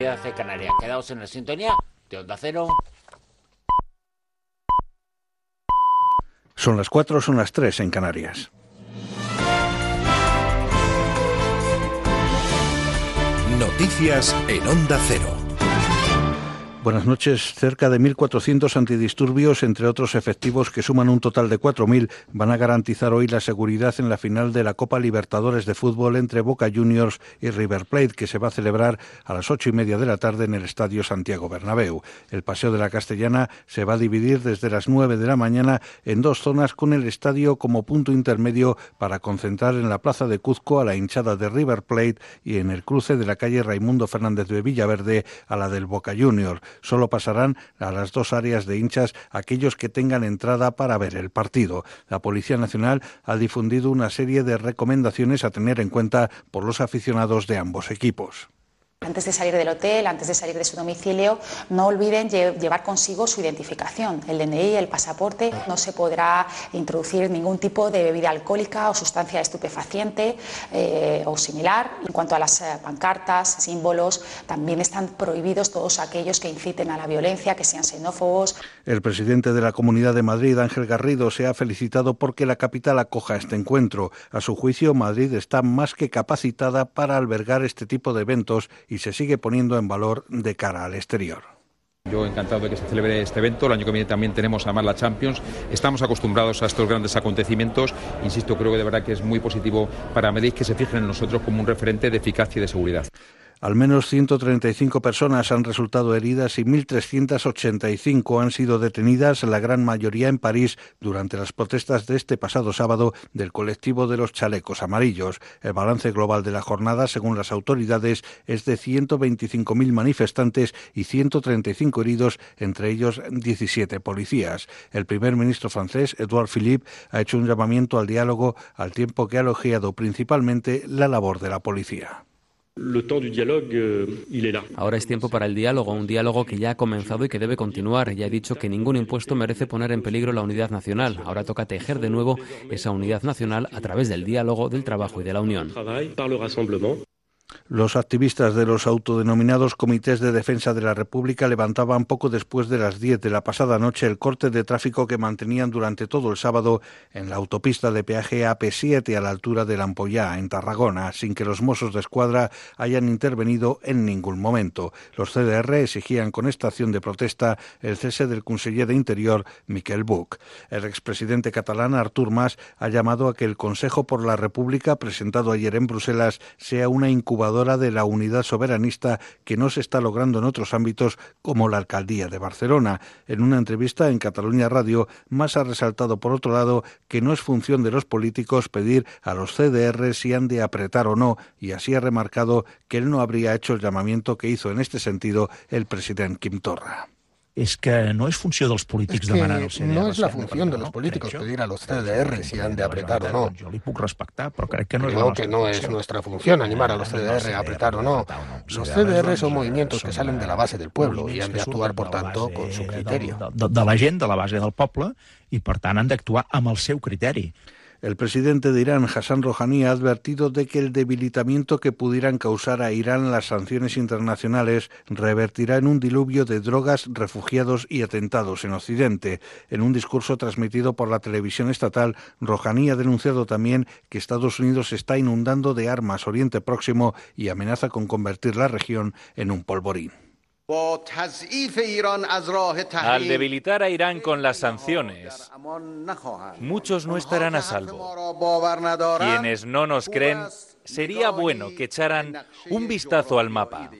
de Canarias. Quedaos en la sintonía de Onda Cero. Son las 4, son las 3 en Canarias. Noticias en Onda Cero. Buenas noches. Cerca de 1.400 antidisturbios, entre otros efectivos que suman un total de 4.000, van a garantizar hoy la seguridad en la final de la Copa Libertadores de Fútbol entre Boca Juniors y River Plate, que se va a celebrar a las ocho y media de la tarde en el Estadio Santiago Bernabéu. El Paseo de la Castellana se va a dividir desde las 9 de la mañana en dos zonas con el estadio como punto intermedio para concentrar en la Plaza de Cuzco a la hinchada de River Plate y en el cruce de la calle Raimundo Fernández de Villaverde a la del Boca Juniors. Solo pasarán a las dos áreas de hinchas aquellos que tengan entrada para ver el partido. La Policía Nacional ha difundido una serie de recomendaciones a tener en cuenta por los aficionados de ambos equipos. Antes de salir del hotel, antes de salir de su domicilio, no olviden llevar consigo su identificación, el DNI, el pasaporte. No se podrá introducir ningún tipo de bebida alcohólica o sustancia estupefaciente eh, o similar. En cuanto a las eh, pancartas, símbolos, también están prohibidos todos aquellos que inciten a la violencia, que sean xenófobos. El presidente de la Comunidad de Madrid, Ángel Garrido, se ha felicitado porque la capital acoja este encuentro. A su juicio, Madrid está más que capacitada para albergar este tipo de eventos y se sigue poniendo en valor de cara al exterior. Yo encantado de que se celebre este evento. El año que viene también tenemos además la Champions. Estamos acostumbrados a estos grandes acontecimientos. Insisto, creo que de verdad que es muy positivo para Madrid que se fijen en nosotros como un referente de eficacia y de seguridad. Al menos 135 personas han resultado heridas y 1.385 han sido detenidas, la gran mayoría en París, durante las protestas de este pasado sábado del colectivo de los chalecos amarillos. El balance global de la jornada, según las autoridades, es de 125.000 manifestantes y 135 heridos, entre ellos 17 policías. El primer ministro francés, Edouard Philippe, ha hecho un llamamiento al diálogo al tiempo que ha elogiado principalmente la labor de la policía. Euh, Ahora es tiempo para el diálogo, un diálogo que ya ha comenzado y que debe continuar. Ya he dicho que ningún impuesto merece poner en peligro la unidad nacional. Ahora toca tejer de nuevo esa unidad nacional a través del diálogo, del trabajo y de la unión. Los activistas de los autodenominados comités de defensa de la República levantaban poco después de las 10 de la pasada noche el corte de tráfico que mantenían durante todo el sábado en la autopista de peaje AP7 a la altura de Lampollá, en Tarragona, sin que los mozos de escuadra hayan intervenido en ningún momento. Los CDR exigían con esta acción de protesta el cese del conseller de Interior, Miquel Buch. El expresidente catalán, Artur Mas, ha llamado a que el Consejo por la República, presentado ayer en Bruselas, sea una de la unidad soberanista que no se está logrando en otros ámbitos como la alcaldía de Barcelona. En una entrevista en Cataluña Radio, más ha resaltado por otro lado que no es función de los políticos pedir a los CDR si han de apretar o no y así ha remarcado que él no habría hecho el llamamiento que hizo en este sentido el presidente Quim Torra. Es que no es función de los políticos es demanar els CDR. No és la funció de los políticos pedir a los CDR si han de apretar o no. Yo li puc respectar, però crec que no Creo que no es nuestra función animar a los CDR a apretar o no. Los CDR son movimientos que salen de la base del pueblo y han de actuar, por tanto, con su criterio. De, de la gent, de la base del poble, i per tant han d'actuar amb el seu criteri. El presidente de Irán, Hassan Rouhani, ha advertido de que el debilitamiento que pudieran causar a Irán las sanciones internacionales revertirá en un diluvio de drogas, refugiados y atentados en Occidente. En un discurso transmitido por la televisión estatal, Rouhani ha denunciado también que Estados Unidos está inundando de armas Oriente Próximo y amenaza con convertir la región en un polvorín. Al debilitar a Irán con las sanciones, muchos no estarán a salvo. Quienes no nos creen, sería bueno que echaran un vistazo al mapa.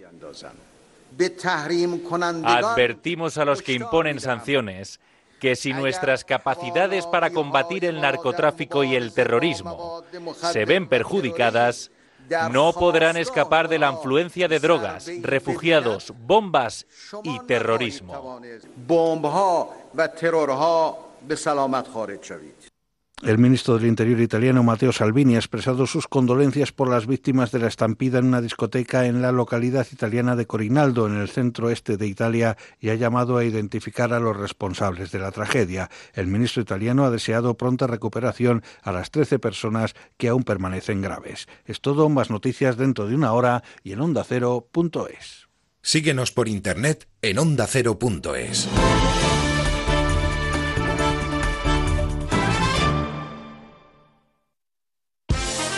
Advertimos a los que imponen sanciones que si nuestras capacidades para combatir el narcotráfico y el terrorismo se ven perjudicadas, no podrán escapar de la influencia de drogas, refugiados, bombas y terrorismo. El ministro del Interior italiano Matteo Salvini ha expresado sus condolencias por las víctimas de la estampida en una discoteca en la localidad italiana de Corinaldo, en el centro este de Italia, y ha llamado a identificar a los responsables de la tragedia. El ministro italiano ha deseado pronta recuperación a las 13 personas que aún permanecen graves. Es todo, más noticias dentro de una hora y en ondacero.es. Síguenos por internet en ondacero.es.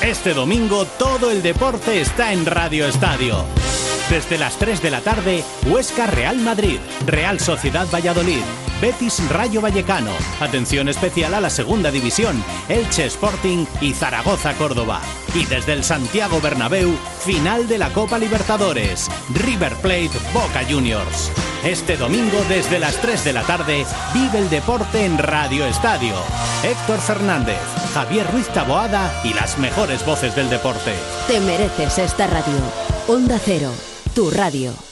Este domingo todo el deporte está en Radio Estadio. Desde las 3 de la tarde, Huesca Real Madrid, Real Sociedad Valladolid, Betis Rayo Vallecano. Atención especial a la segunda división, Elche Sporting y Zaragoza Córdoba. Y desde el Santiago Bernabéu, final de la Copa Libertadores, River Plate Boca Juniors. Este domingo desde las 3 de la tarde, vive el deporte en Radio Estadio. Héctor Fernández, Javier Ruiz Taboada y las mejores voces del deporte. Te mereces esta radio. Onda Cero, tu radio.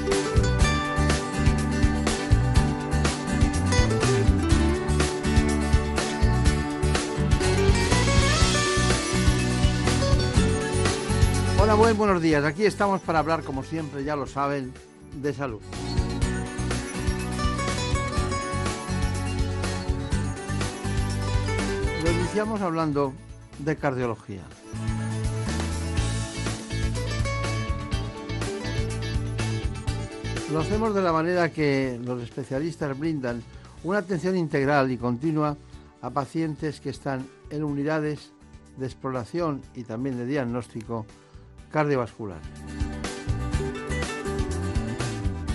Buen buenos días. Aquí estamos para hablar, como siempre, ya lo saben, de salud. Lo iniciamos hablando de cardiología. Lo hacemos de la manera que los especialistas brindan una atención integral y continua a pacientes que están en unidades de exploración y también de diagnóstico cardiovascular.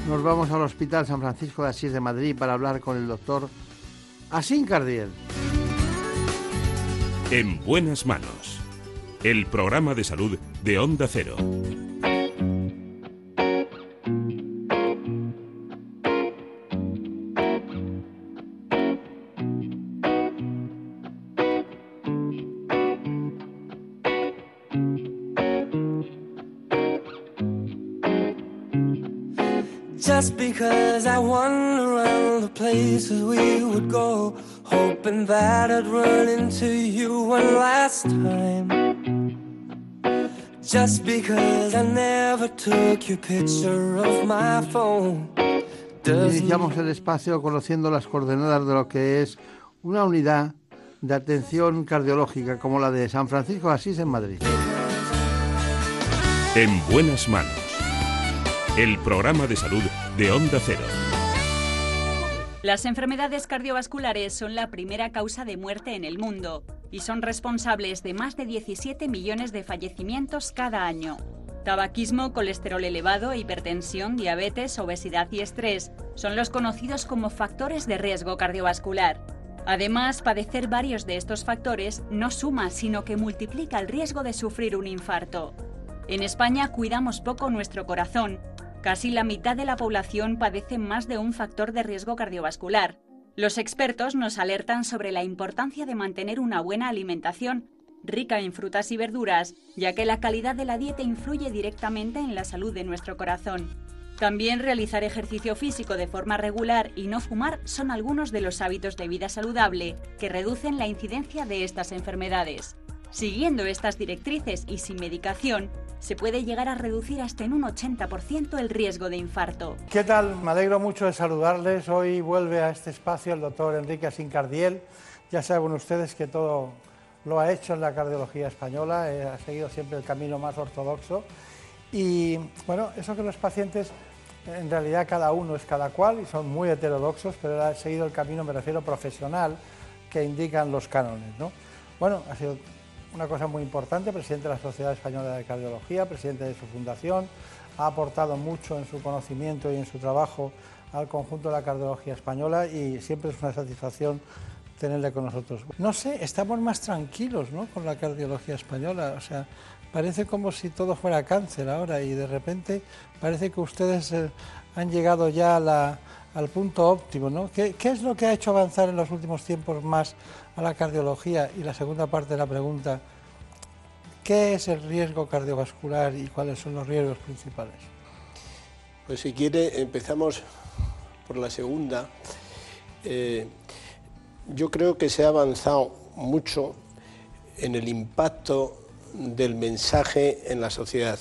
Nos vamos al Hospital San Francisco de Asís de Madrid para hablar con el doctor Asín Cardiel. En buenas manos. El programa de salud de Onda Cero. Places we would go, hoping that I'd run into you one last time. Just because I never took your picture of my phone. Iniciamos el espacio conociendo las coordenadas de lo que es una unidad de atención cardiológica como la de San Francisco de Asís en Madrid. En buenas manos. El programa de salud de Onda Cero. Las enfermedades cardiovasculares son la primera causa de muerte en el mundo y son responsables de más de 17 millones de fallecimientos cada año. Tabaquismo, colesterol elevado, hipertensión, diabetes, obesidad y estrés son los conocidos como factores de riesgo cardiovascular. Además, padecer varios de estos factores no suma, sino que multiplica el riesgo de sufrir un infarto. En España cuidamos poco nuestro corazón. Casi la mitad de la población padece más de un factor de riesgo cardiovascular. Los expertos nos alertan sobre la importancia de mantener una buena alimentación, rica en frutas y verduras, ya que la calidad de la dieta influye directamente en la salud de nuestro corazón. También realizar ejercicio físico de forma regular y no fumar son algunos de los hábitos de vida saludable que reducen la incidencia de estas enfermedades. Siguiendo estas directrices y sin medicación, se puede llegar a reducir hasta en un 80% el riesgo de infarto. ¿Qué tal? Me alegro mucho de saludarles. Hoy vuelve a este espacio el doctor Enrique Asincardiel. Ya saben ustedes que todo lo ha hecho en la cardiología española, eh, ha seguido siempre el camino más ortodoxo. Y bueno, eso que los pacientes, en realidad cada uno es cada cual y son muy heterodoxos, pero ha seguido el camino, me refiero profesional, que indican los cánones. ¿no? Bueno, ha sido una cosa muy importante, presidente de la Sociedad Española de Cardiología, presidente de su fundación, ha aportado mucho en su conocimiento y en su trabajo al conjunto de la cardiología española y siempre es una satisfacción tenerle con nosotros. No sé, estamos más tranquilos ¿no? con la cardiología española. O sea, parece como si todo fuera cáncer ahora y de repente parece que ustedes eh, han llegado ya al punto óptimo. ¿no? ¿Qué, ¿Qué es lo que ha hecho avanzar en los últimos tiempos más a la cardiología? Y la segunda parte de la pregunta, ¿qué es el riesgo cardiovascular y cuáles son los riesgos principales? Pues si quiere, empezamos por la segunda. Eh, yo creo que se ha avanzado mucho en el impacto del mensaje en la sociedad.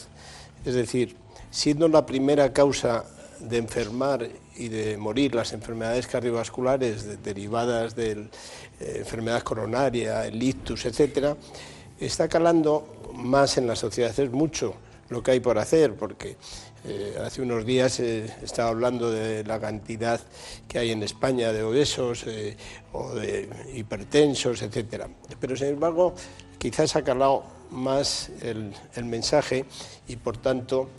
Es decir, siendo la primera causa de enfermar y de morir las enfermedades cardiovasculares derivadas de eh, enfermedad coronaria, el ictus, etcétera, está calando más en la sociedad. Es mucho lo que hay por hacer, porque eh, hace unos días eh, estaba hablando de la cantidad que hay en España de obesos eh, o de hipertensos, etcétera. Pero sin embargo, quizás ha calado más el, mensaje y por tanto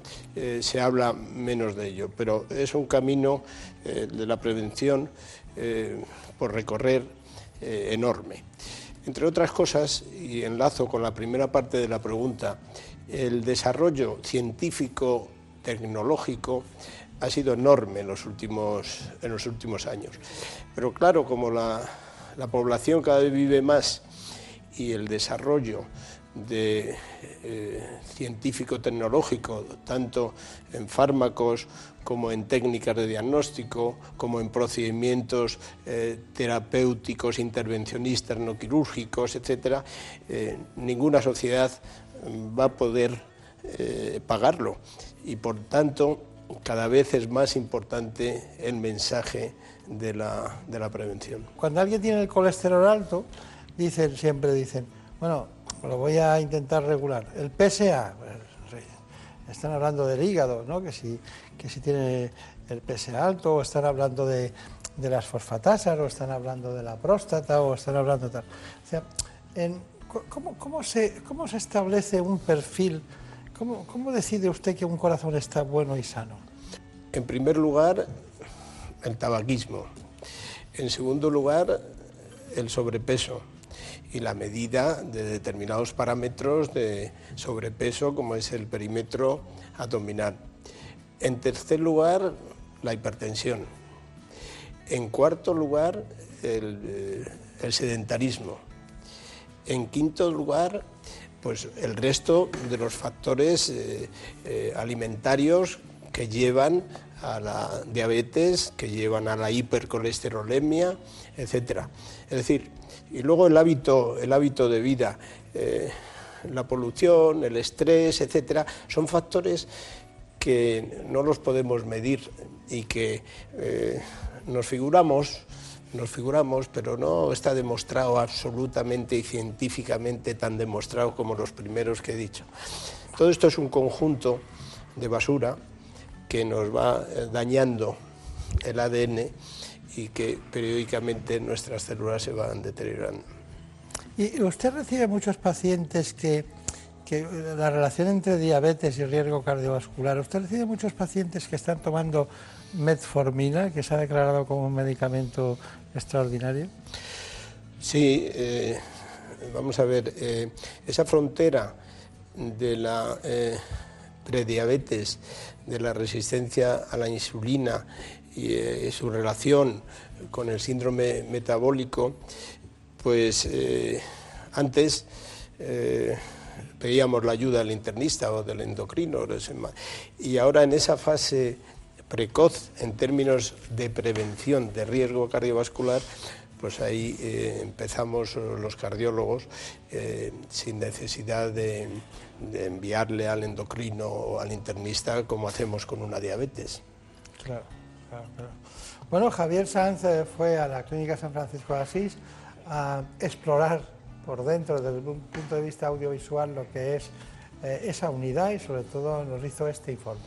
se habla menos de ello. Pero es un camino de la prevención por recorrer enorme. Entre otras cosas, y enlazo con la primera parte de la pregunta, el desarrollo científico tecnológico ha sido enorme en los últimos, en los últimos años. Pero claro, como la, población cada vez vive más y el desarrollo de eh, científico-tecnológico, tanto en fármacos como en técnicas de diagnóstico, como en procedimientos eh, terapéuticos, intervencionistas, no quirúrgicos, etc., eh, ninguna sociedad va a poder pagarlo y por tanto cada vez es más importante el mensaje de la, de la prevención. Cuando alguien tiene el colesterol alto, dicen, siempre dicen, bueno, lo voy a intentar regular. El PSA, pues, están hablando del hígado, ¿no? que, si, que si tiene el PSA alto, o están hablando de, de las fosfatasas, o están hablando de la próstata, o están hablando tal. O sea, ¿cómo, cómo, se, ¿cómo se establece un perfil? ¿Cómo, decide usted que un corazón está bueno y sano? En primer lugar, el tabaquismo. En segundo lugar, el sobrepeso y la medida de determinados parámetros de sobrepeso, como es el perímetro abdominal. En tercer lugar, la hipertensión. En cuarto lugar, el, eh, sedentarismo. En quinto lugar, pues el resto de los factores eh, eh, alimentarios que llevan a la diabetes, que llevan a la hipercolesterolemia, etcétera. Es decir, y luego el hábito, el hábito de vida, eh, la polución, el estrés, etcétera, son factores que no los podemos medir y que nos figuramos nos figuramos, pero no está demostrado absolutamente y científicamente tan demostrado como los primeros que he dicho. Todo esto es un conjunto de basura que nos va eh, dañando el ADN y que periódicamente nuestras células se van deteriorando. ¿Y usted recibe muchos pacientes que, que la relación entre diabetes y riesgo cardiovascular, usted recibe muchos pacientes que están tomando metformina, que se ha declarado como un medicamento extraordinario? Sí, eh, vamos a ver, eh, esa frontera de la eh, prediabetes, de la resistencia a la insulina y su relación con el síndrome metabólico, pues antes pedíamos la ayuda del internista o del endocrino, y ahora en esa fase precoz en términos de prevención de riesgo cardiovascular, pues ahí eh, empezamos los cardiólogos eh, sin necesidad de, enviarle al endocrino o al internista como hacemos con una diabetes. Claro, Bueno, Javier Sanz eh, fue a la Clínica San Francisco de Asís a explorar por dentro, desde un punto de vista audiovisual, lo que es esa unidad y sobre todo nos hizo este informe.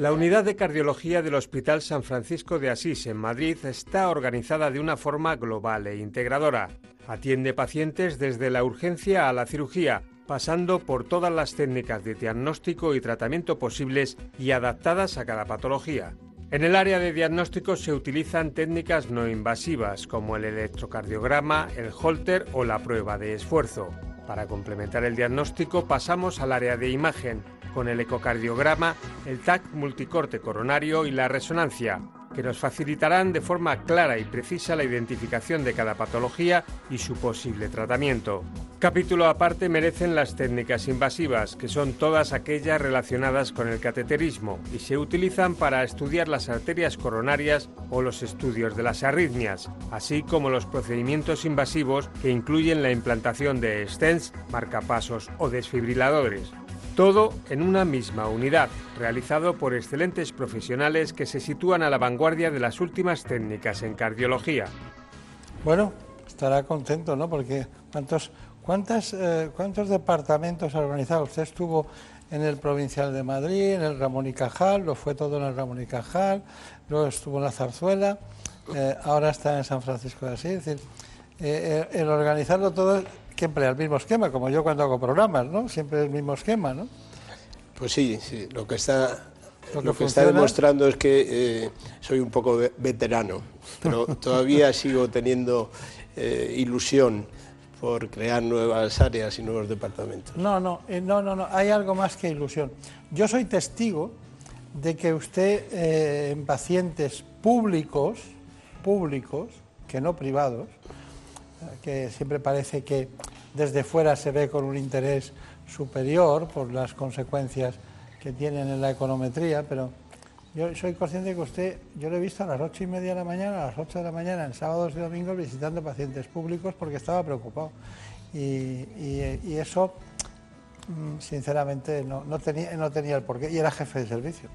La unidad de cardiología del Hospital San Francisco de Asís en Madrid está organizada de una forma global e integradora. Atiende pacientes desde la urgencia a la cirugía, pasando por todas las técnicas de diagnóstico y tratamiento posibles y adaptadas a cada patología. En el área de diagnóstico se utilizan técnicas no invasivas como el electrocardiograma, el holter o la prueba de esfuerzo. Para complementar el diagnóstico pasamos al área de imagen, con el ecocardiograma, el TAC multicorte coronario y la resonancia, que nos facilitarán de forma clara y precisa la identificación de cada patología y su posible tratamiento. Capítulo aparte merecen las técnicas invasivas, que son todas aquellas relacionadas con el cateterismo y se utilizan para estudiar las arterias coronarias o los estudios de las arritmias, así como los procedimientos invasivos que incluyen la implantación de stents, marcapasos o desfibriladores. Todo en una misma unidad, realizado por excelentes profesionales que se sitúan a la vanguardia de las últimas técnicas en cardiología. Bueno, estará contento, ¿no? Porque ¿cuántos, cuántas, eh, ¿cuántos departamentos ha organizado? Usted estuvo en el Provincial de Madrid, en el Ramón y Cajal, lo fue todo en el Ramón y Cajal, luego estuvo en la Zarzuela, eh, ahora está en San Francisco de Asís. Es decir, eh, el organizarlo todo siempre el mismo esquema, como yo cuando hago programas, ¿no? Siempre el mismo esquema, ¿no? Pues sí, sí. Lo que está, lo que, está demostrando es que eh, soy un poco veterano, pero todavía sigo teniendo eh, ilusión por crear nuevas áreas y nuevos departamentos. No, no, eh, no, no, no, hay algo más que ilusión. Yo soy testigo de que usted en pacientes públicos, públicos, que no privados, que siempre parece que desde fuera se ve con un interés superior por las consecuencias que tienen en la econometría, pero yo soy consciente que usted, yo lo he visto a las ocho y media de la mañana, a las ocho de la mañana, en sábados y domingos, visitando pacientes públicos porque estaba preocupado. Y, eso, mm, sinceramente, no, no, tenía, no tenía el porqué, y era jefe de servicio.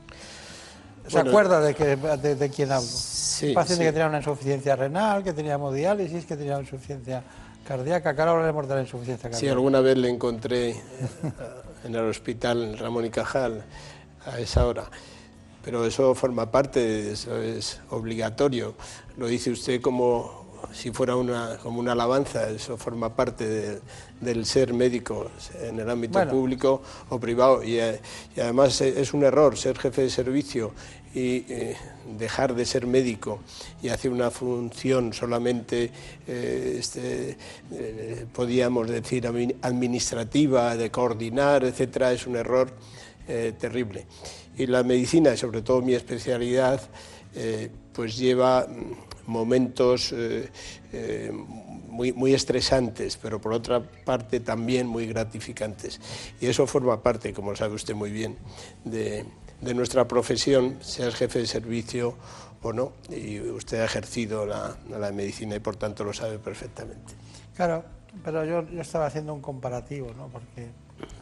¿Se acuerda de, que, de, quién hablo? Sí, paciente que tenía una insuficiencia renal, que tenía hemodiálisis, que tenía una insuficiencia cardíaca, que ahora hablaremos de la insuficiencia cardíaca. Sí, alguna vez le encontré eh, en el hospital Ramón y Cajal a esa hora. Pero eso forma parte, eso es obligatorio. Lo dice usted como si fuera una, como una alabanza, eso forma parte del ser médico en el ámbito público o privado. Y, eh, y, además es un error ser jefe de servicio y eh, dejar de ser médico y hacer una función solamente, eh, este, podríamos decir, administrativa, de coordinar, etcétera, es un error terrible. Y la medicina, sobre todo mi especialidad, pues lleva momentos eh, eh, muy, muy estresantes, pero por otra parte también muy gratificantes. Y eso forma parte, como sabe usted muy bien, de, de nuestra profesión, seas jefe de servicio o no, y usted ha ejercido la, la medicina y por tanto lo sabe perfectamente. Claro, pero yo, yo estaba haciendo un comparativo, ¿no? porque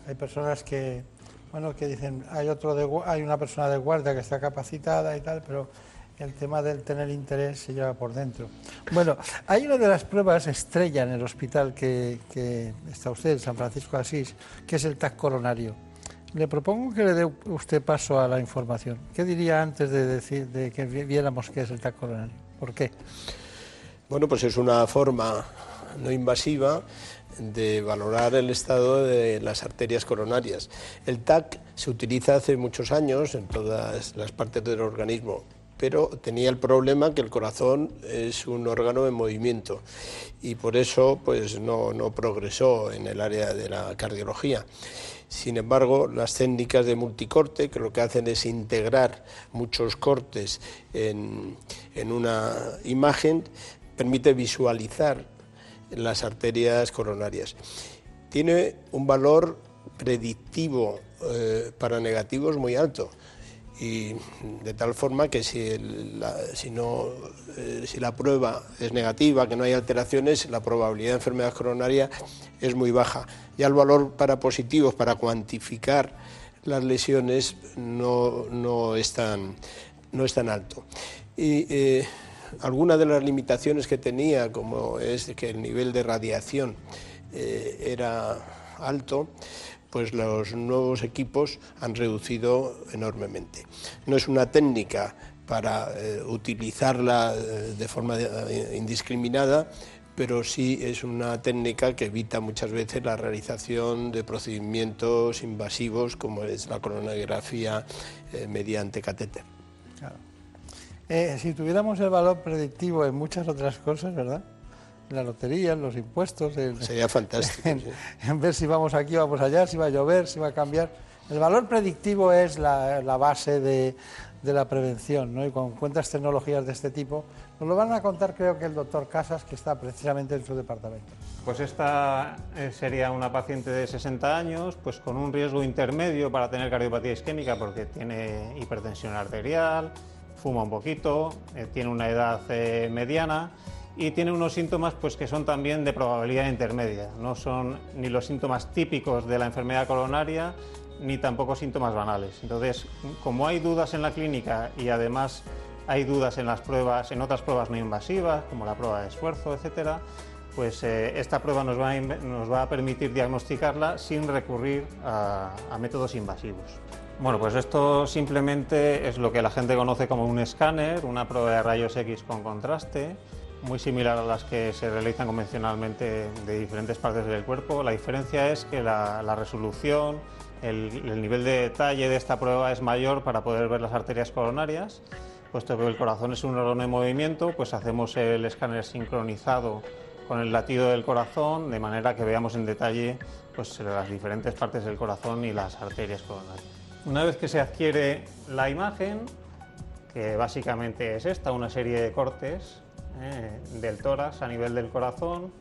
hay personas que, bueno, que dicen, hay, otro hay una persona de guardia que está capacitada y tal, pero el tema del tener interés se lleva por dentro. Bueno, hay una de las pruebas estrella en el hospital que, está usted, en San Francisco de Asís, que es el TAC coronario. Le propongo que le dé usted paso a la información. ¿Qué diría antes de decir de que viéramos qué es el TAC coronario? ¿Por qué? Bueno, pues es una forma no invasiva de valorar el estado de las arterias coronarias. El TAC se utiliza hace muchos años en todas las partes del organismo pero tenía el problema que el corazón es un órgano en movimiento y por eso pues no, progresó en el área de la cardiología. Sin embargo, las técnicas de multicorte, que lo que hacen es integrar muchos cortes en, una imagen, permite visualizar las arterias coronarias. Tiene un valor predictivo eh, para negativos muy alto y de tal forma que si, la, si, no, eh, si la prueba es negativa, que no hay alteraciones, la probabilidad de enfermedad coronaria es muy baja. Ya el valor para positivos, para cuantificar las lesiones, no, no, es, tan, no es tan alto. Y eh, algunas de las limitaciones que tenía, como es que el nivel de radiación eh, era alto, pues los nuevos equipos han reducido enormemente. No es una técnica para eh, utilizarla eh, de forma eh, indiscriminada, pero sí es una técnica que evita muchas veces la realización de procedimientos invasivos como es la coronografía mediante catéter. Si tuviéramos el valor predictivo en muchas otras cosas, ¿verdad? La lotería, los impuestos. En, Sería fantástico. En, sí. en ver si vamos aquí, vamos allá, si va a llover, si va a cambiar. El valor predictivo es la, la base de, de la prevención, ¿no? Y con cuentas tecnologías de este tipo, nos lo van a contar creo que el doctor Casas, que está precisamente en su departamento. Pues esta eh, sería una paciente de 60 años, pues con un riesgo intermedio para tener cardiopatía isquémica porque tiene hipertensión arterial, fuma un poquito, eh, tiene una edad eh, mediana y tiene unos síntomas pues que son también de probabilidad intermedia. No son ni los síntomas típicos de la enfermedad coronaria ni tampoco síntomas banales. Entonces, como hay dudas en la clínica y además hay dudas en las pruebas, en otras pruebas no invasivas, como la prueba de esfuerzo, etcétera, pues eh, esta prueba nos va, a, permitir diagnosticarla sin recurrir a, a, métodos invasivos. Bueno, pues esto simplemente es lo que la gente conoce como un escáner, una prueba de rayos X con contraste, muy similar a las que se realizan convencionalmente de diferentes partes del cuerpo. La diferencia es que la, resolución, el, el nivel de detalle de esta prueba es mayor para poder ver las arterias coronarias puesto que el corazón es un órgano de movimiento, pues hacemos el escáner sincronizado con el latido del corazón, de manera que veamos en detalle pues, las diferentes partes del corazón y las arterias coronarias. Una vez que se adquiere la imagen, que básicamente es esta, una serie de cortes eh, del tórax a nivel del corazón,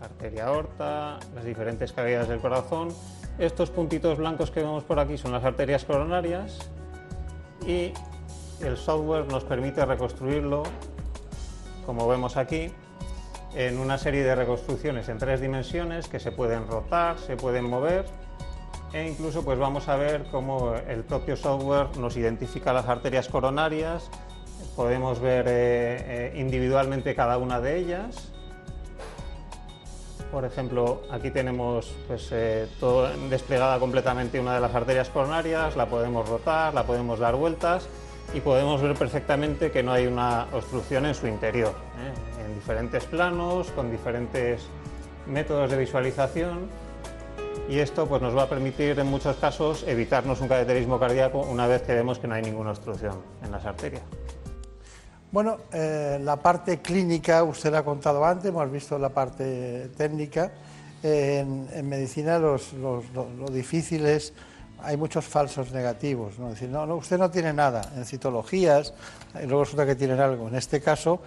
arteria aorta, las diferentes cavidades del corazón. Estos puntitos blancos que vemos por aquí son las arterias coronarias y el software nos permite reconstruirlo, como vemos aquí, en una serie de reconstrucciones en tres dimensiones que se pueden rotar, se pueden mover e incluso pues vamos a ver cómo el propio software nos identifica las arterias coronarias, podemos ver eh, eh, individualmente cada una de ellas. Por ejemplo, aquí tenemos pues, eh, desplegada completamente una de las arterias coronarias, la podemos rotar, la podemos dar vueltas y podemos ver perfectamente que no hay una obstrucción en su interior, en diferentes planos, con diferentes métodos de visualización y esto pues, nos va a permitir en muchos casos evitarnos un cateterismo cardíaco una vez que vemos que no hay ninguna obstrucción en las arterias. Bueno, eh, la parte clínica usted la ha contado antes, hemos visto la parte técnica. Eh, en, en, medicina los, los, lo, lo difícil es hay muchos falsos negativos, ¿no? decir, no, no, usted no tiene nada en citologías, y luego resulta que tienen algo. En este caso,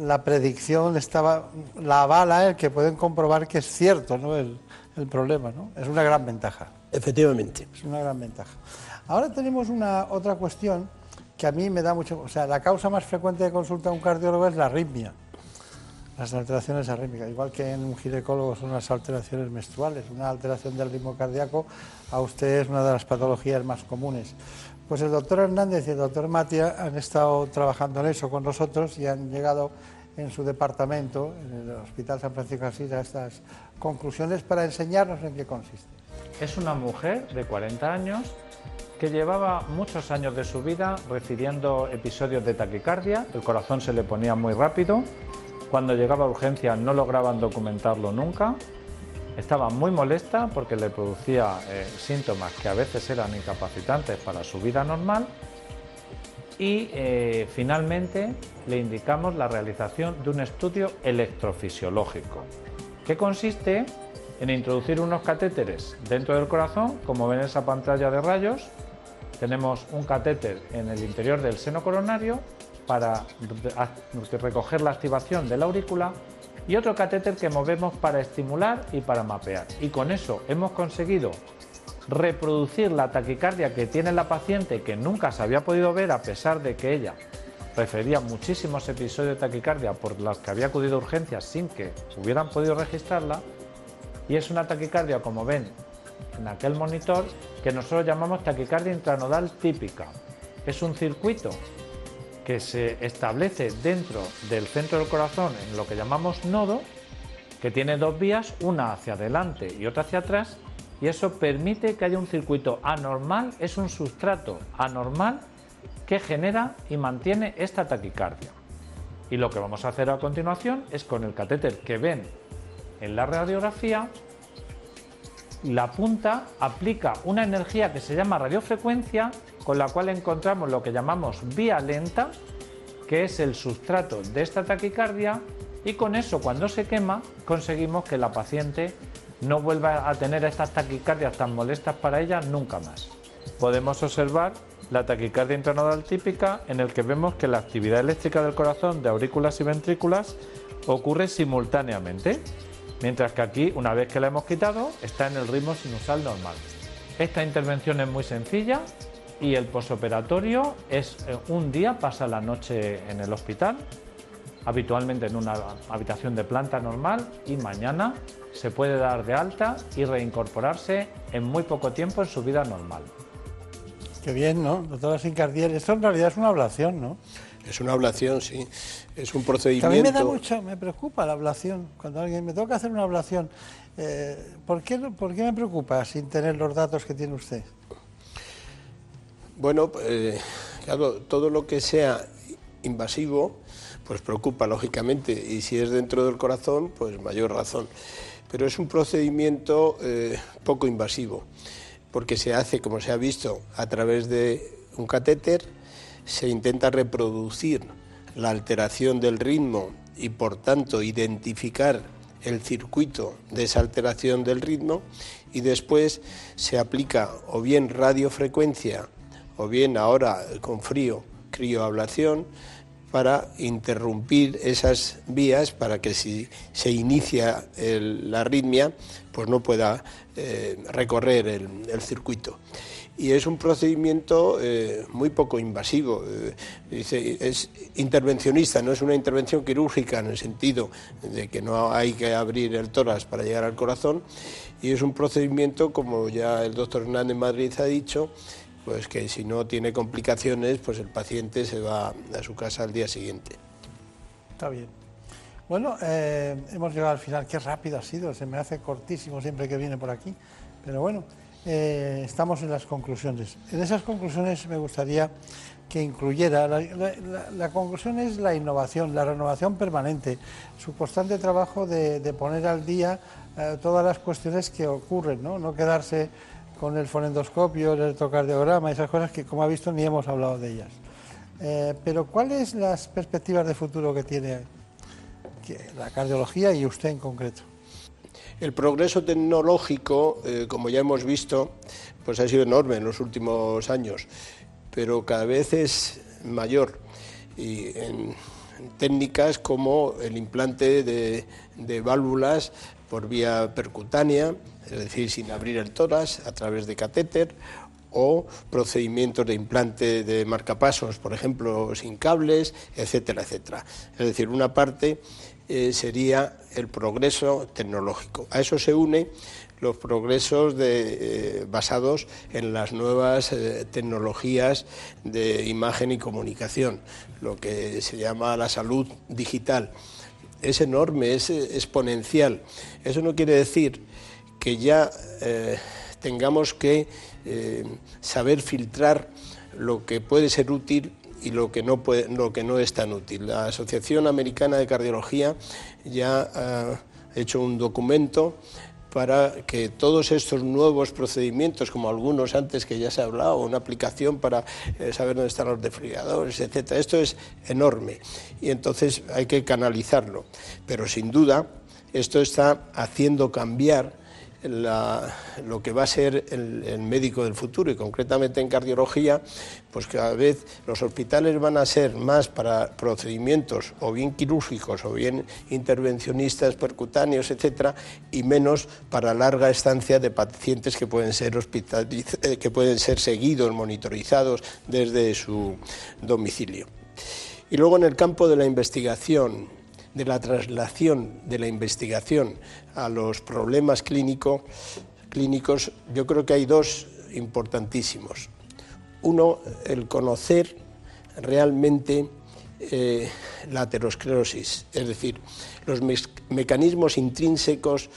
la predicción estaba, la avala el que pueden comprobar que es cierto ¿no? el, el problema, ¿no? Es una gran ventaja. Efectivamente. Es una gran ventaja. Ahora tenemos una otra cuestión que a mí me da mucho, o sea, la causa más frecuente de consulta a un cardiólogo es la arritmia las alteraciones arrítmicas, igual que en un ginecólogo son las alteraciones menstruales. Una alteración del ritmo cardíaco a usted es una de las patologías más comunes. Pues el doctor Hernández y el doctor Matia han estado trabajando en eso con nosotros y han llegado en su departamento, en el Hospital San Francisco de Asís, a estas conclusiones para enseñarnos en qué consiste. Es una mujer de 40 años que llevaba muchos años de su vida recibiendo episodios de taquicardia, el corazón se le ponía muy rápido, cuando llegaba a urgencia no lograban documentarlo nunca. Estaba muy molesta porque le producía eh, síntomas que a veces eran incapacitantes para su vida normal. Y eh, finalmente le indicamos la realización de un estudio electrofisiológico, que consiste en introducir unos catéteres dentro del corazón, como ven en esa pantalla de rayos. Tenemos un catéter en el interior del seno coronario para recoger la activación de la aurícula y otro catéter que movemos para estimular y para mapear. Y con eso hemos conseguido reproducir la taquicardia que tiene la paciente que nunca se había podido ver a pesar de que ella refería muchísimos episodios de taquicardia por los que había acudido a urgencias sin que hubieran podido registrarla. Y es una taquicardia, como ven en aquel monitor, que nosotros llamamos taquicardia intranodal típica. Es un circuito que se establece dentro del centro del corazón en lo que llamamos nodo, que tiene dos vías, una hacia adelante y otra hacia atrás, y eso permite que haya un circuito anormal, es un sustrato anormal que genera y mantiene esta taquicardia. Y lo que vamos a hacer a continuación es con el catéter que ven en la radiografía, la punta aplica una energía que se llama radiofrecuencia, con la cual encontramos lo que llamamos vía lenta, que es el sustrato de esta taquicardia y con eso cuando se quema conseguimos que la paciente no vuelva a tener estas taquicardias tan molestas para ella nunca más. Podemos observar la taquicardia intranodal típica en el que vemos que la actividad eléctrica del corazón de aurículas y ventrículas ocurre simultáneamente, mientras que aquí, una vez que la hemos quitado, está en el ritmo sinusal normal. Esta intervención es muy sencilla y el posoperatorio es eh, un día, pasa la noche en el hospital, habitualmente en una habitación de planta normal y mañana se puede dar de alta y reincorporarse en muy poco tiempo en su vida normal. Qué bien, ¿no? Doctora Sincardiel, esto en realidad es una ablación, ¿no? Es una ablación, sí. Es un procedimiento. a mí me da mucho, me preocupa la ablación. Cuando alguien me toca hacer una ablación, eh, ¿por, qué, ¿por qué me preocupa sin tener los datos que tiene usted? Bueno, eh, claro, todo lo que sea invasivo, pues preocupa lógicamente. Y si es dentro del corazón, pues mayor razón. Pero es un procedimiento eh, poco invasivo porque se hace, como se ha visto, a través de un catéter, se intenta reproducir la alteración del ritmo y por tanto identificar el circuito de esa alteración del ritmo y después se aplica o bien radiofrecuencia o bien ahora con frío crioablación para interrumpir esas vías para que si se inicia la arritmia pues no pueda eh, recorrer el, circuito. Y es un procedimiento eh, muy poco invasivo, eh, dice, es intervencionista, no es una intervención quirúrgica en el sentido de que no hay que abrir el tórax para llegar al corazón, y es un procedimiento, como ya el doctor Hernández Madrid ha dicho, pues que si no tiene complicaciones, pues el paciente se va a su casa al día siguiente. Está bien. Bueno, eh, hemos llegado al final. Qué rápido ha sido, se me hace cortísimo siempre que viene por aquí. Pero bueno, eh, estamos en las conclusiones. En esas conclusiones me gustaría que incluyera, la, conclusión es la innovación, la renovación permanente, su constante trabajo de, poner al día eh, todas las cuestiones que ocurren, ¿no? quedarse con el fonendoscopio, el electrocardiograma, esas cosas que, como ha visto, ni hemos hablado de ellas. Eh, pero, ¿cuáles las perspectivas de futuro que tiene la cardiología y usted en concreto? El progreso tecnológico, eh, como ya hemos visto, pues ha sido enorme en los últimos años, pero cada vez es mayor. Y en, técnicas como el implante de, de válvulas por vía percutánea, es decir, sin abrir el tórax a través de catéter, o procedimientos de implante de marcapasos, por ejemplo, sin cables, etcétera, etcétera. Es decir, una parte eh, sería el progreso tecnológico. A eso se une los progresos eh, basados en las nuevas eh, tecnologías de imagen y comunicación, lo que se llama la salud digital. Es enorme, es exponencial. Eso no quiere decir que ya tengamos que saber filtrar lo que puede ser útil y lo que no lo que no es tan útil. La Asociación Americana de Cardiología ya ha hecho un documento para que todos estos nuevos procedimientos, como algunos antes que ya se ha hablado, una aplicación para eh, saber dónde están los desfibriladores, etcétera, esto es enorme y entonces hay que canalizarlo. Pero sin duda esto está haciendo cambiar lo que va a ser el, médico del futuro y concretamente en cardiología, pues cada vez los hospitales van a ser más para procedimientos o bien quirúrgicos o bien intervencionistas percutáneos, etcétera, y menos para larga estancia de pacientes que pueden ser eh, que pueden ser seguidos, monitorizados desde su domicilio. Y luego en el campo de la investigación, de la traslación de la investigación a los problemas clínicos, yo creo que hay dos importantísimos. Uno, el conocer realmente eh, la aterosclerosis, es decir, los mecanismos intrínsecos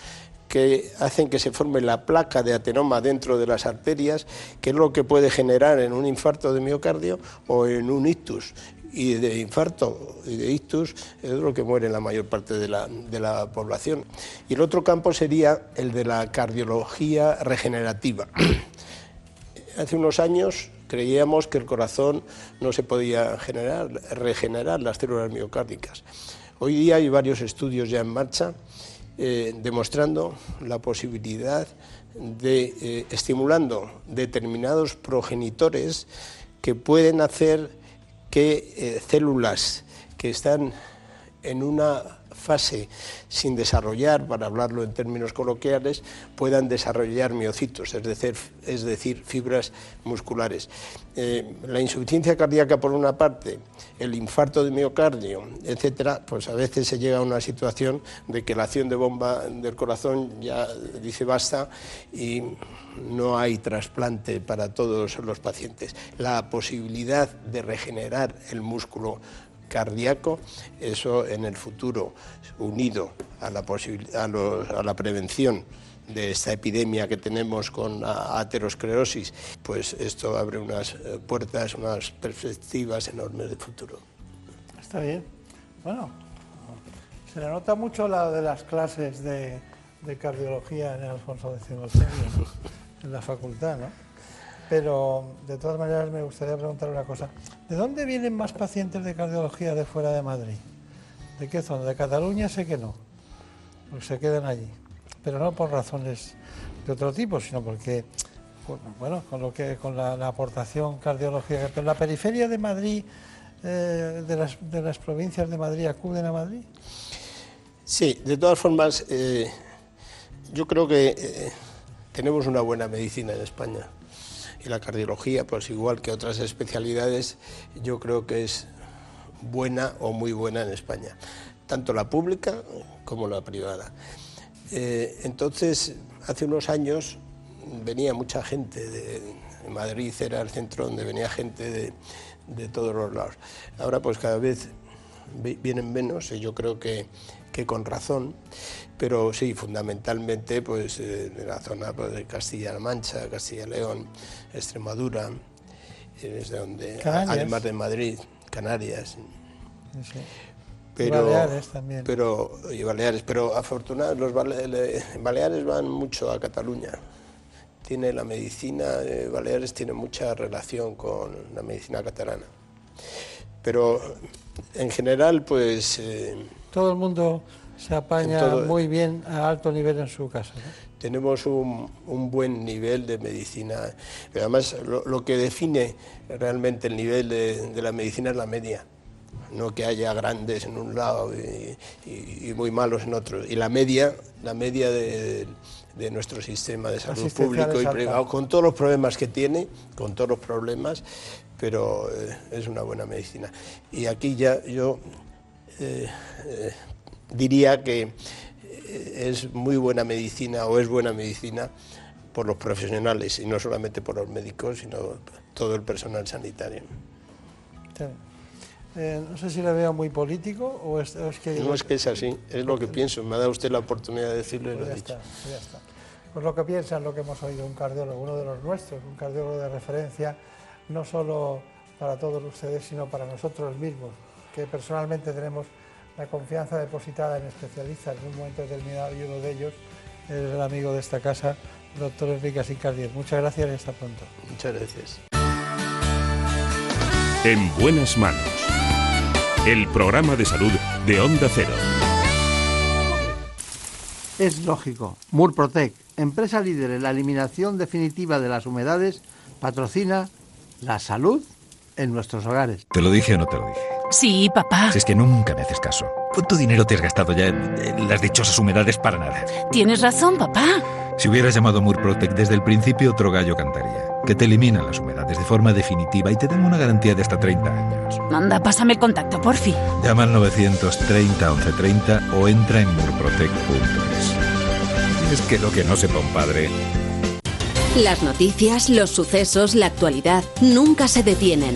que hacen que se forme la placa de atenoma dentro de las arterias, que es lo que puede generar en un infarto de miocardio o en un ictus y de infarto y de ictus es lo que muere la mayor parte de la, de la población. Y el otro campo sería el de la cardiología regenerativa. Hace unos años creíamos que el corazón no se podía generar, regenerar las células miocárdicas. Hoy día hay varios estudios ya en marcha eh, demostrando la posibilidad de eh, estimulando determinados progenitores que pueden hacer que eh, células que están en una fase sin desarrollar, para hablarlo en términos coloquiales, puedan desarrollar miocitos, es decir, fibras musculares. Eh, la insuficiencia cardíaca por una parte, el infarto de miocardio, etcétera, pues a veces se llega a una situación de que la acción de bomba del corazón ya dice basta y no hay trasplante para todos los pacientes. La posibilidad de regenerar el músculo cardíaco, eso en el futuro, unido a la, a, la prevención de esta epidemia que tenemos con aterosclerosis, pues esto abre unas eh, puertas, unas perspectivas enormes de futuro. Está bien. Bueno, se le nota mucho la de las clases de, cardiología en Alfonso X en la facultad, ¿no? Pero de todas maneras me gustaría preguntar una cosa. ¿De dónde vienen más pacientes de cardiología de fuera de Madrid? ¿De qué zona? De Cataluña sé que no, porque se quedan allí. Pero no por razones de otro tipo, sino porque, bueno, con, lo que, con la, aportación cardiológica. Pero la periferia de Madrid, eh, de, las, de, las, provincias de Madrid, acuden a Madrid. Sí, de todas formas, eh, yo creo que eh, tenemos una buena medicina en España y la cardiología, pues igual que otras especialidades, yo creo que es buena o muy buena en España, tanto la pública como la privada. Eh, entonces, hace unos años venía mucha gente de, Madrid, era el centro donde venía gente de, de todos los lados. Ahora pues cada vez vienen menos y yo creo que, que con razón pero sí, fundamentalmente pues eh, de la zona pues, de Castilla-La Mancha, Castilla-León, Extremadura, desde donde, además de Madrid, Canarias. Pero, y Baleares también. Pero, y Baleares, pero afortunadamente los Baleares van mucho a Cataluña. Tiene la medicina, de Baleares tiene mucha relación con la medicina catalana. Pero en general, pues... Eh, Todo el mundo se apaña muy bien a alto nivel en su casa. Tenemos un, buen nivel de medicina, pero además lo, que define realmente el nivel de, la medicina es la media, no que haya grandes en un lado y, muy malos en otro. Y la media, la media de, nuestro sistema de salud público y privado, con todos los problemas que tiene, con todos los problemas, pero eh, es una buena medicina. Y aquí ya yo eh, eh, diría que eh, es muy buena medicina o es buena medicina por los profesionales y no solamente por los médicos, sino todo el personal sanitario. Eh, no sé si le veo muy político o es, que... No es que es así, es lo que pienso. Me ha dado usted la oportunidad de decirlo y lo he pues dicho. Pues ya está. Pues lo que piensa es lo que hemos oído un cardiólogo, uno de los nuestros, un cardiólogo de referencia, no solo para todos ustedes, sino para nosotros mismos, que personalmente tenemos la confianza depositada en especialistas en un momento determinado y uno de ellos es el amigo de esta casa, el doctor Enrique Sicardier. Muchas gracias y hasta pronto. Muchas gracias. En buenas manos. El programa de salud de Onda Cero. Es lógico. Murprotec, empresa líder en la eliminación definitiva de las humedades, patrocina la salud en nuestros hogares. ¿Te lo dije o no te lo dije? Sí, papá. Si es que nunca me haces caso. ¿Cuánto dinero te has gastado ya en, las dichosas humedades para nada? Tienes razón, papá. Si hubieras llamado Murprotec desde el principio, otro gallo cantaría. Que te eliminan las humedades de forma definitiva y te dan una garantía de hasta 30 años. Manda, pásame el contacto, porfi. Llama al 930 1130 o entra en murprotec.es. Es que lo que no sepa un padre... Las noticias, los sucesos, la actualidad nunca se detienen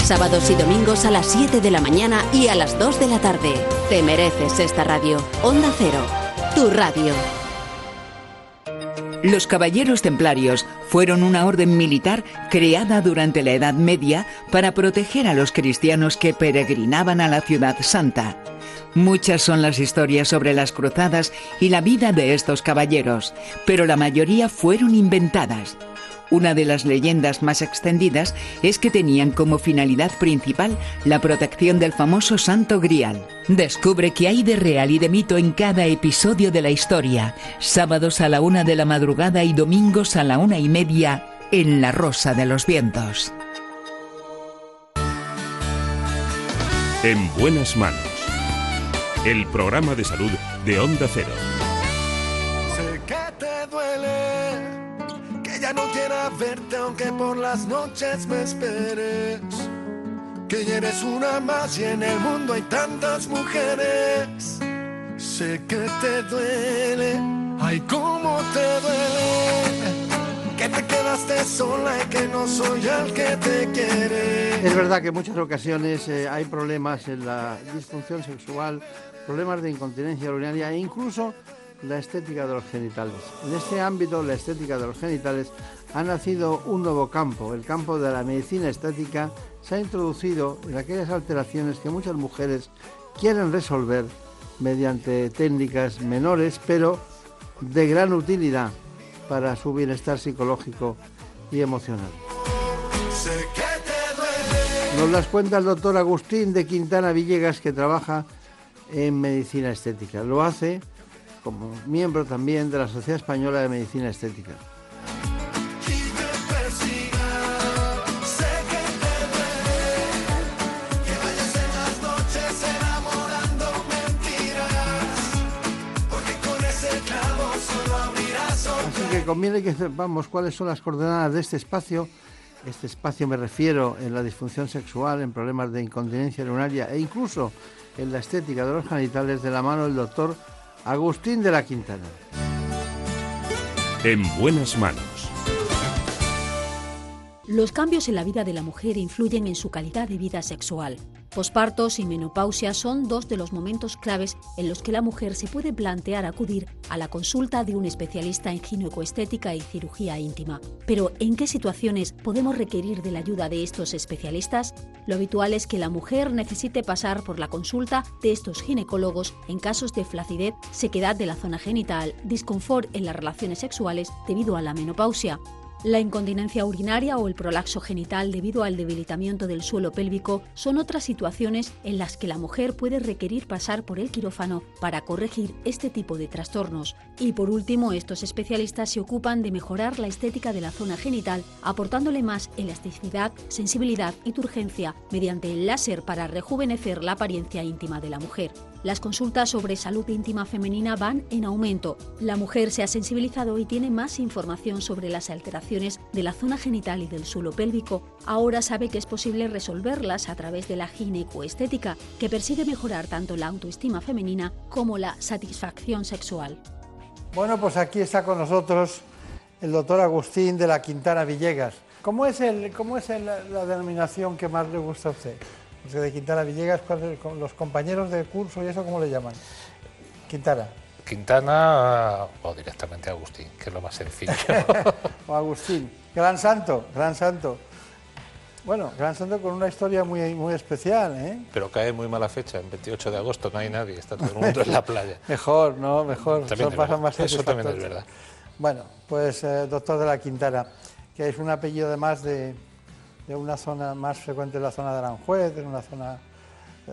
sábados y domingos a las 7 de la mañana y a las 2 de la tarde. Te mereces esta radio. Onda Cero, tu radio. Los Caballeros Templarios fueron una orden militar creada durante la Edad Media para proteger a los cristianos que peregrinaban a la ciudad santa. Muchas son las historias sobre las cruzadas y la vida de estos caballeros, pero la mayoría fueron inventadas. Una de las leyendas más extendidas es que tenían como finalidad principal la protección del famoso Santo Grial. Descubre qué hay de real y de mito en cada episodio de la historia, sábados a la una de la madrugada y domingos a la una y media en La Rosa de los Vientos. En buenas manos. El programa de salud de Onda Cero. Sé que te duele, ya no quiera verte aunque por las noches me esperes. Que ya eres una más y en el mundo hay tantas mujeres. Sé que te duele, ay cómo te duele. Que te quedaste sola y que no soy el que te quiere. Es verdad que en muchas ocasiones eh, hay problemas en la disfunción sexual, problemas de incontinencia urinaria e incluso la estética de los genitales. En este ámbito, la estética de los genitales, ha nacido un nuevo campo, el campo de la medicina estética. Se ha introducido en aquellas alteraciones que muchas mujeres quieren resolver mediante técnicas menores, pero de gran utilidad para su bienestar psicológico y emocional. Nos las cuenta el doctor Agustín de Quintana Villegas, que trabaja en medicina estética. Lo hace como miembro también de la Sociedad Española de Medicina Estética. Que conviene que sepamos cuáles son las coordenadas de este espacio. Este espacio me refiero en la disfunción sexual, en problemas de incontinencia urinaria e incluso en la estética de los genitales de la mano del doctor Agustín de la Quintana. En buenas manos. Los cambios en la vida de la mujer influyen en su calidad de vida sexual. Pospartos y menopausia son dos de los momentos claves en los que la mujer se puede plantear acudir a la consulta de un especialista en ginecoestética y cirugía íntima. Pero, ¿en qué situaciones podemos requerir de la ayuda de estos especialistas? Lo habitual es que la mujer necesite pasar por la consulta de estos ginecólogos en casos de flacidez, sequedad de la zona genital, disconfort en las relaciones sexuales debido a la menopausia. La incontinencia urinaria o el prolaxo genital debido al debilitamiento del suelo pélvico son otras situaciones en las que la mujer puede requerir pasar por el quirófano para corregir este tipo de trastornos. Y por último, estos especialistas se ocupan de mejorar la estética de la zona genital, aportándole más elasticidad, sensibilidad y turgencia mediante el láser para rejuvenecer la apariencia íntima de la mujer. Las consultas sobre salud íntima femenina van en aumento. La mujer se ha sensibilizado y tiene más información sobre las alteraciones de la zona genital y del suelo pélvico. Ahora sabe que es posible resolverlas a través de la ginecoestética, que persigue mejorar tanto la autoestima femenina como la satisfacción sexual. Bueno, pues aquí está con nosotros el doctor Agustín de la Quintana Villegas. ¿Cómo es, el, cómo es la denominación que más le gusta a usted? De Quintana Villegas, ¿cuál es- con los compañeros de curso y eso, ¿cómo le llaman? Quintana. Quintana o directamente Agustín, que es lo más sencillo. o Agustín. Gran santo, gran santo. Bueno, gran santo con una historia muy, muy especial, ¿eh? Pero cae muy mala fecha, el 28 de agosto no hay nadie, está todo el mundo en la playa. Mejor, ¿no? Mejor. También Eso es pasa más Eso también es verdad. Bueno, pues eh, doctor de la Quintana, que es un apellido además de, de una zona más frecuente en la zona de Aranjuez, en una zona, eh,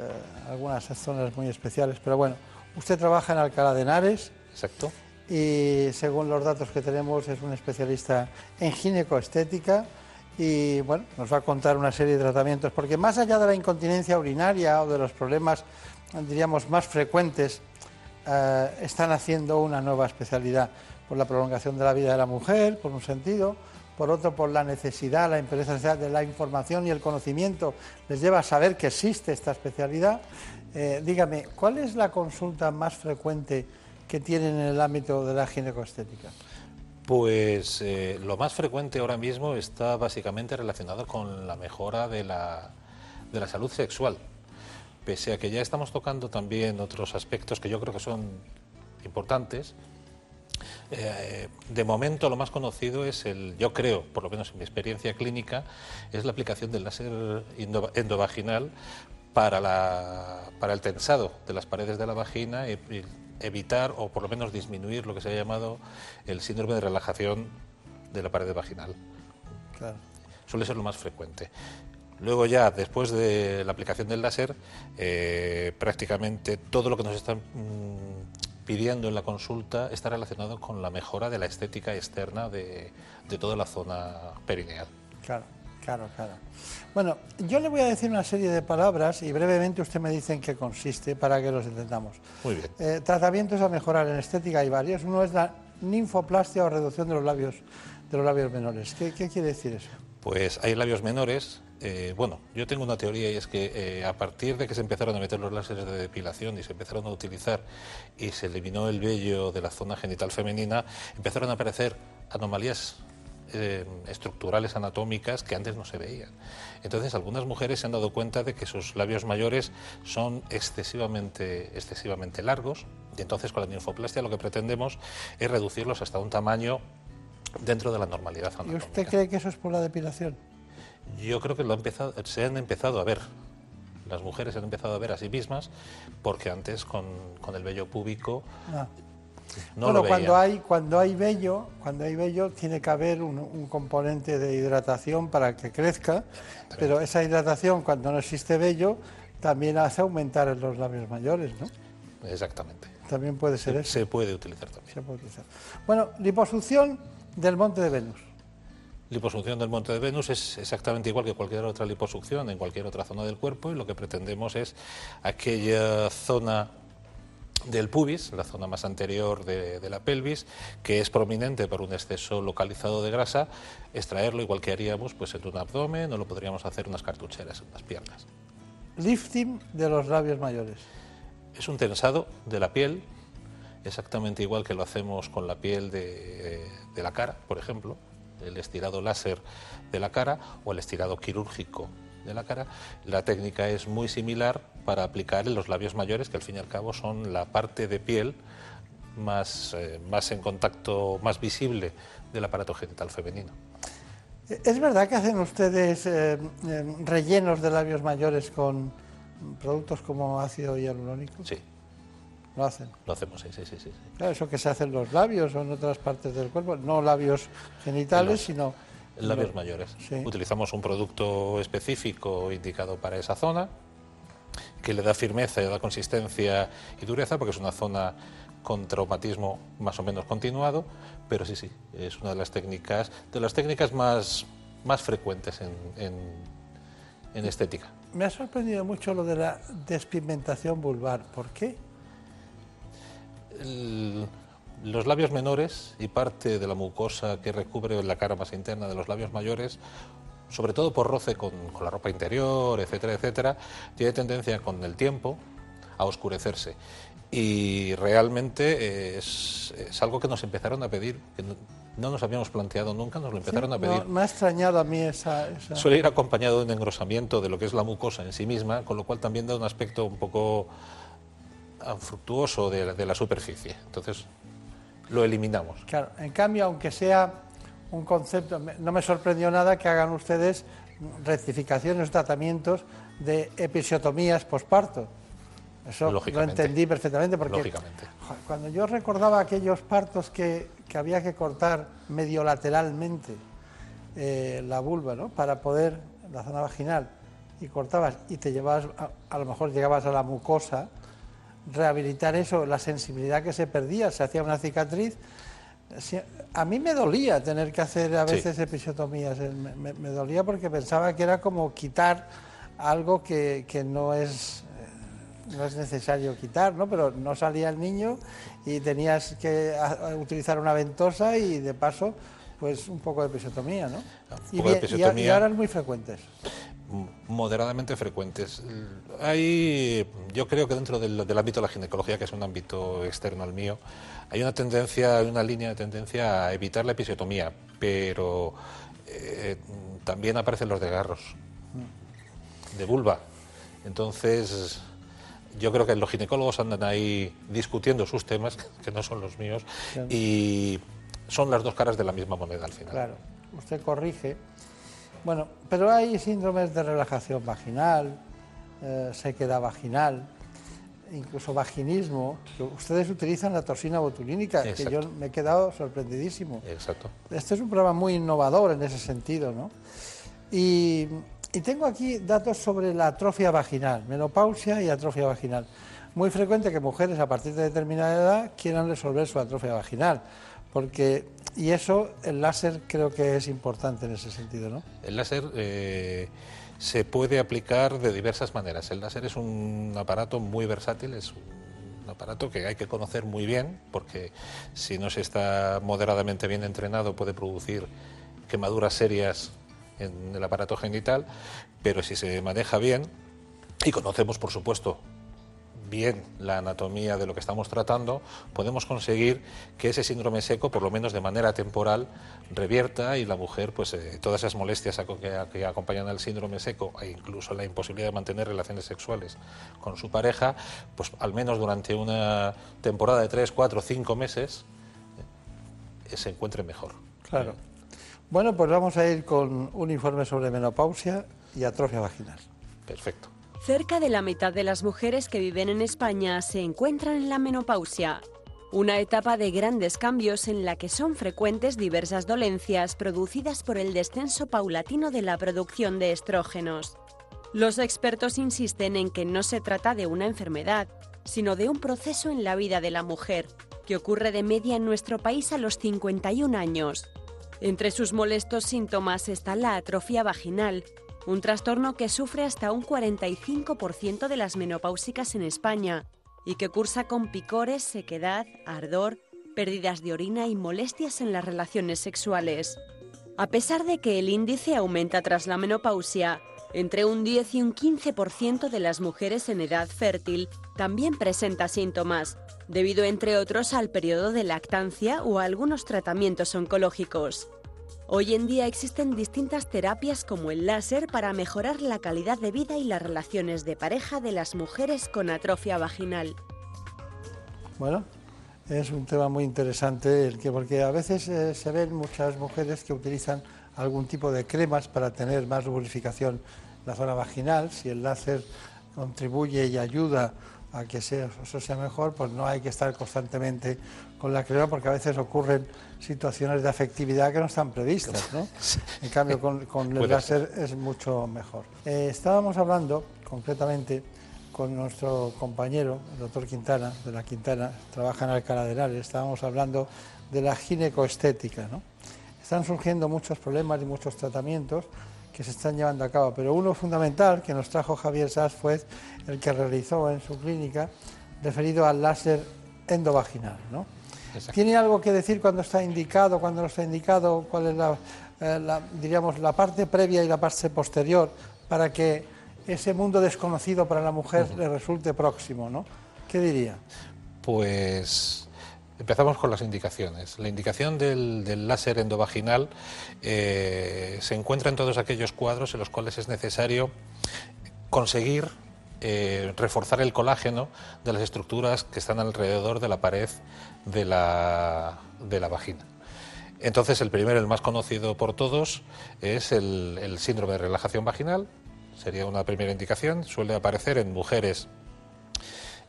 algunas zonas muy especiales, pero bueno, usted trabaja en Alcalá de Henares. Exacto. Y según los datos que tenemos es un especialista en ginecoestética y bueno, nos va a contar una serie de tratamientos, porque más allá de la incontinencia urinaria o de los problemas, diríamos, más frecuentes, eh, están haciendo una nueva especialidad por la prolongación de la vida de la mujer, por un sentido, por otro por la necesidad, la necesidad de la información y el conocimiento les lleva a saber que existe esta especialidad. Eh, dígame, ¿cuál es la consulta más frecuente que tienen en el ámbito de la ginecoestética? Pues eh, lo más frecuente ahora mismo está básicamente relacionado con la mejora de la, de la salud sexual, pese a que ya estamos tocando también otros aspectos que yo creo que son importantes. Eh, de momento lo más conocido es el, yo creo, por lo menos en mi experiencia clínica, es la aplicación del láser endovaginal para, la, para el tensado de las paredes de la vagina y, y evitar o por lo menos disminuir lo que se ha llamado el síndrome de relajación de la pared vaginal. Claro. Suele ser lo más frecuente. Luego ya, después de la aplicación del láser, eh, prácticamente todo lo que nos están mm, pidiendo en la consulta está relacionado con la mejora de la estética externa de, de toda la zona perineal. Claro, claro, claro. Bueno, yo le voy a decir una serie de palabras y brevemente usted me dice en qué consiste para que los entendamos. Muy bien. Eh, tratamientos a mejorar en estética hay varios. Uno es la ninfoplastia o reducción de los labios, de los labios menores. ¿Qué, qué quiere decir eso? Pues hay labios menores. Eh, bueno, yo tengo una teoría y es que eh, a partir de que se empezaron a meter los láseres de depilación y se empezaron a utilizar y se eliminó el vello de la zona genital femenina, empezaron a aparecer anomalías eh, estructurales anatómicas que antes no se veían. Entonces, algunas mujeres se han dado cuenta de que sus labios mayores son excesivamente, excesivamente largos y entonces con la ninfoplastia lo que pretendemos es reducirlos hasta un tamaño dentro de la normalidad ¿Y anatómica. usted cree que eso es por la depilación? Yo creo que lo ha empezado, se han empezado a ver. Las mujeres se han empezado a ver a sí mismas porque antes con, con el vello púbico Ah. no bueno, lo cuando hay cuando hay vello, cuando hay vello tiene que haber un, un componente de hidratación para que crezca, pero esa hidratación cuando no existe vello también hace aumentar en los labios mayores, ¿no? Exactamente. También puede ser Se, eso. se puede utilizar también. Se puede utilizar. Bueno, liposucción del monte de Venus. Liposucción del monte de Venus es exactamente igual que cualquier otra liposucción en cualquier otra zona del cuerpo y lo que pretendemos es aquella zona del pubis, la zona más anterior de, de la pelvis, que es prominente por un exceso localizado de grasa, extraerlo igual que haríamos pues, en un abdomen o lo podríamos hacer en unas cartucheras en las piernas. Lifting de los labios mayores. Es un tensado de la piel, exactamente igual que lo hacemos con la piel de, de la cara, por ejemplo, el estirado láser de la cara o el estirado quirúrgico de la cara. La técnica es muy similar para aplicar en los labios mayores, que al fin y al cabo son la parte de piel más, eh, más en contacto, más visible del aparato genital femenino. ¿Es verdad que hacen ustedes eh, eh, rellenos de labios mayores con productos como ácido hialurónico? Sí. Lo hacen. Lo hacemos, sí, sí, sí. sí. Claro, eso que se hace en los labios o en otras partes del cuerpo, no labios genitales, Los- sino labios los- mayores. Sí. Utilizamos un producto específico indicado para esa zona, que le da firmeza y le da consistencia y dureza, porque es una zona con traumatismo más o menos continuado, pero sí, sí, es una de las técnicas, de las técnicas más, más frecuentes en, en- en estética. Me ha sorprendido mucho lo de la despigmentación vulvar. ¿Por qué? El- los labios menores y parte de la mucosa que recubre la cara más interna de los labios mayores, sobre todo por roce con, con la ropa interior, etcétera, etcétera, tiene tendencia con el tiempo a oscurecerse. Y realmente eh, es, es algo que nos empezaron a pedir, que no, no nos habíamos planteado nunca, nos lo empezaron a pedir. no, me ha extrañado a mí esa... esa- Suele ir acompañado de un engrosamiento de lo que es la mucosa en sí misma, con lo cual también da un aspecto un poco fructuoso de, la- de la superficie. Entonces, lo eliminamos. Claro, en cambio, aunque sea un concepto, no me sorprendió nada que hagan ustedes rectificaciones, tratamientos de episiotomías posparto. Eso lo entendí perfectamente porque cuando yo recordaba aquellos partos que, que había que cortar medio lateralmente eh, la vulva, ¿no? Para poder, la zona vaginal, y cortabas y te llevabas, a, a lo mejor llegabas a la mucosa, rehabilitar eso, la sensibilidad que se perdía, se hacía una cicatriz, a mí me dolía tener que hacer a Sí. veces episiotomías, eh, me, me- me dolía porque pensaba que era como quitar algo que, que no es eh, no es necesario quitar, ¿no? Pero no salía el niño y tenías que utilizar una ventosa y de paso, pues un poco de episiotomía, ¿no? Y, poco de bien- y a- y episiotomía. ahora es muy frecuentes. Moderadamente frecuentes. Hay, yo creo que dentro del, del ámbito de la ginecología, que es un ámbito externo al mío, hay una tendencia, hay una línea de tendencia a evitar la episiotomía, pero eh, también aparecen los desgarros de vulva. Entonces, yo creo que los ginecólogos andan ahí discutiendo sus temas, que no son los míos, Claro. y son las dos caras de la misma moneda al final. Claro, usted corrige. Bueno, pero hay síndromes de relajación vaginal, eh, sequedad vaginal, incluso vaginismo, que ustedes utilizan la toxina botulínica, que yo me he quedado sorprendidísimo. Exacto. Este es un programa muy innovador en ese sentido, ¿no? Y, y tengo aquí datos sobre la atrofia vaginal, menopausia y atrofia vaginal. Muy frecuente que mujeres a partir de determinada edad quieran resolver su atrofia vaginal, porque y eso el láser creo que es importante en ese sentido, ¿no? El láser eh, se puede aplicar de diversas maneras. El láser es un aparato muy versátil, es un aparato que hay que conocer muy bien, porque si no se está moderadamente bien entrenado puede producir quemaduras serias en el aparato genital, pero si se maneja bien y conocemos, por supuesto, bien la anatomía de lo que estamos tratando, podemos conseguir que ese síndrome seco, por lo menos de manera temporal, revierta y la mujer, pues eh, todas esas molestias que, que acompañan al síndrome seco e incluso la imposibilidad de mantener relaciones sexuales con su pareja, pues al menos durante una temporada de tres, cuatro, cinco meses, eh, se encuentre mejor. Claro. Bueno, pues vamos a ir con un informe sobre menopausia y atrofia vaginal. Perfecto. Cerca de la mitad de las mujeres que viven en España se encuentran en la menopausia, una etapa de grandes cambios en la que son frecuentes diversas dolencias producidas por el descenso paulatino de la producción de estrógenos. Los expertos insisten en que no se trata de una enfermedad, sino de un proceso en la vida de la mujer, que ocurre de media en nuestro país a los 51 años. Entre sus molestos síntomas está la atrofia vaginal, un trastorno que sufre hasta un 45% de las menopáusicas en España y que cursa con picores, sequedad, ardor, pérdidas de orina y molestias en las relaciones sexuales. A pesar de que el índice aumenta tras la menopausia, entre un 10 y un 15% de las mujeres en edad fértil también presenta síntomas, debido entre otros al periodo de lactancia o a algunos tratamientos oncológicos. Hoy en día existen distintas terapias como el láser para mejorar la calidad de vida y las relaciones de pareja de las mujeres con atrofia vaginal. Bueno, es un tema muy interesante el que porque a veces eh, se ven muchas mujeres que utilizan algún tipo de cremas para tener más lubrificación en la zona vaginal. Si el láser contribuye y ayuda a que sea- eso sea mejor, pues no hay que estar constantemente con la crema porque a veces ocurren situaciones de afectividad que no están previstas, ¿no? En cambio, con, con el láser es mucho mejor. Eh, estábamos hablando concretamente con nuestro compañero, el doctor Quintana, de la Quintana, trabaja en Alcalá de Henares, estábamos hablando de la ginecoestética. ¿no? Están surgiendo muchos problemas y muchos tratamientos que se están llevando a cabo, pero uno fundamental que nos trajo Javier Sass fue el que realizó en su clínica, referido al láser endovaginal. ¿no? ¿Tiene algo que decir cuando está indicado, cuando no está indicado, cuál es la, eh, la, diríamos, la parte previa y la parte posterior para que ese mundo desconocido para la mujer le resulte próximo, ¿no? ¿Qué diría? Pues empezamos con las indicaciones. La indicación del, del láser endovaginal eh, se encuentra en todos aquellos cuadros en los cuales es necesario conseguir eh, reforzar el colágeno de las estructuras que están alrededor de la pared de la, de la vagina. Entonces, el primero, el más conocido por todos, es el, el síndrome de relajación vaginal. Sería una primera indicación. Suele aparecer en mujeres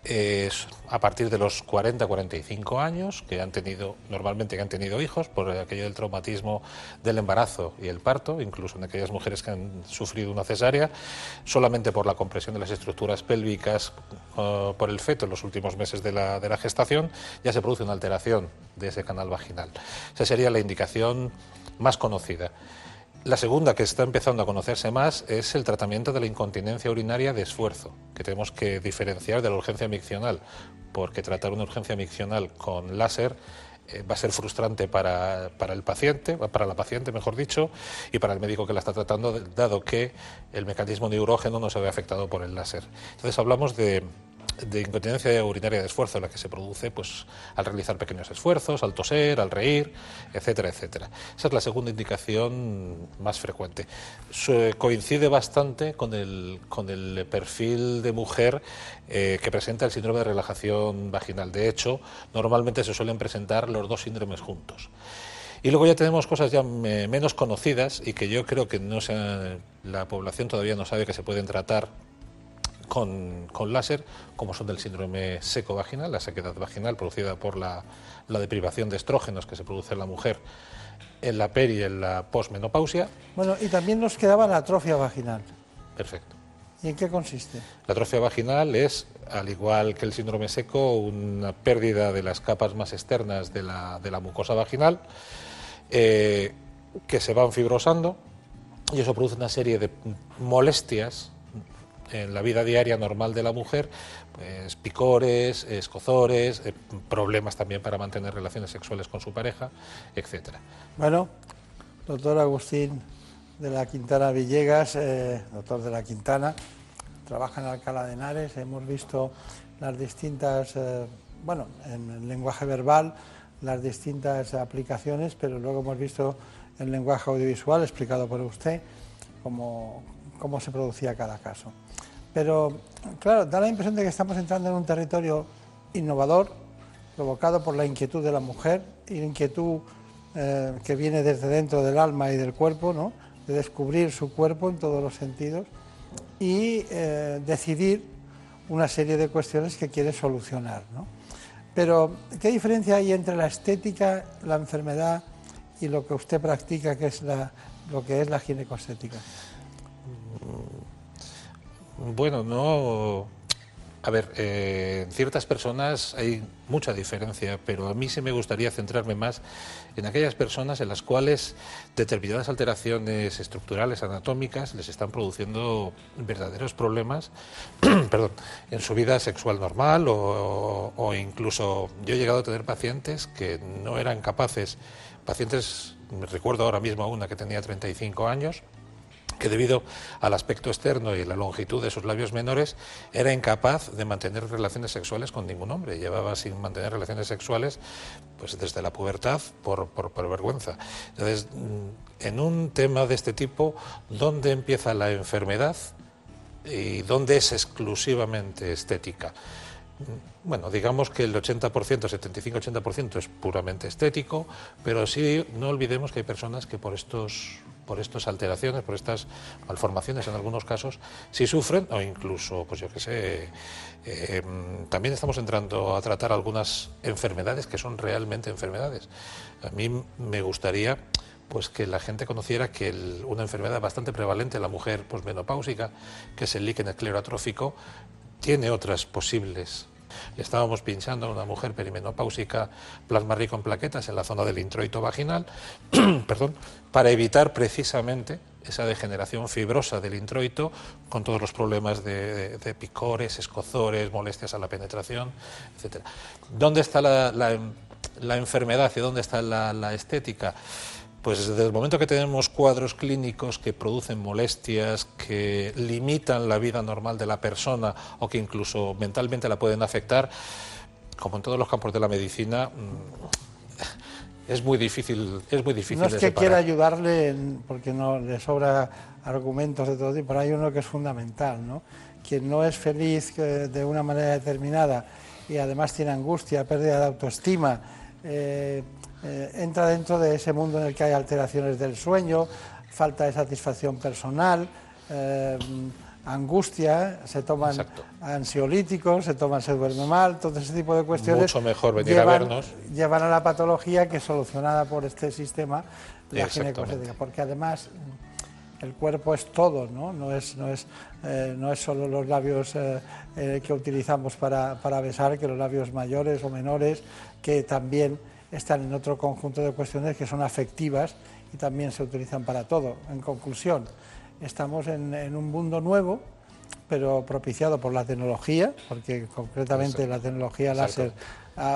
es a partir de los 40, 45 años, que han tenido, normalmente que han tenido hijos, por aquello del traumatismo del embarazo y el parto, incluso en aquellas mujeres que han sufrido una cesárea, solamente por la compresión de las estructuras pélvicas uh, por el feto en los últimos meses de la, de la gestación, ya se produce una alteración de ese canal vaginal. Esa sería la indicación más conocida. La segunda, que está empezando a conocerse más, es el tratamiento de la incontinencia urinaria de esfuerzo, que tenemos que diferenciar de la urgencia miccional, porque tratar una urgencia miccional con láser eh, va a ser frustrante para, para, el paciente, para la paciente, mejor dicho, y para el médico que la está tratando, dado que el mecanismo neurógeno no se ve afectado por el láser. Entonces hablamos de de incontinencia urinaria de esfuerzo, la que se produce pues, al realizar pequeños esfuerzos, al toser, al reír, etcétera, etcétera. Esa es la segunda indicación más frecuente. coincide bastante con el, con el perfil de mujer eh, que presenta el síndrome de relajación vaginal. De hecho, normalmente se suelen presentar los dos síndromes juntos. Y luego ya tenemos cosas ya menos conocidas y que yo creo que no la población todavía no sabe que se pueden tratar con, con, láser, como son del síndrome seco vaginal, la sequedad vaginal producida por la, la deprivación de estrógenos que se produce en la mujer en la peri y en la posmenopausia. Bueno, y también nos quedaba la atrofia vaginal. Perfecto. ¿Y en qué consiste? La atrofia vaginal es, al igual que el síndrome seco, una pérdida de las capas más externas de la, de la mucosa vaginal eh, que se van fibrosando y eso produce una serie de molestias en la vida diaria normal de la mujer, pues picores, escozores, eh, problemas también para mantener relaciones sexuales con su pareja, etcétera. Bueno, doctor Agustín de la Quintana Villegas, eh, doctor de la Quintana, trabaja en Alcalá de Henares, hemos visto las distintas, eh, bueno, en el lenguaje verbal, las distintas aplicaciones, pero luego hemos visto el lenguaje audiovisual explicado por usted, cómo, cómo se producía cada caso. Pero, claro, da la impresión de que estamos entrando en un territorio innovador, provocado por la inquietud de la mujer inquietud eh, que viene desde dentro del alma y del cuerpo, ¿no? de descubrir su cuerpo en todos los sentidos y eh, decidir una serie de cuestiones que quiere solucionar. ¿no? Pero, ¿qué diferencia hay entre la estética, la enfermedad y lo que usted practica, que es la, lo que es la ginecostética? Bueno, no. A ver, eh, en ciertas personas hay mucha diferencia, pero a mí sí me gustaría centrarme más en aquellas personas en las cuales determinadas alteraciones estructurales, anatómicas, les están produciendo verdaderos problemas perdón, en su vida sexual normal o, o incluso yo he llegado a tener pacientes que no eran capaces, pacientes, me recuerdo ahora mismo a una que tenía 35 años, que debido al aspecto externo y la longitud de sus labios menores era incapaz de mantener relaciones sexuales con ningún hombre. Llevaba sin mantener relaciones sexuales pues desde la pubertad por, por, por vergüenza. Entonces, mm, en un tema de este tipo, ¿dónde empieza la enfermedad y dónde es exclusivamente estética? bueno, digamos que el 80%, 75-80% es puramente estético, pero sí no olvidemos que hay personas que por estos por estas alteraciones, por estas malformaciones en algunos casos, sí sufren o incluso, pues yo qué sé, eh, también estamos entrando a tratar algunas enfermedades que son realmente enfermedades. A mí me gustaría pues que la gente conociera que una enfermedad bastante prevalente en la mujer posmenopáusica, que es el líquen esclerotrófico, tiene otras posibles estábamos pinchando a una mujer perimenopáusica plasma rico en plaquetas en la zona del introito vaginal, perdón, para evitar precisamente esa degeneración fibrosa del introito con todos los problemas de, picores, escozores, molestias a la penetración, etc. ¿Dónde está la, enfermedad y dónde está la estética? Pues desde el momento que tenemos cuadros clínicos que producen molestias, que limitan la vida normal de la persona o que incluso mentalmente la pueden afectar, como en todos los campos de la medicina, mm, es muy difícil, es muy difícil. No es que quiera ayudarle porque no le sobra argumentos de todo tipo, pero hay uno que es fundamental, ¿no? Quien no es feliz de una manera determinada y además tiene angustia, pérdida de autoestima, eh, eh, entra dentro de ese mundo en el que hay alteraciones del sueño, falta de satisfacción personal, eh, angustia, se toman ansiolíticos, se toman, se duerme mal, todo ese tipo de cuestiones. Mucho mejor venir llevan, a vernos. Llevan a la patología que solucionada por este sistema, la ginecostética, porque además el cuerpo es todo, ¿no? No es, no es, eh, no es solo los labios eh, eh, que utilizamos para, para besar, que los labios mayores o menores, que también están en otro conjunto de cuestiones que son afectivas y también se utilizan para todo. En conclusión, estamos en, un mundo nuevo, pero propiciado por la tecnología, porque concretamente la tecnología láser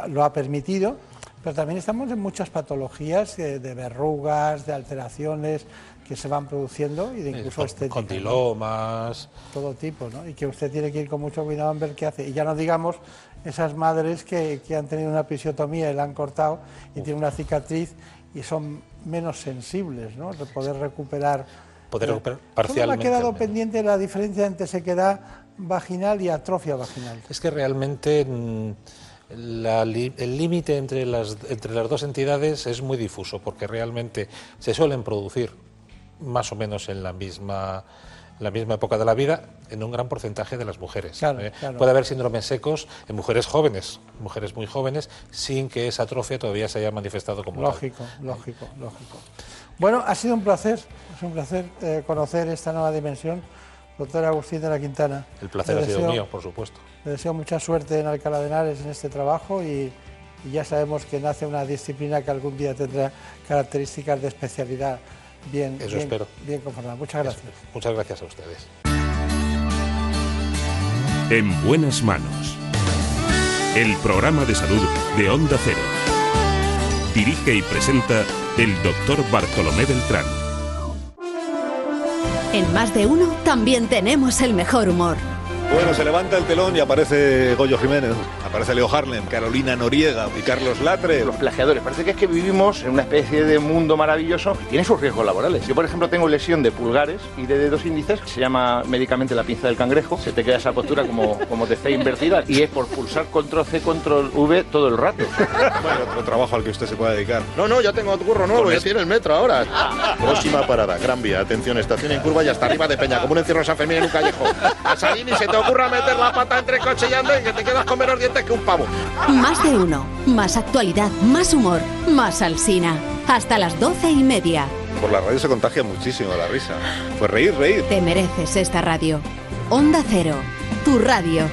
lo ha permitido, pero también estamos en muchas patologías de, verrugas, de alteraciones que se van produciendo y de incluso estéticas. Condilomas. Todo tipo, ¿no? Y que usted tiene que ir con mucho cuidado en ver qué hace. Y ya no digamos esas madres que, que han tenido una episiotomía y la han cortado y tienen una cicatriz y son menos sensibles, ¿no? De poder recuperar poder recuperar parcialmente. me ha quedado pendiente la diferencia entre sequedad vaginal y atrofia vaginal. Es que realmente mm, el límite entre las, entre las dos entidades es muy difuso, porque realmente se suelen producir más o menos en la misma la misma época de la vida en un gran porcentaje de las mujeres. ¿eh? Puede haber síndromes secos en mujeres jóvenes, mujeres muy jóvenes, sin que esa atrofia todavía se haya manifestado como lógico, Lógico, lógico, Bueno, ha sido un placer, es un placer eh, conocer esta nueva dimensión. Doctor Agustín de la Quintana. El placer ha sido mío, por supuesto. Le deseo mucha suerte en Alcalá de Henares en este trabajo y, ya sabemos que nace una disciplina que algún día tendrá características de especialidad bien, Eso espero. bien conformada. Muchas gracias. Muchas gracias a ustedes. En buenas manos. El programa de salud de Onda Cero. Dirige y presenta el doctor Bartolomé Beltrán. En más de uno también tenemos el mejor humor. Bueno, se levanta el telón y aparece Goyo Jiménez, aparece Leo Harlem, Carolina Noriega y Carlos Latre. Los plagiadores, parece que es que vivimos en una especie de mundo maravilloso y tiene sus riesgos laborales. Yo, por ejemplo, tengo lesión de pulgares y de dedos índices, se llama médicamente la pinza del cangrejo, se te queda esa postura como, como de C invertida y es por pulsar control C, control V todo el rato. bueno, otro trabajo al que usted se pueda dedicar. No, no, ya tengo curro nuevo, ya tiene el metro ahora. Próxima parada, Gran Vía, atención, estación en curva y hasta arriba de Peña, como un encierro San Fermín en un callejo. A salir y se te ocurra meter la pata entre coche y que te quedas con menos dientes que un pavo. Más de uno, más actualidad, más humor, más alsina. Hasta las doce y media. Por la radio se contagia muchísimo la risa. Pues reír, reír. Te mereces esta radio. Onda Cero, tu radio.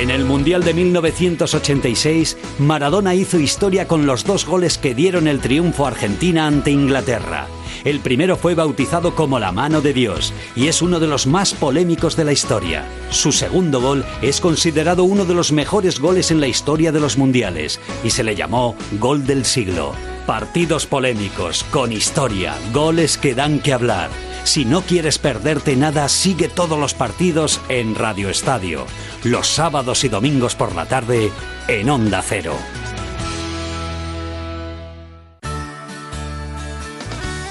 En el Mundial de 1986, Maradona hizo historia con los dos goles que dieron el triunfo a Argentina ante Inglaterra. El primero fue bautizado como la mano de Dios y es uno de los más polémicos de la historia. Su segundo gol es considerado uno de los mejores goles en la historia de los mundiales y se le llamó Gol del siglo. Partidos polémicos, con historia, goles que dan que hablar. Si no quieres perderte nada, sigue todos los partidos en Radio Estadio, los sábados y domingos por la tarde en Onda Cero.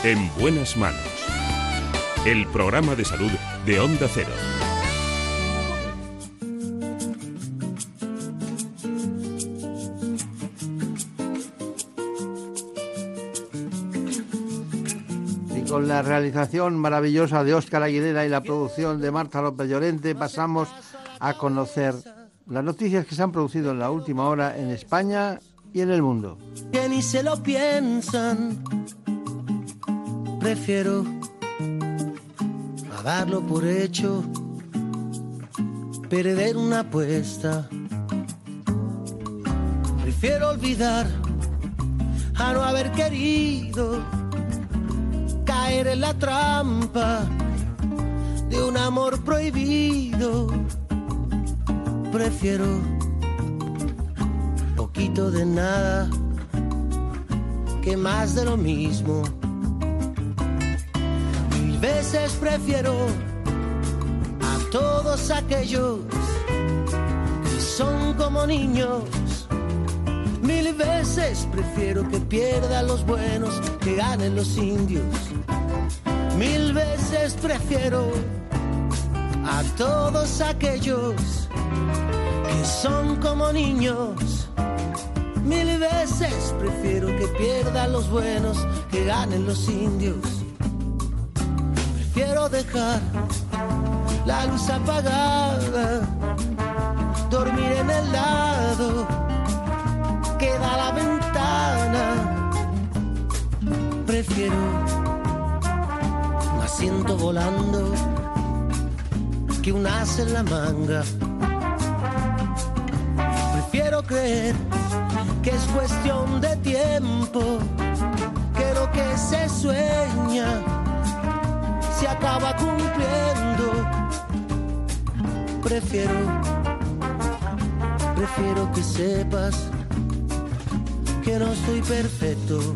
En buenas manos. El programa de salud de Onda Cero. Con la realización maravillosa de Óscar Aguilera y la producción de Marta López Llorente pasamos a conocer las noticias que se han producido en la última hora en España y en el mundo. Que ni se lo piensan prefiero a darlo por hecho, perder una apuesta. Prefiero olvidar a no haber querido en la trampa de un amor prohibido. Prefiero poquito de nada que más de lo mismo veces prefiero a todos aquellos que son como niños. Mil veces prefiero que pierdan los buenos que ganen los indios. Mil veces prefiero a todos aquellos que son como niños. Mil veces prefiero que pierdan los buenos que ganen los indios dejar la luz apagada, dormir en el lado que da la ventana. Prefiero asiento volando que un as en la manga. Prefiero creer que es cuestión de tiempo, que lo que se sueña se acaba cumpliendo. Prefiero, prefiero que sepas que no estoy perfecto.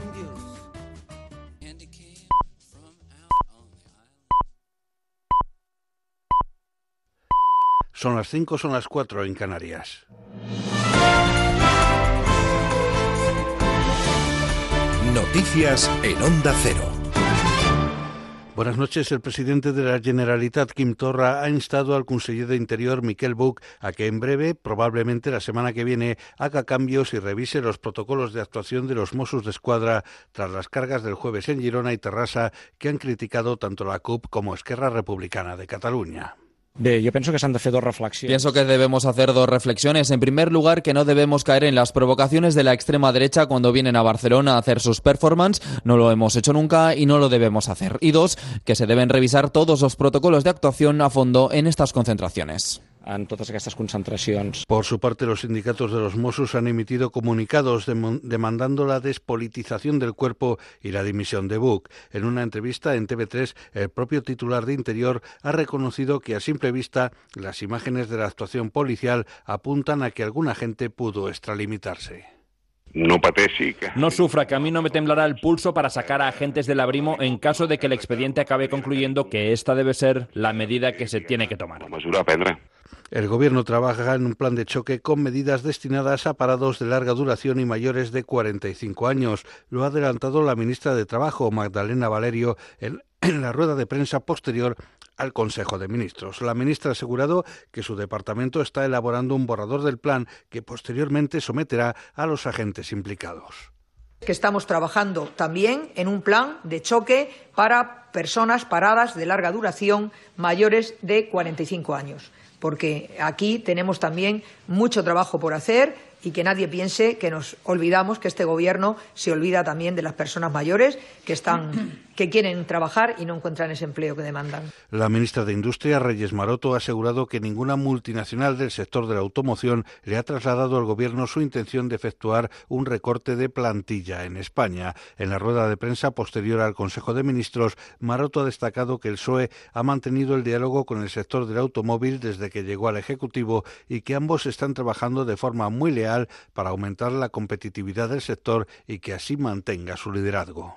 Son las 5, son las 4 en Canarias. Noticias en Onda Cero. Buenas noches. El presidente de la Generalitat, Quim Torra, ha instado al conseller de Interior, Miquel Buch, a que en breve, probablemente la semana que viene, haga cambios y revise los protocolos de actuación de los Mossos de Escuadra tras las cargas del jueves en Girona y Terrassa que han criticado tanto la CUP como Esquerra Republicana de Cataluña. Yo pienso que se han de hacer dos reflexiones. Pienso que debemos hacer dos reflexiones. En primer lugar, que no debemos caer en las provocaciones de la extrema derecha cuando vienen a Barcelona a hacer sus performances. No lo hemos hecho nunca y no lo debemos hacer. Y dos, que se deben revisar todos los protocolos de actuación a fondo en estas concentraciones. En totes aquestes concentracions. Por su parte, los sindicatos de los Mossos han emitido comunicados dem- demandando la despolitización del cuerpo y la dimisión de Buch. En una entrevista en TV3, el propio titular de Interior ha reconocido que a simple vista las imágenes de la actuación policial apuntan a que alguna gente pudo extralimitarse. No pateixi que... No sufra, que a mí no me temblará el pulso para sacar a agentes del abrimo en caso de que el expediente acabe concluyendo que esta debe ser la medida que se tiene que tomar. El Gobierno trabaja en un plan de choque con medidas destinadas a parados de larga duración y mayores de 45 años. Lo ha adelantado la ministra de Trabajo, Magdalena Valerio, en la rueda de prensa posterior al Consejo de Ministros. La ministra ha asegurado que su departamento está elaborando un borrador del plan que posteriormente someterá a los agentes implicados. que estamos trabajando también en un plan de choque para personas paradas de larga duración mayores de 45 años, porque aquí tenemos también mucho trabajo por hacer y que nadie piense que nos olvidamos que este gobierno se olvida también de las personas mayores que están que quieren trabajar y no encuentran ese empleo que demandan. La ministra de Industria, Reyes Maroto, ha asegurado que ninguna multinacional del sector de la automoción le ha trasladado al Gobierno su intención de efectuar un recorte de plantilla en España. En la rueda de prensa posterior al Consejo de Ministros, Maroto ha destacado que el PSOE ha mantenido el diálogo con el sector del automóvil desde que llegó al Ejecutivo y que ambos están trabajando de forma muy leal para aumentar la competitividad del sector y que así mantenga su liderazgo.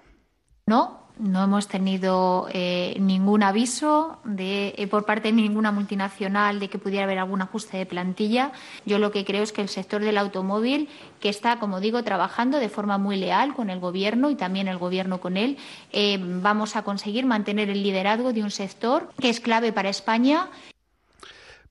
No, no hemos tenido eh, ningún aviso de, eh, por parte de ninguna multinacional de que pudiera haber algún ajuste de plantilla. Yo lo que creo es que el sector del automóvil, que está, como digo, trabajando de forma muy leal con el Gobierno y también el Gobierno con él, eh, vamos a conseguir mantener el liderazgo de un sector que es clave para España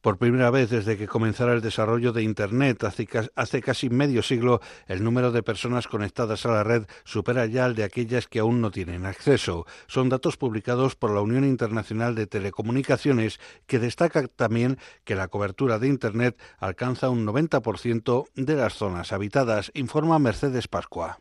Por primera vez desde que comenzara el desarrollo de Internet hace, ca- hace casi medio siglo, el número de personas conectadas a la red supera ya al de aquellas que aún no tienen acceso. Son datos publicados por la Unión Internacional de Telecomunicaciones, que destaca también que la cobertura de Internet alcanza un 90% de las zonas habitadas, informa Mercedes Pascua.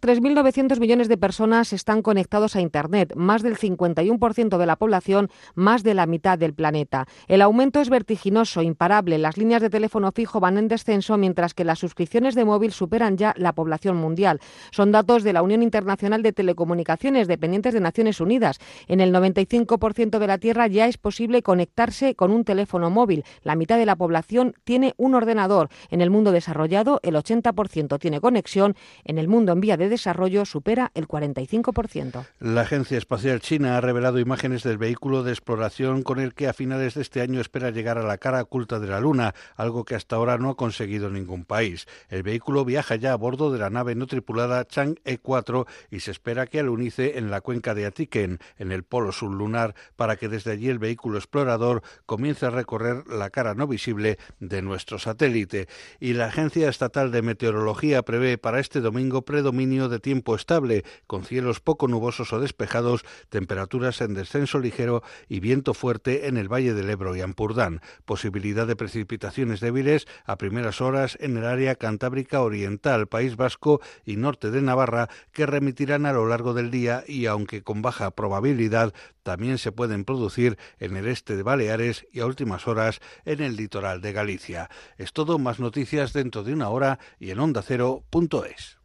3.900 millones de personas están conectados a Internet, más del 51% de la población, más de la mitad del planeta. El aumento es vertiginoso, imparable. Las líneas de teléfono fijo van en descenso, mientras que las suscripciones de móvil superan ya la población mundial. Son datos de la Unión Internacional de Telecomunicaciones, dependientes de Naciones Unidas. En el 95% de la Tierra ya es posible conectarse con un teléfono móvil. La mitad de la población tiene un ordenador. En el mundo desarrollado, el 80% tiene conexión. En el mundo en vía de desarrollo supera el 45%. La Agencia Espacial China ha revelado imágenes del vehículo de exploración con el que a finales de este año espera llegar a la cara oculta de la Luna, algo que hasta ahora no ha conseguido ningún país. El vehículo viaja ya a bordo de la nave no tripulada Chang'e 4 y se espera que alunice en la cuenca de Atiken, en el polo sur lunar, para que desde allí el vehículo explorador comience a recorrer la cara no visible de nuestro satélite. Y la Agencia Estatal de Meteorología prevé para este domingo predominio de tiempo estable, con cielos poco nubosos o despejados, temperaturas en descenso ligero y viento fuerte en el Valle del Ebro y Ampurdán. Posibilidad de precipitaciones débiles a primeras horas en el área cantábrica oriental, País Vasco y norte de Navarra, que remitirán a lo largo del día y, aunque con baja probabilidad, también se pueden producir en el este de Baleares y a últimas horas en el litoral de Galicia. Es todo, más noticias dentro de una hora y en ondacero.es.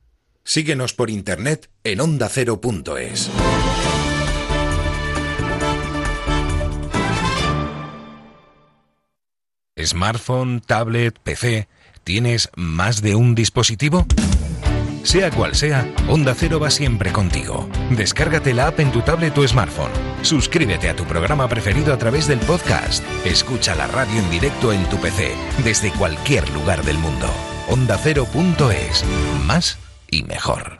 Síguenos por internet en ondacero.es. Smartphone, tablet, PC, ¿tienes más de un dispositivo? Sea cual sea, Onda Cero va siempre contigo. Descárgate la app en tu tablet o smartphone. Suscríbete a tu programa preferido a través del podcast. Escucha la radio en directo en tu PC, desde cualquier lugar del mundo. OndaCero.es. Más y mejor.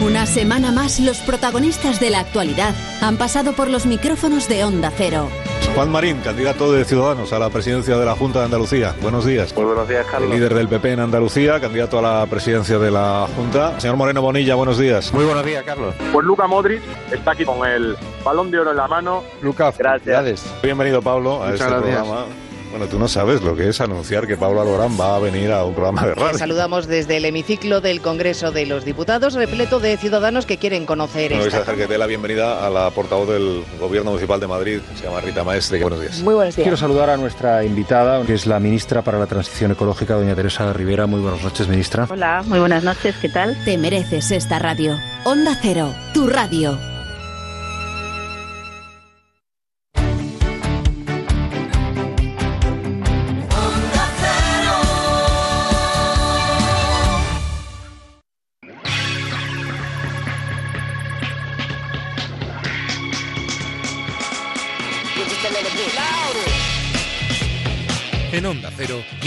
Una semana más, los protagonistas de la actualidad han pasado por los micrófonos de Onda Cero. Juan Marín, candidato de Ciudadanos a la presidencia de la Junta de Andalucía. Buenos días. Muy buenos días, Carlos. El líder del PP en Andalucía, candidato a la presidencia de la Junta. Señor Moreno Bonilla, buenos días. Muy buenos días, Carlos. Pues Luca Modric está aquí con el balón de oro en la mano. Luca, gracias. Bienvenido, Pablo, a Muchas este gracias. programa. Bueno, tú no sabes lo que es anunciar que Pablo Alborán va a venir a un programa de radio. saludamos desde el hemiciclo del Congreso de los Diputados, repleto de ciudadanos que quieren conocer No vais a esta. dejar que dé la bienvenida a la portavoz del Gobierno Municipal de Madrid, se llama Rita Maestre. Buenos días. Muy buenos días. Quiero saludar a nuestra invitada, que es la ministra para la Transición Ecológica, doña Teresa Rivera. Muy buenas noches, ministra. Hola, muy buenas noches, ¿qué tal? Te mereces esta radio. Onda Cero, tu radio.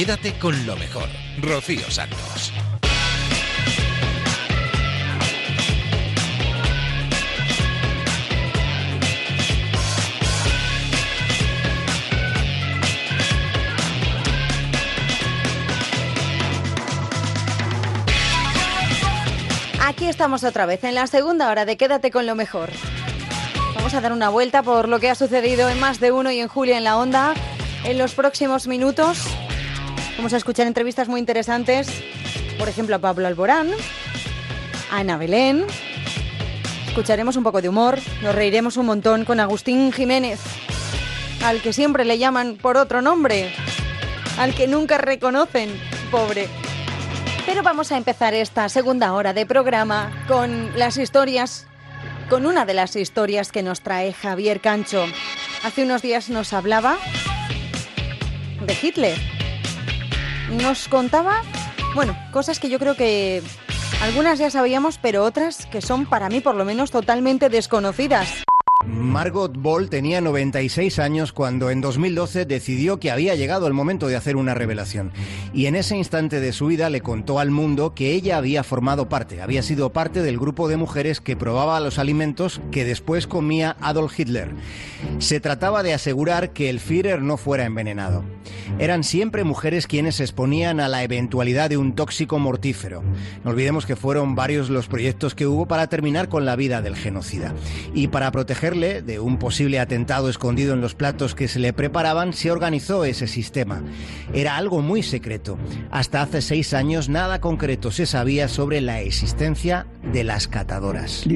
Quédate con lo mejor. Rocío Santos. Aquí estamos otra vez, en la segunda hora de Quédate con lo mejor. Vamos a dar una vuelta por lo que ha sucedido en más de uno y en Julio en la Onda. En los próximos minutos vamos a escuchar entrevistas muy interesantes, por ejemplo a Pablo Alborán, a Ana Belén. Escucharemos un poco de humor, nos reiremos un montón con Agustín Jiménez, al que siempre le llaman por otro nombre, al que nunca reconocen, pobre. Pero vamos a empezar esta segunda hora de programa con las historias, con una de las historias que nos trae Javier Cancho. Hace unos días nos hablaba de Hitler. Nos contaba, bueno, cosas que yo creo que algunas ya sabíamos, pero otras que son para mí por lo menos totalmente desconocidas. Margot Boll tenía 96 años cuando en 2012 decidió que había llegado el momento de hacer una revelación. Y en ese instante de su vida le contó al mundo que ella había formado parte, había sido parte del grupo de mujeres que probaba los alimentos que después comía Adolf Hitler. Se trataba de asegurar que el Führer no fuera envenenado. Eran siempre mujeres quienes se exponían a la eventualidad de un tóxico mortífero. No olvidemos que fueron varios los proyectos que hubo para terminar con la vida del genocida. Y para de un posible atentado escondido en los platos que se le preparaban, se organizó ese sistema. Era algo muy secreto. Hasta hace seis años nada concreto se sabía sobre la existencia de las catadoras.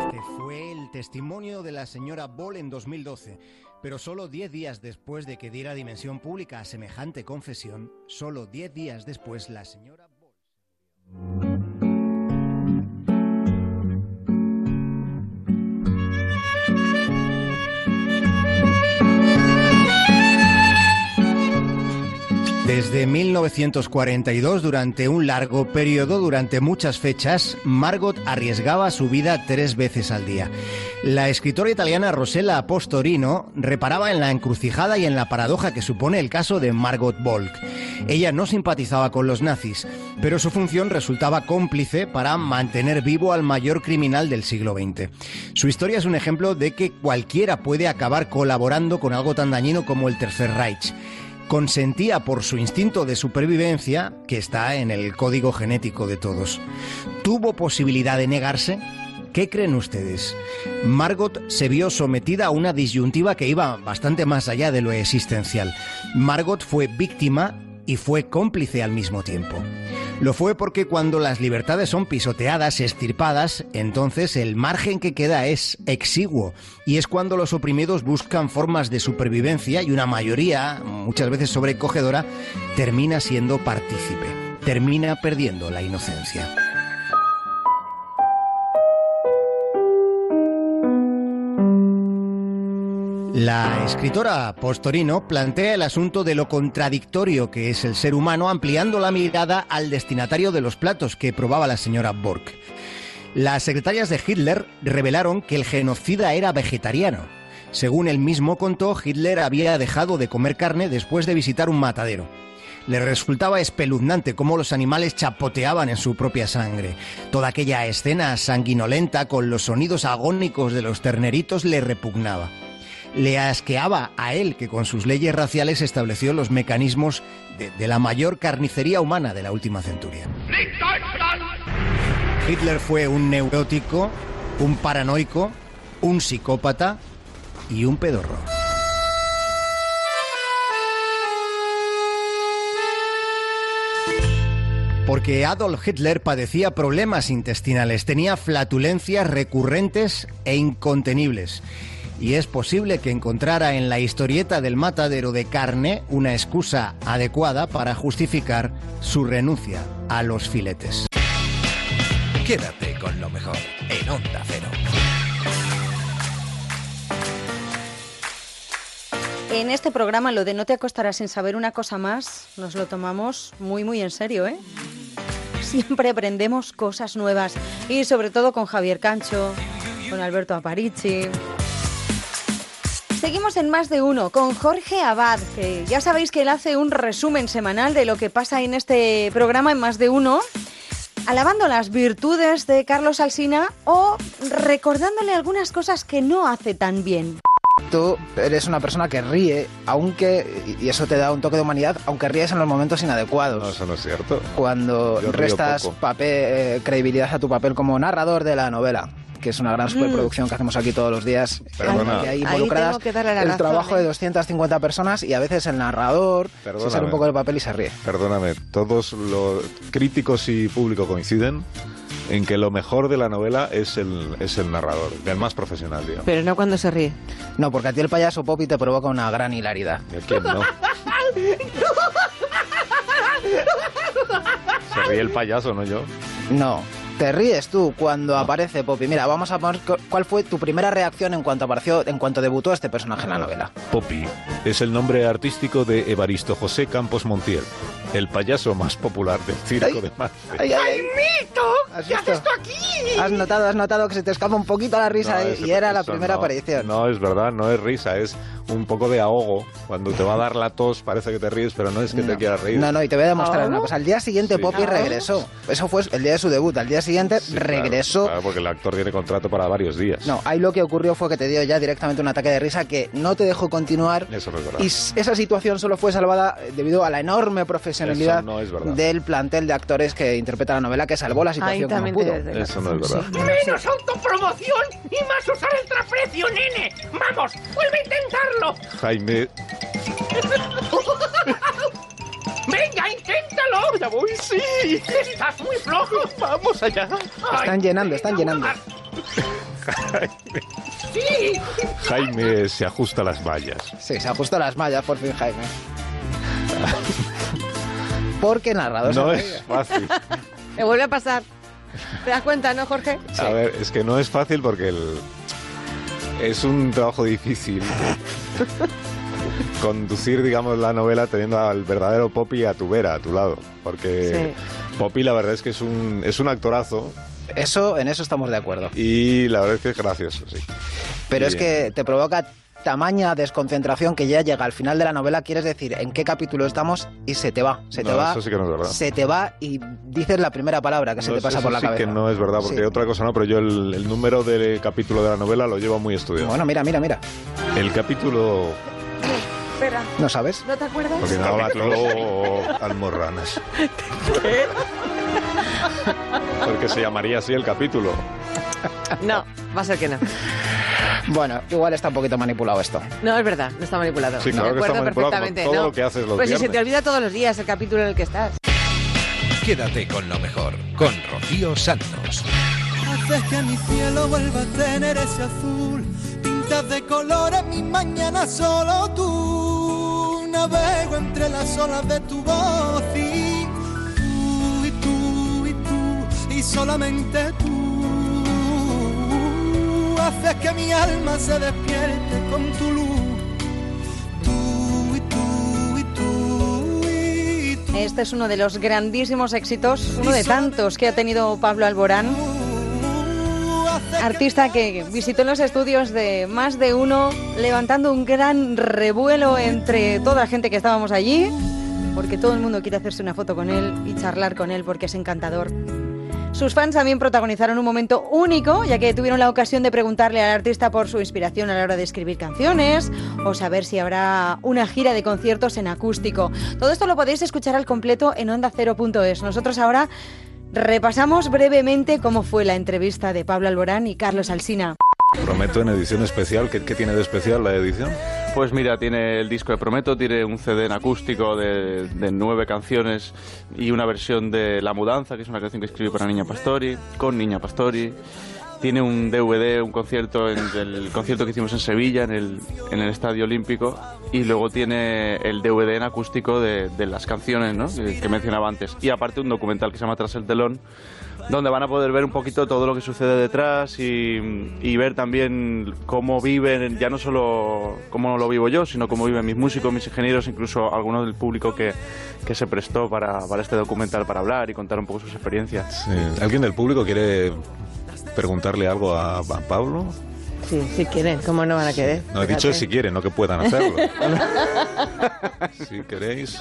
Este fue el testimonio de la señora Boll en 2012. Pero solo 10 días después de que diera dimensión pública a semejante confesión, solo 10 días después la señora... Desde 1942, durante un largo periodo, durante muchas fechas, Margot arriesgaba su vida tres veces al día. La escritora italiana Rosella Postorino reparaba en la encrucijada y en la paradoja que supone el caso de Margot Volk. Ella no simpatizaba con los nazis, pero su función resultaba cómplice para mantener vivo al mayor criminal del siglo XX. Su historia es un ejemplo de que cualquiera puede acabar colaborando con algo tan dañino como el Tercer Reich consentía por su instinto de supervivencia, que está en el código genético de todos. ¿Tuvo posibilidad de negarse? ¿Qué creen ustedes? Margot se vio sometida a una disyuntiva que iba bastante más allá de lo existencial. Margot fue víctima y fue cómplice al mismo tiempo. Lo fue porque cuando las libertades son pisoteadas, estirpadas, entonces el margen que queda es exiguo y es cuando los oprimidos buscan formas de supervivencia y una mayoría, muchas veces sobrecogedora, termina siendo partícipe, termina perdiendo la inocencia. La escritora Postorino plantea el asunto de lo contradictorio que es el ser humano ampliando la mirada al destinatario de los platos que probaba la señora Borg. Las secretarias de Hitler revelaron que el genocida era vegetariano. Según él mismo contó, Hitler había dejado de comer carne después de visitar un matadero. Le resultaba espeluznante cómo los animales chapoteaban en su propia sangre. Toda aquella escena sanguinolenta con los sonidos agónicos de los terneritos le repugnaba le asqueaba a él que con sus leyes raciales estableció los mecanismos de, la mayor carnicería humana de la última centuria. Hitler fue un neurótico, un paranoico, un psicópata y un pedorro. Porque Adolf Hitler padecía problemas intestinales, tenía flatulencias recurrentes e incontenibles y es posible que encontrara en la historieta del matadero de carne una excusa adecuada para justificar su renuncia a los filetes. Quédate con lo mejor en Onda Cero. En este programa lo de no te acostarás sin saber una cosa más, nos lo tomamos muy muy en serio, ¿eh? Siempre aprendemos cosas nuevas y sobre todo con Javier Cancho, con Alberto Aparici, Seguimos en más de uno con Jorge Abad, que ya sabéis que él hace un resumen semanal de lo que pasa en este programa en más de uno, alabando las virtudes de Carlos Alsina o recordándole algunas cosas que no hace tan bien. Tú eres una persona que ríe, aunque, y eso te da un toque de humanidad, aunque ríes en los momentos inadecuados. No, eso no es cierto. Cuando restas papel, eh, credibilidad a tu papel como narrador de la novela que es una gran superproducción que hacemos aquí todos los días. Perdona. Y ahí involucradas el trabajo de 250 personas y a veces el narrador se sale un poco del papel y se ríe. Perdóname, todos los críticos y público coinciden en que lo mejor de la novela es el, es el narrador, el más profesional, digamos. Pero no cuando se ríe. No, porque a ti el payaso Poppy te provoca una gran hilaridad. ¿Y a quién no? Se ríe el payaso, no yo. No, te ríes tú cuando aparece Poppy. Mira, vamos a poner cuál fue tu primera reacción en cuanto apareció, en cuanto debutó este personaje en la novela. Poppy es el nombre artístico de Evaristo José Campos Montiel, el payaso más popular del circo de Marce. ¡Ay, ay, mito! ¿Qué haces tú aquí? Has notado, has notado que se te escapa un poquito la risa No, y- era la primera no. aparición. No, es verdad, no es risa, es un poco de ahogo. Cuando te va a dar la tos parece que te ríes, pero no es que te quieras reír. No, no, y te voy a demostrar ¿Ah? una cosa. Al día siguiente Sí. Poppy regresó. Eso fue el día de su debut. Al día siguiente Sí, claro, regresó. claro, porque el actor tiene contrato para varios días. No, ahí lo que ocurrió fue que te dio ya directamente un ataque de risa que no te dejó continuar. Eso es verdad. Y esa situación solo fue salvada debido a la enorme profesionalidad no del plantel de actores que interpreta la novela que salvó la situación como pudo. Eso no es verdad. Menos autopromoción y más usar el traprecio, nene. Vamos, vuelve a intentarlo. Jaime, Venga, inténtalo. Ya voy, sí. Estás muy flojo. Vamos allá. Están llenando, están llenando. Sí. Jaime se ajusta las vallas. Sí, se ajustó las mallas por fin, Jaime. Porque el narrador No se es fácil. Me vuelve a pasar. ¿Te das cuenta, no, Jorge? A ver, es que no es fácil porque el... es un trabajo difícil. conducir, digamos, la novela teniendo al verdadero Poppy a tu vera, a tu lado. Porque Poppy la verdad es que es un, es un actorazo. Eso, en eso estamos de acuerdo. Y la verdad es que es gracioso, sí. Pero es que te provoca tamaña desconcentración que ya llega al final de la novela, quieres decir en qué capítulo estamos y se te va, se te No, va, eso sí que no es verdad. se te va y dices la primera palabra que se te pasa eso por la sí cabeza. que no es verdad, porque Sí. otra cosa no, pero yo el, el número del capítulo de la novela lo llevo muy estudiado. Bueno, mira, mira, mira. El capítulo... Espera. ¿No sabes? ¿No te acuerdas? Porque no Capítulo Almorranas. Porque se llamaría así el capítulo. No, va a ser que no. Bueno, igual está un poquito manipulado esto. No, es verdad, no está manipulado. Sí, claro Me que está manipulado, perfectamente. todo ¿no? lo que haces los Pues si se viernes. te olvida todos los días el capítulo en el que estás. Quédate con lo mejor, con Rocío Santos. Haces que mi cielo vuelva a tener ese azul. Pintas de colores mi mañana solo tú. Navego entre las olas de tu voz y tú y tú y tú y solamente tú. Haces que mi alma se despierte con tu luz. Tú y tú y tú y tú. Este es uno de los grandísimos éxitos, uno de tantos que ha tenido Pablo Alborán. Artista que visitó los estudios de más de uno, levantando un gran revuelo entre toda la gente que estábamos allí, porque todo el mundo quiere hacerse una foto con él y charlar con él porque es encantador. Sus fans también protagonizaron un momento único, ya que tuvieron la ocasión de preguntarle al artista por su inspiración a la hora de escribir canciones o saber si habrá una gira de conciertos en acústico. Todo esto lo podéis escuchar al completo en onda0.es. Nosotros ahora repasamos brevemente cómo fue la entrevista de Pablo Alborán y Carlos Alsina. Prometo en edición especial. ¿Qué, qué tiene de especial la edición? Pues mira, tiene el disco de Prometo, tiene un CD en acústico de, nueve canciones y una versión de La Mudanza, que es una canción que escribí para Niña Pastori, con Niña Pastori. Tiene un DVD, un concierto, en, el concierto que hicimos en Sevilla, en el, Estadio Olímpico, y luego tiene el DVD en acústico de, las canciones que, que mencionaba antes. Y aparte un documental que se llama Tras el telón, donde van a poder ver un poquito todo lo que sucede detrás y, y ver también cómo viven, ya no solo cómo lo vivo yo, sino cómo viven mis músicos, mis ingenieros, incluso algunos del público que, que se prestó para, para este documental para hablar y contar un poco sus experiencias. Sí. ¿Alguien del público quiere preguntarle algo a, a Pablo? Sí, si quieren, ¿cómo no van a querer? No, he dicho si quieren, no que puedan hacerlo. si queréis.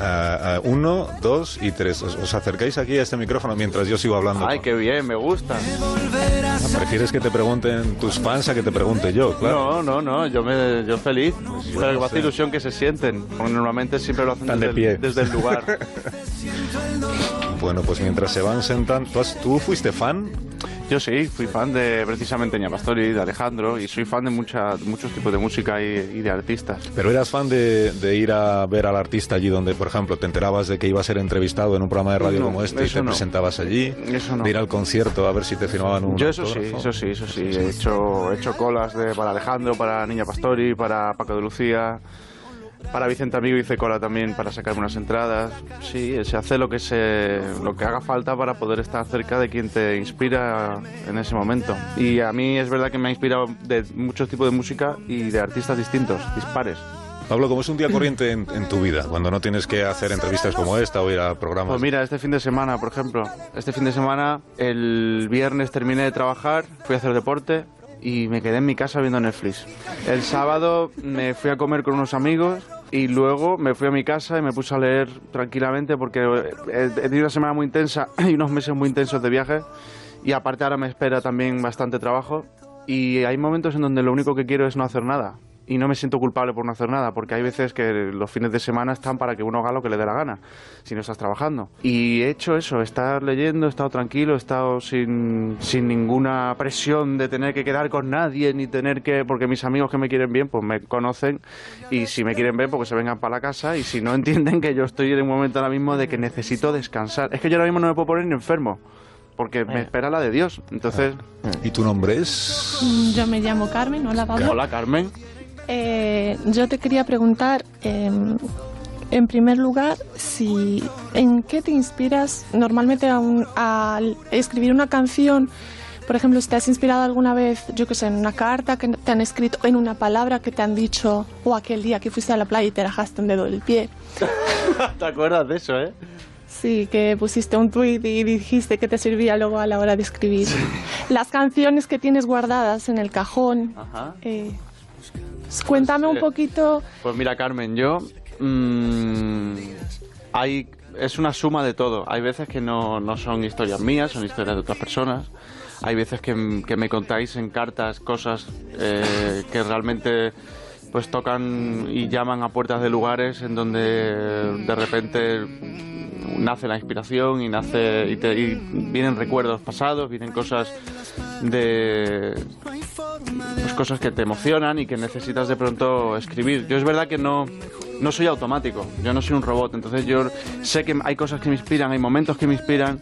Ah, ah, uno, dos y tres. Os, os acercáis aquí a este micrófono mientras yo sigo hablando. Ay, qué bien, me gusta. ¿Prefieres que te pregunten tus fans a que te pregunte yo? Claro. No, no, no, yo, me, yo feliz. Pero que me hace ilusión que se sienten, porque normalmente siempre lo hacen Están de desde, pie. el, desde el lugar. Bueno, pues mientras se van sentando. ¿Tú, has- tú fuiste fan? Yo sí, fui fan de precisamente Ña Pastori, de Alejandro, y soy fan de mucha, muchos tipos de música y, y de artistas. ¿Pero eras fan de, de ir a ver al artista allí donde, por ejemplo, te enterabas de que iba a ser entrevistado en un programa de radio No, como este y te no. presentabas allí? Eso no. De ir al concierto a ver si te firmaban un Yo eso sí, autógrafo? eso sí, eso sí. He hecho, he hecho colas de, para Alejandro, para Niña Pastori, para Paco de Lucía, para Vicente Amigo hice cola también para sacarme unas entradas. Sí, se hace lo que se, lo que haga falta para poder estar cerca de quien te inspira en ese momento. Y a mí es verdad que me ha inspirado de muchos tipos de música y de artistas distintos, dispares. Pablo, ¿cómo es un día corriente en, en tu vida? Cuando no tienes que hacer entrevistas como esta o ir a programas. Pues mira, este fin de semana, por ejemplo, este fin de semana, el viernes terminé de trabajar, fui a hacer deporte y me quedé en mi casa viendo Netflix. El sábado me fui a comer con unos amigos y luego me fui a mi casa y me puse a leer tranquilamente porque he, he tenido una semana muy intensa y unos meses muy intensos de viaje y aparte ahora me espera también bastante trabajo y hay momentos en donde lo único que quiero es no hacer nada. Y no me siento culpable por no hacer nada, porque hay veces que los fines de semana están para que uno haga lo que le dé la gana, si no estás trabajando. Y he hecho eso, he estado leyendo, he estado tranquilo, he estado sin, sin ninguna presión de tener que quedar con nadie, ni tener que... Porque mis amigos que me quieren bien, pues me conocen, y si me quieren ver, porque se vengan para la casa, y si no entienden que yo estoy en un momento ahora mismo de que necesito descansar. Es que yo ahora mismo no me puedo poner ni enfermo, porque me espera la de Dios. Entonces... ¿Y tu nombre es? Yo me llamo Carmen, hola Pablo. Hola, Carmen. Eh, yo te quería preguntar, eh, en primer lugar, si en qué te inspiras normalmente al escribir una canción Por ejemplo, si te has inspirado alguna vez, yo que sé, en una carta que te han escrito, en una palabra que te han dicho, o aquel día que fuiste a la playa y te rajaste un dedo del pie. ¿Te acuerdas de eso, eh? Sí, que pusiste un tweet y dijiste que te servía luego a la hora de escribir. Las canciones que tienes guardadas en el cajón. Ajá. eh, cuéntame un eh, poquito. Pues mira, Carmen, yo. mm, hay, es una suma de todo. Hay veces que no, no son historias mías, son historias de otras personas. Hay veces que, que me contáis en cartas cosas eh, que realmente pues tocan y llaman a puertas de lugares en donde de repente nace la inspiración y nace y, te- y vienen recuerdos pasados, vienen cosas de pues cosas que te emocionan y que necesitas de pronto escribir. Yo es verdad que no no soy automático, yo no soy un robot, entonces yo sé que hay cosas que me inspiran, hay momentos que me inspiran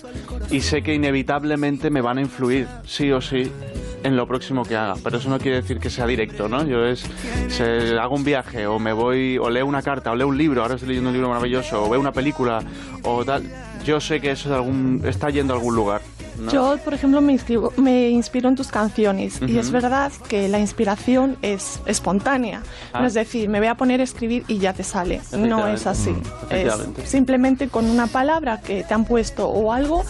y sé que inevitablemente me van a influir, sí o sí, en lo próximo que haga. Pero eso no quiere decir que sea directo, ¿no? Yo es, se, hago un viaje o me voy, o leo una carta, o leo un libro, ahora estoy leyendo un libro maravilloso, o veo una película, o tal. Yo sé que eso algún, está yendo a algún lugar. ¿no? Yo, por ejemplo, me, inscribo- me inspiro en tus canciones y es verdad que la inspiración es espontánea. Ah. No es decir, me voy a poner a escribir y ya te sale. No es así. Mm. Es simplemente con una palabra que te han puesto o algo,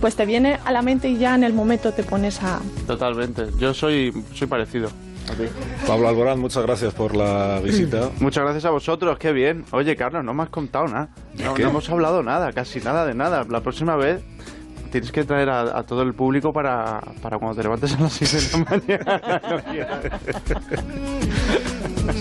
pues te viene a la mente y ya en el momento te pones a... Totalmente. Yo soy, soy parecido a ti. Pablo Alborán, muchas gracias por la visita. Muchas gracias a vosotros, qué bien. Oye, Carlos, no me has contado nada. No hemos hablado nada, casi nada de nada. La próxima vez tienes que traer a, a todo el público para, para cuando te levantes a las 6 de la mañana.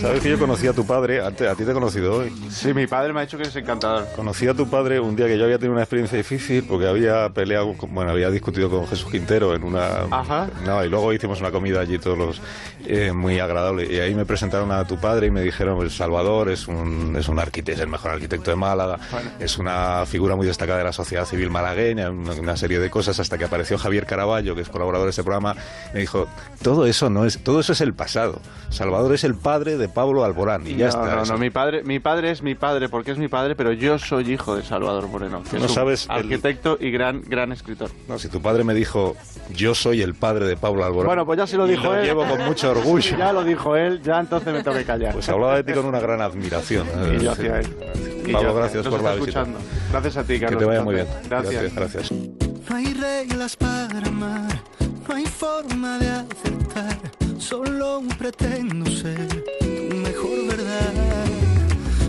Sabes que yo conocí a tu padre, a ti te he conocido hoy. Sí, mi padre me ha dicho que eres encantador. Conocí a tu padre un día que yo había tenido una experiencia difícil porque había peleado, con- bueno, había discutido con Jesús Quintero en una... Ajá. No, y luego hicimos una comida allí todos los... eh, muy agradable. Y ahí me presentaron a tu padre y me dijeron, El Salvador es un, es un arquitecto, es el mejor arquitecto de Málaga, es una figura muy destacada de la sociedad civil malagueña, una, una serie de cosas, hasta que apareció Javier Caraballo, que es colaborador de este programa, me dijo, todo eso no es, todo eso es el pasado. Salvador es el padre de Pablo Alborán y ya está. no, Eso- no, mi padre, mi padre es mi padre porque es mi padre, pero yo soy hijo de Salvador Moreno, que No es un sabes el- arquitecto y gran, gran escritor. No, si tu padre me dijo, yo soy el padre de Pablo Alborán. Bueno, pues ya se lo dijo él. llevo con mucho orgullo. Ya lo dijo él, ya entonces me tengo que callar. Pues hablaba de ti con una gran admiración. Y yo hacia él. Pablo, gracias por la está visita. escuchando. Gracias a ti, Que Carlos. te vaya muy bien. Gracias. Gracias. No hay reglas para amar, no hay forma de acertar. Solo pretendo ser tu mejor verdad.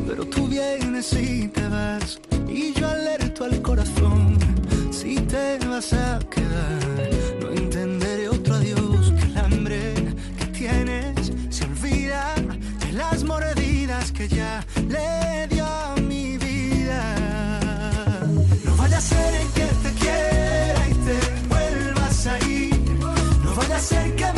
Pero tú vienes y te vas, y yo alerto al corazón. Si te vas a quedar, no entenderé otro adiós que el hambre que tienes se olvida de las mordidas que ya le dio a mi vida. No vaya a ser No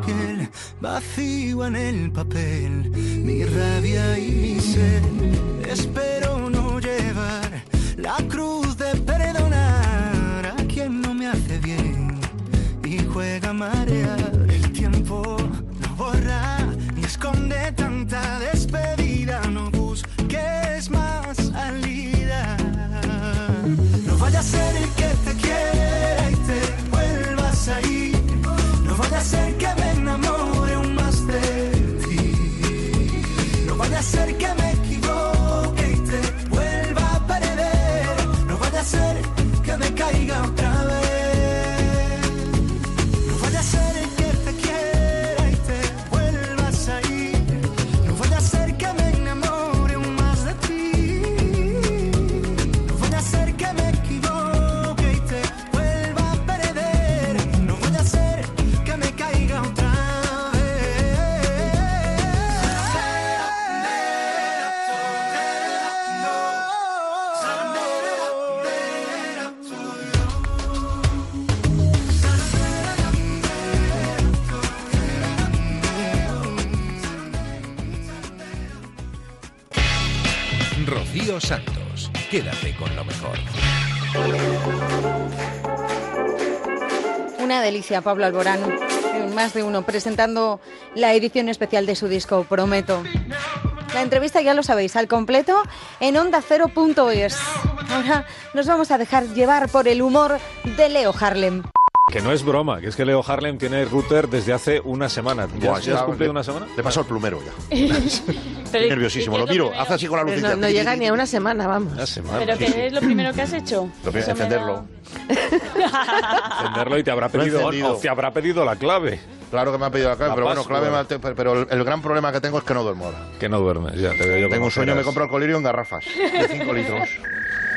piel, vacío en el papel, mi rabia y mi sed. Espero no llevar la cruz de perdonar a quien no me hace bien y juega a marear. El tiempo no borra ni esconde tanta despedida, no busques más salida. No vaya a ser el que te quiera y te vuelvas a ir. No vaya a ser Pablo Alborán. Más de uno presentando la edición especial de su disco, prometo. La entrevista ya lo sabéis, al completo en onda0.es. Ahora nos vamos a dejar llevar por el humor de Leo Harlem. Que no es broma, que es que Leo Harlem tiene router desde hace una semana. ¿Ya, Buah, ya has cumplido una semana? Le pasó el plumero ya. Estoy nerviosísimo. Lo miro, hace así con la Pero lucecita. no, no llega ni a una semana, vamos. Una semana. ¿Pero qué es lo primero que has hecho? Lo primero, encenderlo. Encenderlo y te habrá pedido, o te habrá pedido la clave. Claro que me ha pedido la clave, La pero bueno, clave me ha te- pero el, el gran problema que tengo es que no duermo ahora. Que no duermes, ya te veo yo Tengo un sueño, me compro el colirio en garrafas de 5 litros.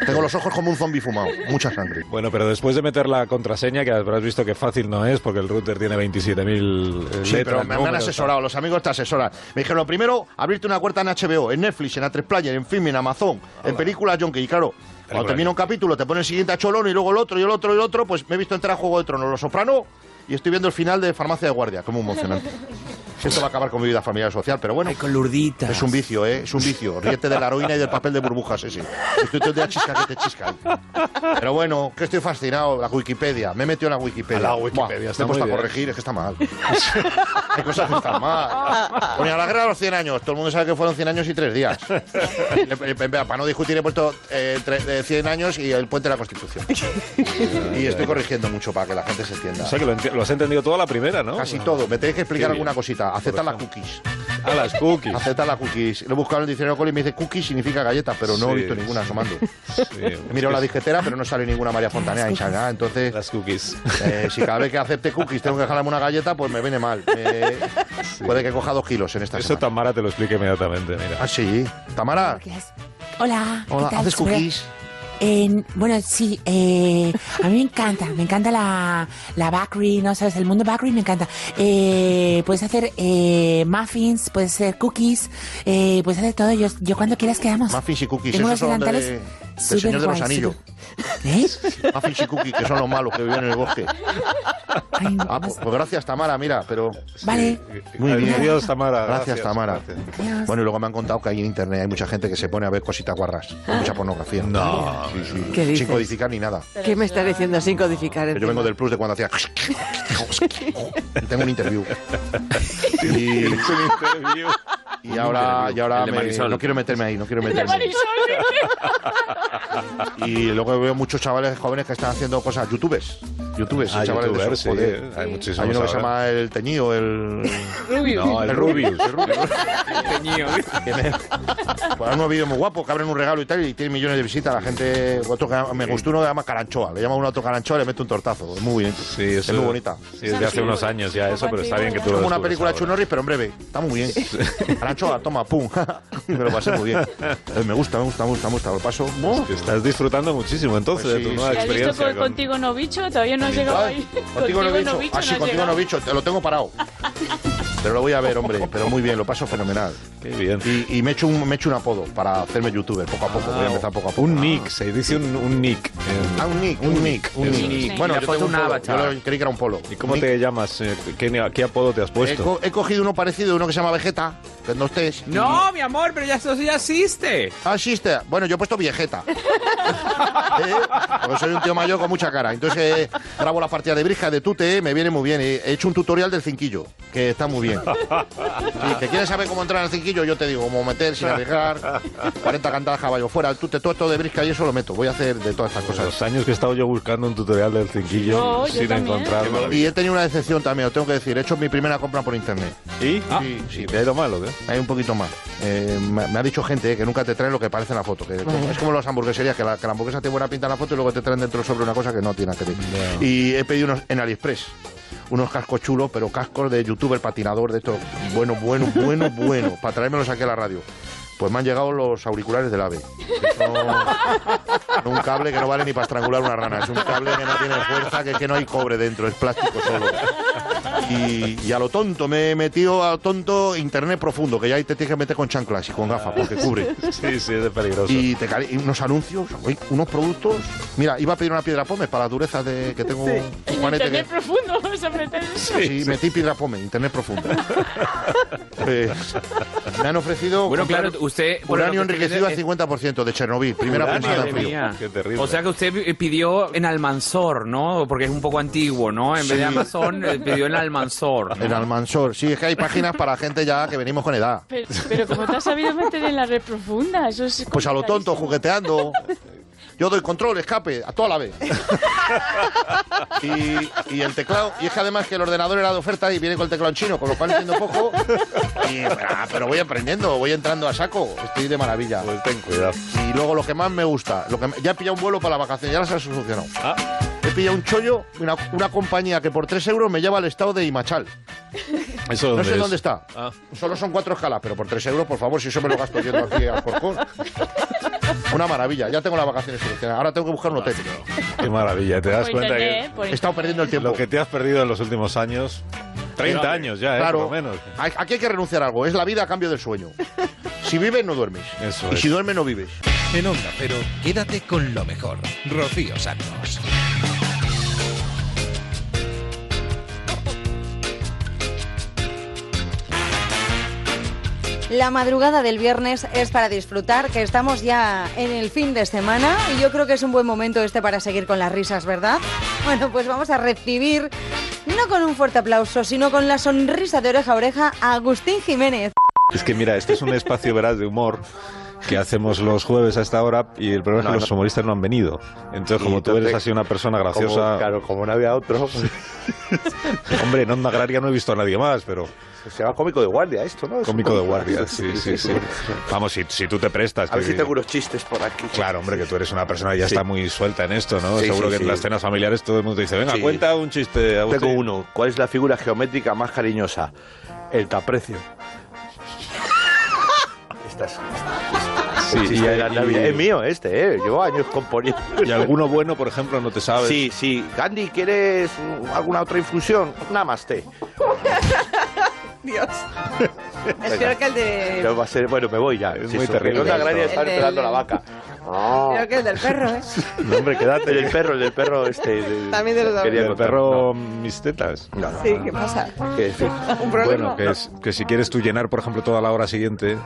Tengo los ojos como un zombi fumado, mucha sangre. Bueno, pero después de meter la contraseña, que habrás visto que fácil no es, porque el router tiene 27.000 eh, Sí, letras, pero me, han asesorado, los amigos te asesoran. Me dijeron, lo primero, abrirte una cuenta en HBO, en Netflix, en A3 Player, en film, en Amazon, en películas Junkie. Y claro, cuando termina un capítulo, te pone el siguiente a Cholón y luego el otro y el otro y el otro, pues me he visto entrar a Juego de Tronos, Los Soprano y estoy viendo el final de Farmacia de Guardia, como emocionante. Esto va a acabar con mi vida familiar y social, pero bueno. con Lurdita. Es un vicio, ¿eh? Es un vicio. Ríete de la heroína y del papel de burbujas ese. Estoy todo el día chisca que te chisca. ahí. Pero bueno, que estoy fascinado. La Wikipedia. Me he metido en la Wikipedia. A la Wikipedia, Buah, está me he puesto a corregir, es que está mal. Hay cosas que están mal. Ponía la guerra de los 100 años. Todo el mundo sabe que fueron 100 años y 3 días. Le- Para no discutir he puesto eh, entre- de 100 años y el puente de la Constitución. Y estoy corrigiendo mucho para que la gente se entienda. O sea que lo, lo has entendido todo a la primera, ¿no? Casi todo. Me tenéis que explicar alguna cosita. Acepta las cookies. A las cookies. Acepta las cookies. Lo he buscado en el diccionario Coli y me dice cookies significa galleta, pero no he visto ninguna asomando. Sí, He mirado la disquetera, pero no sale ninguna María Fontanea en. Entonces, Las cookies. eh, si cada vez que acepte cookies tengo que dejarme una galleta, pues me viene mal. Puede que coja dos kilos en esta Eso semana. Tamara te lo explica inmediatamente, mira. Ah, sí. Tamara. Hola. ¿qué Hola, tal? ¿haces cookies? En- bueno, sí, eh, a mí me encanta, me encanta la, la bakery, ¿no? ¿Sabes? El mundo bakery me encanta. Eh, puedes hacer eh, muffins, puedes hacer cookies, eh, puedes hacer todo. Yo, yo cuando quieras quedamos. Muffins y cookies. Tengo Esos son delantales súper Señor de los Anillos. ¿Eh? Muffins y cookies, que son los malos que viven en el bosque. Ah, pues, pues gracias, Tamara, mira, pero... Vale. Muy bien. Adiós, Tamara. Gracias, Gracias, Tamara. Adiós. Bueno, y luego me han contado que ahí en internet hay mucha gente que se pone a ver cositas guarras. Hay mucha pornografía. No. Sí, sí. ¿Qué dices? Sin codificar ni nada. ¿Qué me estás diciendo sin codificar? Que yo vengo del plus de cuando hacía... Tengo un interview. Y, y ahora, y ahora El de me- no quiero meterme ahí, no quiero meterme ahí. Y luego veo muchos chavales jóvenes que están haciendo cosas, youtubers. Youtubers, Ah, chavales de youtubers, esos, sí, joder. hay muchísimos Hay uno que se ahora. llama el teñido, el... Rubius. No, el Rubius. el Rubius. Que me, pues unos vídeos muy guapos que abren un regalo y tal y tiene millones de visitas. La gente, otro que me gustó uno que se llama Caranchoa. Le llama uno a otro Caranchoa y le mete un tortazo. Es muy bien. Sí, es eso- muy bonita. Sí, desde hace unos años ya eso, pero está bien que tú Es lo como una película de ahora. Chuck Norris, pero en breve. Está muy bien. Caranchoa, toma, pum. me lo pasé muy bien. Eh, Me gusta, me gusta, me gusta, me gusta. Lo paso. Que estás disfrutando muchísimo entonces Pues de tu sí, nueva sí. ¿Has visto experiencia. con, con- contigo no bicho? Todavía no has llegado ahí. Contigo no he bicho Ah, sí, contigo no he dicho. Te lo tengo parado. Pero lo voy a ver, hombre. Pero muy bien, lo paso fenomenal. Qué bien. Y, y me he hecho un, me he hecho un apodo para hacerme youtuber poco a poco. voy a empezar poco a poco. Un nick, se dice un, un nick. Ah, un nick, un nick, un nick. es. Bueno, yo tengo un polo. Yo lo- creí que era un polo. ¿Y cómo Nick. te llamas? Eh, ¿Qué, qué apodo te has He, puesto? co- he cogido uno parecido, uno que se llama Vegeta, que no estés. No, mi amor, pero ya eso ya existe. Ah, existe. Bueno, yo he puesto Viejeta. ¿Eh? Porque soy un tío mayor con mucha cara. Entonces eh, grabo las partidas de brisca, de tute, me viene muy bien. He he hecho un tutorial del cinquillo, que está muy bien. Sí, que quieres saber cómo entrar al cinquillo, yo te digo, cómo meter sin arriesgar, 40 cantadas caballo fuera, el tute, todo esto de brisca y eso lo meto. Voy a hacer de todas estas cosas. Los años que he estado yo buscando un tutorial del cinquillo No, yo sin también. encontrarlo. Y he tenido una decepción también, lo tengo que decir. He hecho mi primera compra por internet. ¿Y? Sí, sí. ¿Te ha ido mal o qué? Hay un poquito más. Eh, me, me ha dicho gente eh, que nunca te traen lo que parece en la foto. Que, Es como las hamburgueserías, que la, que la hamburguesa tiene buena pinta en la foto y luego te traen dentro sobre una cosa que no tiene que ver. Y he pedido unos en AliExpress. Unos cascos chulos, pero cascos de youtuber patinador de estos. Bueno, bueno, bueno, bueno. Para traérmelos aquí a la radio. Pues me han llegado los auriculares del AVE. son un cable que no vale ni para estrangular una rana. Es un cable que no tiene fuerza, que, que no hay cobre dentro, es plástico solo. Y, y a lo tonto, me he metido a lo tonto internet profundo, que ya ahí te tienes que meter con chanclas y con gafas, porque cubre. Sí, sí, es de peligroso. Y, te y unos anuncios, unos productos. Mira, iba a pedir una piedra pome para la dureza de que tengo juanete internet que- profundo vamos a meter eso. Sí, metí piedra pome, internet profundo. Pues, me han ofrecido Bueno, comprar claro, usted... uranio enriquecido al viendo 50% de Chernobyl, primera Uranio, pensada en frío. Qué terrible. O sea que usted pi- pidió en Almanzor, ¿no? Porque es un poco antiguo, ¿no? En vez de Sí. Amazon, eh, pidió en Almanzor. ¿no? En Almansor, sí, es que hay páginas para gente ya que venimos con edad. Pero, pero como te has sabido meter en la red profunda, eso es... Pues a lo tonto, jugueteando. Yo doy control, escape, a toda la vez. Y, y el teclado, y es que además que el ordenador era de oferta y viene con el teclado en chino, con lo cual entiendo poco. Y, ah, pero voy aprendiendo, voy entrando a saco, estoy de maravilla. Pues ten cuidado. Y luego lo que más me gusta, lo que me- ya he pillado un vuelo para la vacación, ya las he solucionado. Ah. He pillado un chollo, una, una compañía que por 3 euros me lleva al estado de Imachal. ¿Eso No sé es? dónde está. Ah. Solo son cuatro escalas, pero por 3 euros, por favor, si eso me lo gasto yendo aquí a Corcón. Una maravilla, ya tengo las vacaciones solucionadas. Ahora tengo que buscar un hotel. Qué maravilla, te das Por cuenta internet, por He estado perdiendo el que tiempo. lo que te has perdido en los últimos años, 30 años ya, ¿eh? Claro, Por lo menos. hay- aquí hay que renunciar a algo. Es la vida a cambio del sueño. Si vives, no duermes. Eso y es. si duermes, no vives. En Onda Cero, quédate con lo mejor. Rocío Santos. La madrugada del viernes es para disfrutar, que estamos ya en el fin de semana y yo creo que es un buen momento este para seguir con las risas, ¿verdad? Bueno, pues vamos a recibir, no con un fuerte aplauso, sino con la sonrisa de oreja a oreja a Agustín Jiménez. Es que mira, este es un espacio, verás, de humor que hacemos los jueves a esta hora y el problema es No, que los no. humoristas no han venido. Entonces, como tú eres entonces, así una persona graciosa... Como, claro, como no había otro, pues, Hombre, en Onda Agraria no he visto a nadie más, pero... se llama cómico de guardia esto, ¿no? Es Cómico de guardia, sí, sí, sí. Vamos, si, si tú te prestas... A ver que- si tengo unos chistes por aquí. Claro, hombre, que tú eres una persona que ya está muy suelta en esto, ¿no? Seguro que en las cenas familiares todo el mundo dice, venga, cuenta un chiste. Agustín". Tengo uno. ¿Cuál es la figura geométrica más cariñosa? El caprecio. Estás. Sí, Sí, y- la y-. Es mío este, ¿eh? Llevo años componiendo. Y alguno bueno, por ejemplo, no te sabes. Sí, sí. Gandhi, ¿quieres alguna otra infusión? Nada más té. Dios. Es peor que el de. Pero va a ser, bueno, me voy ya. Es Sí, muy terrible Onda esto. Agraria del- esperando la vaca. Peor que el del perro, ¿eh? No, hombre, quédate. El del perro, el del perro este. de- También de los quería El perro mis tetas. No, no, Sí, no, ¿qué no. pasa? Un problema. Bueno, que, es, que si quieres tú llenar, por ejemplo, toda la hora siguiente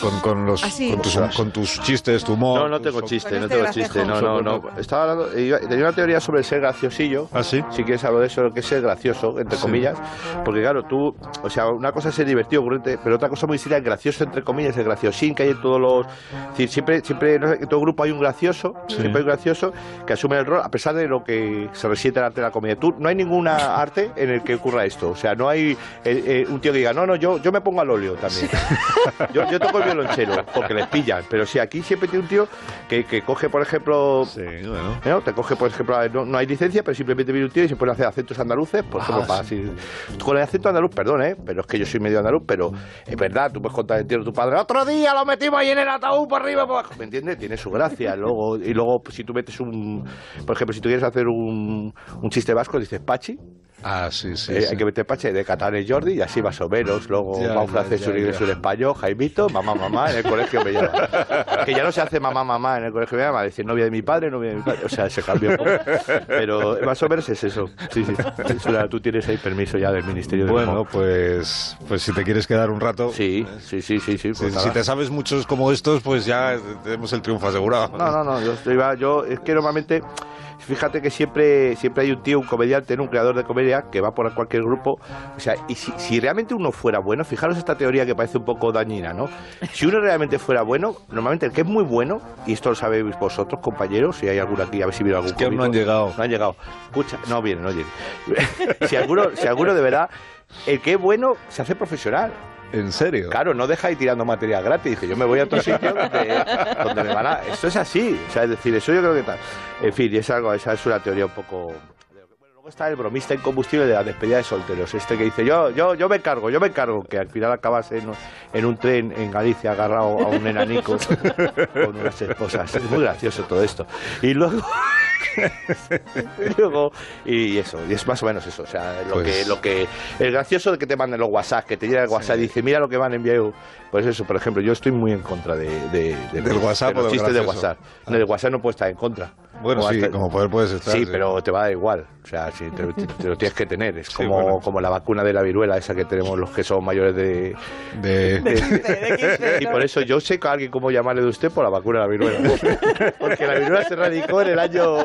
con, con los, ¿Ah, sí? con, tus, con tus chistes, tu humor. No, no tus- tengo chiste, no este tengo chiste. No, no, no. Estaba hablando, iba- tenía una teoría sobre el ser graciosillo. ¿Ah, sí? Si quieres hablo de eso, lo que es ser gracioso, entre Sí. comillas. Porque claro, tú, o sea, una cosa es ser divertido, ocurrente, pero otra cosa muy seria es gracioso, entre comillas, el graciosín que hay en todos los... Es decir, siempre, siempre no sé, en todo grupo hay un gracioso, Sí. siempre hay un gracioso que asume el rol, a pesar de lo que se resiente en el arte de la comedia. Tú, no hay ninguna arte en el que ocurra esto. O sea, no hay eh, eh, un tío que diga, no, no, yo, yo me pongo al óleo también. Yo, yo toco el violonchelo, porque les pillan. Pero si aquí siempre tiene un tío que, que coge, por ejemplo, Sí, bueno. ¿no? Te coge, por ejemplo, no, no hay licencia, pero simplemente viene un tío y se pone a hacer acentos andaluces, por ejemplo, Ah, para así- Con el acento andaluz, perdón, ¿eh? Pero es que yo soy medio andaluz, pero es verdad, tú puedes contar el tío de tu padre. Otro día lo metimos ahí en el ataúd por arriba, por abajo. ¿Me entiendes? Tiene su gracia. Luego, y luego, si tú metes un. Por ejemplo, si tú quieres hacer un, un chiste vasco, dices Pachi. Ah, sí, sí. eh, sí. Hay que meter Pachi de Catán y Jordi y así más o menos. Luego Ya, va un francés, ya, un inglés, ya. un español, Jaimito, mamá, mamá, en el colegio me llama. que ya no se hace mamá, mamá en el colegio me llama, decir novia de mi padre, novia de mi padre. O sea, se cambió. Pero más o menos es eso. Sí, sí. Eso tú tienes ahí permiso ya del Ministerio de Bueno, pues, pues si te quieres quedar un rato. Sí, sí, sí, sí, sí. Si, pues si nada. te sabes muchos como estos, pues ya tenemos el triunfo asegurado. No, no, no, yo, estoy- yo es que normalmente, fíjate que siempre, siempre hay un tío, un comediante, un creador de comedia que va por cualquier grupo. O sea, y si, si realmente uno fuera bueno, fijaros esta teoría que parece un poco dañina, ¿no? Si uno realmente fuera bueno, normalmente el que es muy bueno, y esto lo sabéis vosotros, compañeros, si hay alguno aquí, a ver si viene algún que aún no han llegado. No han llegado. Escucha, no viene, no viene. si, alguno, si alguno de verdad, el que es bueno se hace profesional. ¿En serio? Claro, no deja ir tirando material gratis. Dice, yo me voy a otro sitio donde, donde me van a... Esto es así. O sea, es decir, eso yo creo que tal. En fin, es algo, esa es una teoría un poco... Está el bromista incombustible de la despedida de solteros. Este que dice, yo, yo, yo me cargo, yo me cargo. Que al final acabas en, en un tren en Galicia agarrado a un enanico con unas esposas. Es muy gracioso todo esto. Y luego... y luego, y eso, y es más o menos eso. O sea, lo Pues- que, lo que, el gracioso de que te manden los WhatsApp, que te llega el WhatsApp y dice, mira lo que me han enviado. Pues eso, por ejemplo, yo estoy muy en contra de, de- de ¿Del los- WhatsApp de los o del chistes de? WhatsApp. No, del WhatsApp no puedes estar en contra. Bueno, sí, hasta- como poder puedes estar. Sí, pero te va a dar igual. O sea, sí, te, te- te lo tienes que tener. Es Sí, como, bueno. como la vacuna de la viruela, esa que tenemos los que son mayores de... De... y por eso yo sé a alguien cómo llamarle de usted por la vacuna de la viruela. Porque la viruela se radicó en el año...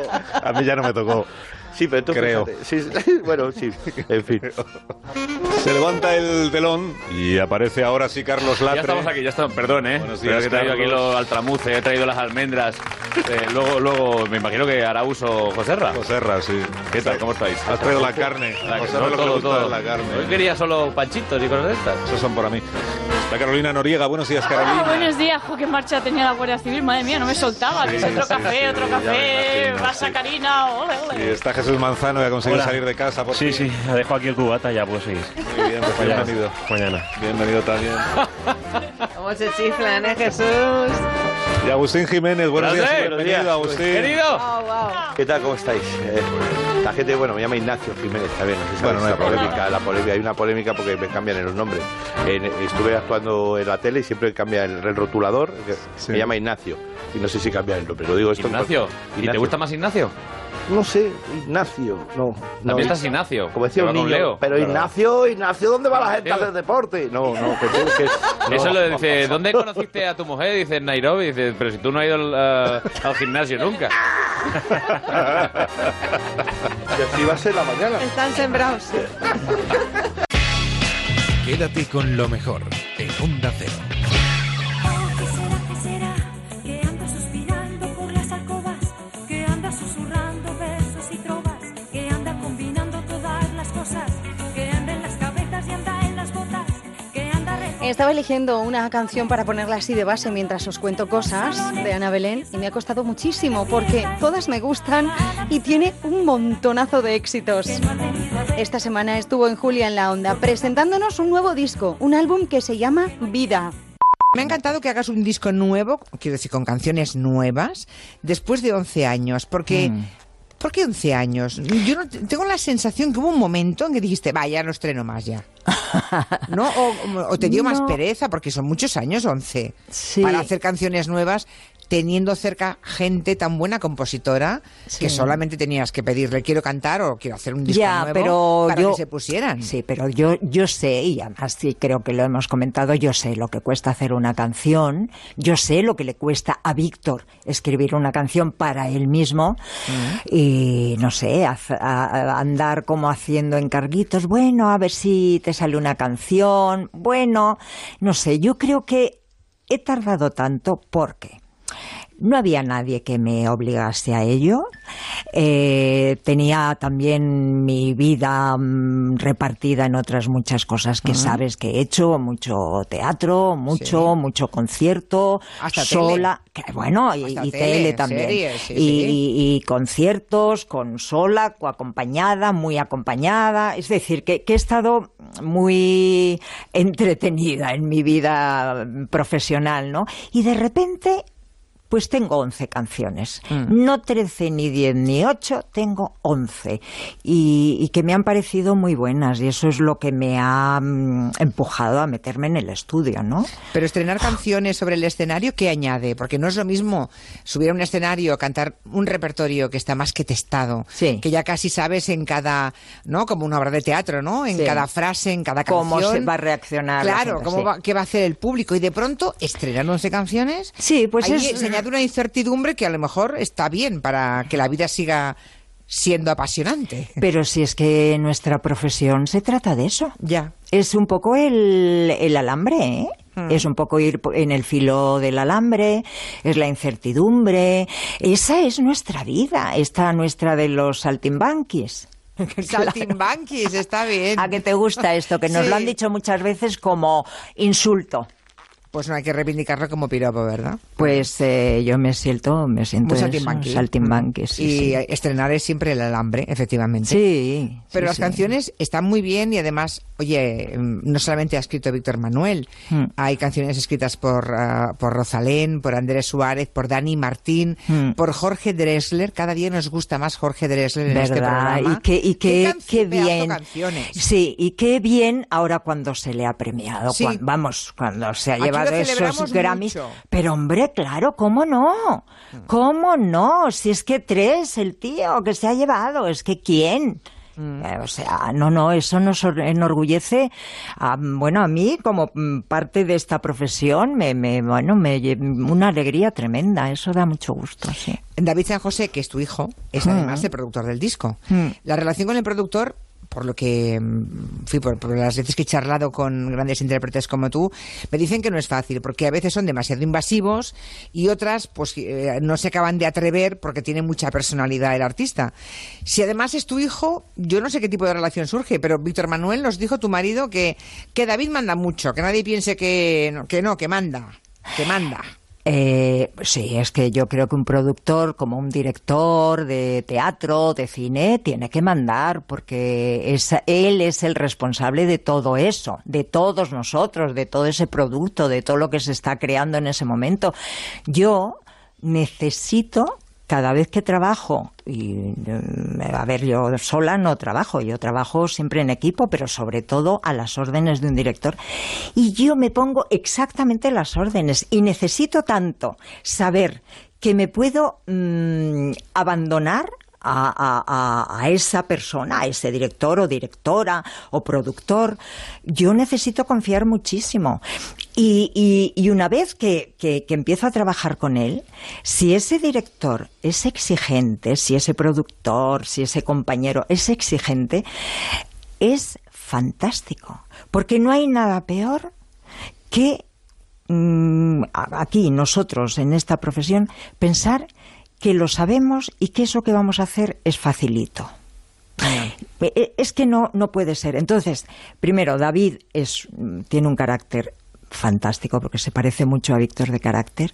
A mí ya no me tocó. Sí, pero tú Creo. fíjate, sí, sí, bueno, sí, en fin. Se levanta el telón y aparece ahora sí Carlos Latre. Ya estamos aquí, ya estamos. Perdón, ¿eh? Pero días, he traído aquí los altramuces, he traído las almendras. Eh, luego, luego, me imagino que hará uso Joserra. Joserra, sí. ¿Qué tal? ¿Cómo estáis? Has traído la carne. La- no, todo, todo. la carne. Hoy quería solo panchitos y cosas de estas. Esos son para mí. Está Carolina Noriega. Buenos días, Carolina. Ah, buenos días, jo, qué marcha tenía la Guardia Civil, madre mía, no me soltaba. Sí, otro sí, café, sí, otro café, pasa sí. Karina, ole, Y ole. está Jesús Manzano que ha conseguido Hola. salir de casa. Por Sí, fin. sí, la dejo aquí el cubata, ya puedo seguir. Muy bien, pues bienvenido. Mañana. Bienvenido también. ¿Cómo se chiflan, eh, Jesús? Y Agustín Jiménez. Buenos días. Buenos Bienvenido, días. Agustín. Querido. Oh, wow. ¿Qué tal? ¿Cómo estáis? Eh, la gente, bueno, me llama Ignacio Jiménez también. No sé si Bueno, no hay polémica, la polémica. Hay una polémica porque me cambian en los nombres. En- estuve actuando en la tele y siempre cambia el, el rotulador. Sí. Me llama Ignacio. Y no sé si cambia el nombre. Lo digo esto Ignacio. ¿Y te gusta más Ignacio? No sé, Ignacio. No. no. También estás Ignacio. Como decía Que un niño. Leo. Pero Claro. Ignacio, Ignacio, ¿dónde va la gente a hacer deporte? No, no, que, que- no. Eso lo dice, ¿dónde conociste a tu mujer? Dice en Nairobi, dice, pero si tú no has ido al, al gimnasio nunca. Y así va a ser la mañana. Están sembrados. Quédate con lo mejor en Onda Cero. Estaba eligiendo una canción para ponerla así de base mientras os cuento cosas de Ana Belén y me ha costado muchísimo porque todas me gustan y tiene un montonazo de éxitos. Esta semana estuvo en Julia en la Onda presentándonos un nuevo disco, un álbum que se llama Vida. Me ha encantado que hagas un disco nuevo, quiero decir, con canciones nuevas, después de 11 años, porque... Mm. ¿Por qué 11 años? Yo no, tengo la sensación que hubo un momento en que dijiste, vaya, no estreno más ya. ¿No? O, o te dio más pereza, porque son muchos años, 11, Sí. para hacer canciones nuevas, teniendo cerca gente tan buena compositora que solamente tenías que pedirle, quiero cantar o quiero hacer un disco Ya, nuevo pero para yo- que se pusieran. Sí, pero yo, yo sé, y además sí creo que lo hemos comentado, yo sé lo que cuesta hacer una canción, yo sé lo que le cuesta a Víctor escribir una canción para él mismo, y no sé, haz- a- a- andar como haciendo encarguitos, bueno, a ver si te sale una canción, bueno, no sé, yo creo que he tardado tanto porque no había nadie que me obligase a ello. Eh, tenía también mi vida mm, repartida en otras muchas cosas que sabes que he hecho, mucho teatro, mucho, mucho concierto, Hasta sola, que, bueno, y, tele, tele también. series, sí, y, sí. y- y conciertos con sola, acompañada, muy acompañada. Es decir, que, que he estado muy entretenida en mi vida profesional, ¿no? Y de repente pues tengo 11 canciones. No 13, ni 10, ni 8, tengo 11. Y, y que me han parecido muy buenas. Y eso es lo que me ha mm, empujado a meterme en el estudio, ¿no? Pero estrenar canciones sobre el escenario, ¿qué añade? Porque no es lo mismo subir a un escenario, cantar un repertorio que está más que testado, que ya casi sabes en cada, ¿no? Como una obra de teatro, ¿no? En Sí. cada frase, en cada canción. Cómo se va a reaccionar la Claro, gente, cómo sí. va, qué va a hacer el público. Y de pronto, estrenar 11 canciones. Sí, pues ahí es- añade una incertidumbre que a lo mejor está bien para que la vida siga siendo apasionante. Pero si es que nuestra profesión se trata de eso. Ya. Es un poco el, el alambre, ¿eh? Mm. Es un poco ir en el filo del alambre, es la incertidumbre. Esa es nuestra vida, esta nuestra de los saltimbanquis. Saltimbanquis, está bien. ¿A qué te gusta esto? Que nos Sí. lo han dicho muchas veces como insulto. Pues no hay que reivindicarlo como piropo, ¿verdad? Pues eh, yo me siento, me siento saltimbanqui. saltimbanqui, sí, y sí. estrenar es siempre el alambre, efectivamente. Sí, Pero sí, las canciones están muy bien y además oye, mm, no solamente ha escrito Víctor Manuel, Hmm. hay canciones escritas por, ah, por Rosalén, por Andrés Suárez, por Dani Martín, Hmm. por Jorge Dressler. Cada día nos gusta más Jorge Dressler en este ¿Verdad? programa. y qué, y qué, qué bien. canciones. Sí, y qué bien ahora cuando se le ha premiado. Sí. vamos, cuando se ha Aquí llevado esos Grammys. mucho. Pero hombre, claro, ¿cómo no? ¿Cómo no? Si es que tres, el tío que se ha llevado, es que ¿quién? Eh, O sea, no, no, eso nos or- enorgullece, a, bueno, a mí como mm, parte de esta profesión, me, me, bueno, me una alegría tremenda, eso da mucho gusto, sí. David San José, que es tu hijo, es Mm. además el productor del disco. Mm. La relación con el productor, por lo que mm, fui por, por las veces que he charlado con grandes intérpretes como tú, me dicen que no es fácil, porque a veces son demasiado invasivos y otras pues eh, no se acaban de atrever porque tiene mucha personalidad el artista. Si además es tu hijo, yo no sé qué tipo de relación surge, pero Víctor Manuel nos dijo tu marido que, que David manda mucho, que nadie piense que que no, que manda, que manda. Eh, sí, es que yo creo que un productor, como un director de teatro, de cine, tiene que mandar, porque él es el responsable de todo eso, de todos nosotros, de todo ese producto, de todo lo que se está creando en ese momento. Yo necesito cada vez que trabajo, y mm, a ver, yo sola no trabajo, yo trabajo siempre en equipo, pero sobre todo a las órdenes de un director, y yo me pongo exactamente las órdenes, y necesito tanto saber que me puedo mm, abandonar a, esa persona, a ese director o directora o productor, yo necesito confiar muchísimo. Y, una vez que, que- empiezo a trabajar con él, si ese director es exigente, si ese productor, si ese compañero es exigente, es fantástico. Porque no hay nada peor que mm, aquí nosotros en esta profesión pensar que lo sabemos y que eso que vamos a hacer es facilito. Eh, eh, Es que no, no puede ser. Entonces, primero, David es, mm, tiene un carácter fantástico porque se parece mucho a Víctor de carácter.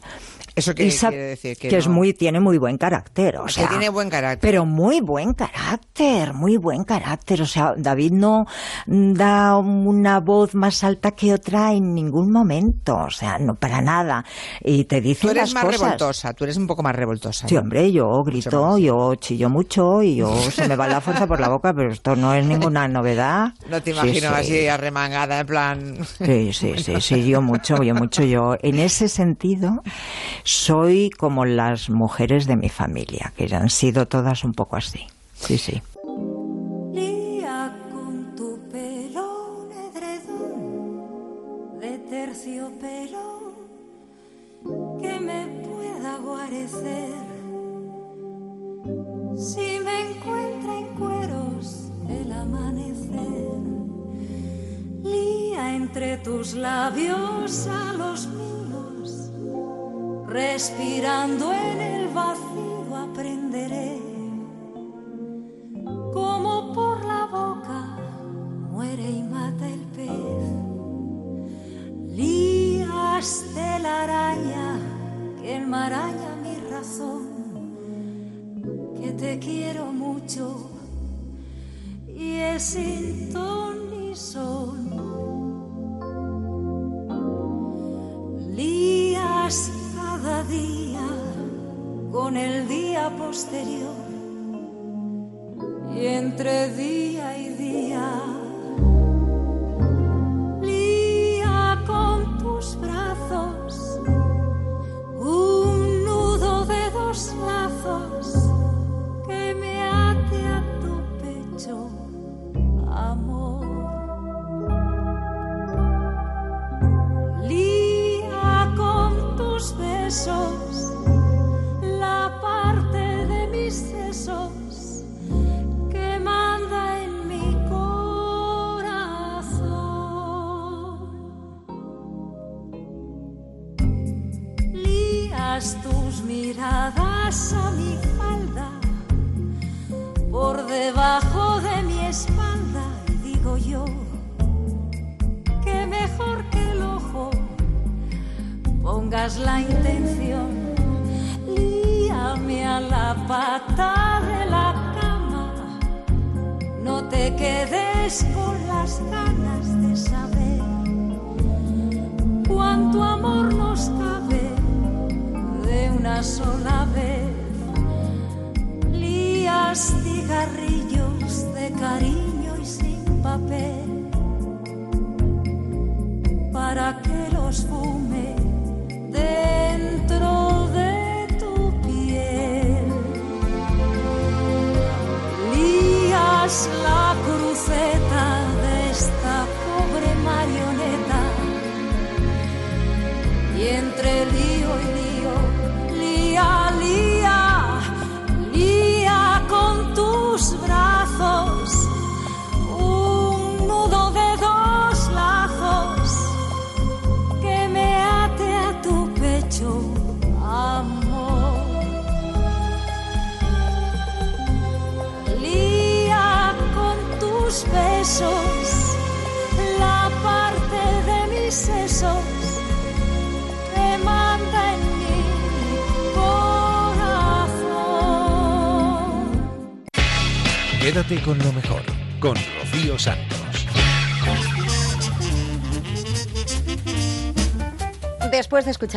¿Eso quiere decir? Que es no- muy, tiene muy buen carácter. O Que sea, tiene buen carácter. Pero muy buen carácter, muy buen carácter. O sea, David no da una voz más alta que otra en ningún momento. O sea, no para nada. Y te dice Tú eres las más cosas. revoltosa, tú eres un poco más revoltosa. Sí, ¿no? hombre, yo grito, yo chillo mucho y yo se me va la fuerza por la boca, pero esto no es ninguna novedad. No te imagino sí. así arremangada, en plan... Sí, sí, sí, sí, yo mucho, yo mucho, yo en ese sentido soy como las mujeres de mi familia, que han sido todas un poco así. Sí, sí. Lía con tu pelo edredón de terciopelo que me pueda guarecer. Si me encuentra en cueros el amanecer, lía entre tus labios a los míos, respirando en el vacío aprenderé como por la boca muere y mata el pez. Lías de la araña que enmaraña mi razón, que te quiero mucho y es sin ton ni son. Con el día posterior. Y entre día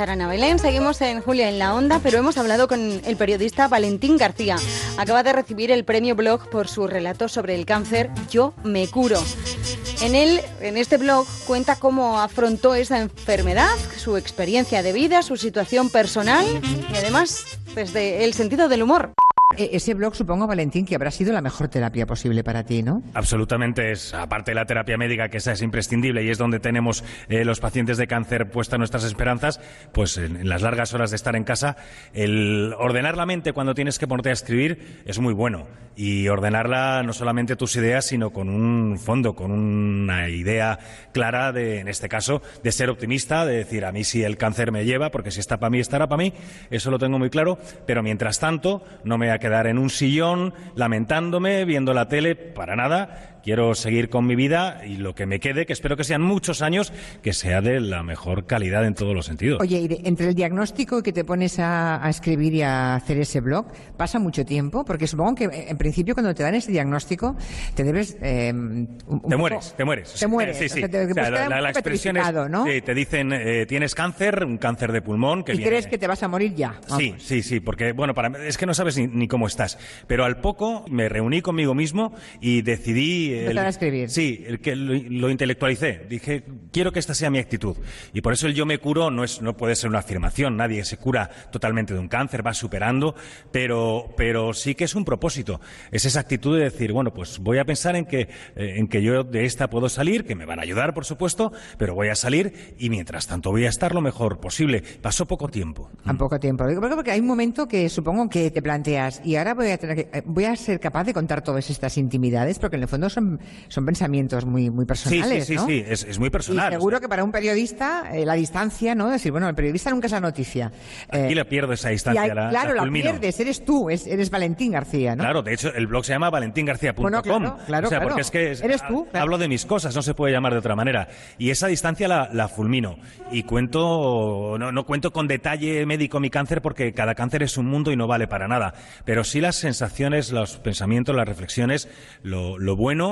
escuchar Ana Belén, seguimos en Julia en la Onda, pero hemos hablado con el periodista Valentín García. Acaba de recibir el premio blog por su relato sobre el cáncer Yo me curo. En él, en este blog, cuenta cómo afrontó esa enfermedad, su experiencia de vida, su situación personal y además desde el sentido del humor. E- Ese blog, supongo, Valentín, que habrá sido la mejor terapia posible para ti, ¿no? Absolutamente es, aparte de la terapia médica, que esa es imprescindible y es donde tenemos eh, los pacientes de cáncer puestas nuestras esperanzas, pues en, las largas horas de estar en casa, el ordenar la mente cuando tienes que ponerte a escribir es muy bueno. Y ordenarla no solamente tus ideas, sino con un fondo, con una idea clara de, en este caso, de ser optimista, de decir, a mí si el cáncer me lleva, porque si está para mí, estará para mí, eso lo tengo muy claro, pero mientras tanto, no me quedar en un sillón lamentándome, viendo la tele, para nada. Quiero seguir con mi vida y lo que me quede, que espero que sean muchos años, que sea de la mejor calidad en todos los sentidos. Oye, y de- entre el diagnóstico y que te pones a, a escribir y a hacer ese blog, ¿pasa mucho tiempo? Porque supongo que eh, en principio cuando te dan ese diagnóstico te debes... eh, un- un Te poco- mueres, te mueres. Te mueres. Sí, o sí. sea, te- O sea, la, expresión es, ¿no? sí, te dicen, eh, tienes cáncer, un cáncer de pulmón que y viene... crees que te vas a morir ya. Sí, sí, sí, porque bueno, para, es que no sabes ni, ni cómo estás. Pero al poco me reuní conmigo mismo y decidí. Empezar a escribir. Sí, el que lo, lo intelectualicé. Dije, quiero que esta sea mi actitud. Y por eso el yo me curo no, es, no puede ser una afirmación. Nadie se cura totalmente de un cáncer, va superando, pero, pero sí que es un propósito. Es esa actitud de decir, bueno, pues voy a pensar en que, eh, en que yo de esta puedo salir, que me van a ayudar, por supuesto, pero voy a salir y mientras tanto voy a estar lo mejor posible. Pasó poco tiempo. A poco tiempo. Porque hay un momento que supongo que te planteas, y ahora voy a, tener que- eh, voy a ser capaz de contar todas estas intimidades, porque en el fondo son, son pensamientos muy, muy Sí, personales. sí, sí, ¿no? sí, es, es muy personal. Y seguro que para un periodista, eh, la distancia, ¿no? Decir, bueno, el periodista nunca es la noticia. Eh, Aquí le pierdo esa distancia. hay- la, claro, la, pierdes, eres tú, es- eres Valentín García, ¿no? Claro, de hecho, el blog se llama valentingarcia.com. Bueno, claro, claro, o sea, claro. porque es que es- Eres tú, ha- hablo de mis cosas, no se puede llamar de otra manera. Y esa distancia la, la fulmino. Y cuento, no, no cuento con detalle médico mi cáncer porque cada cáncer es un mundo y no vale para nada. Pero sí las sensaciones, los pensamientos, las reflexiones, lo, lo bueno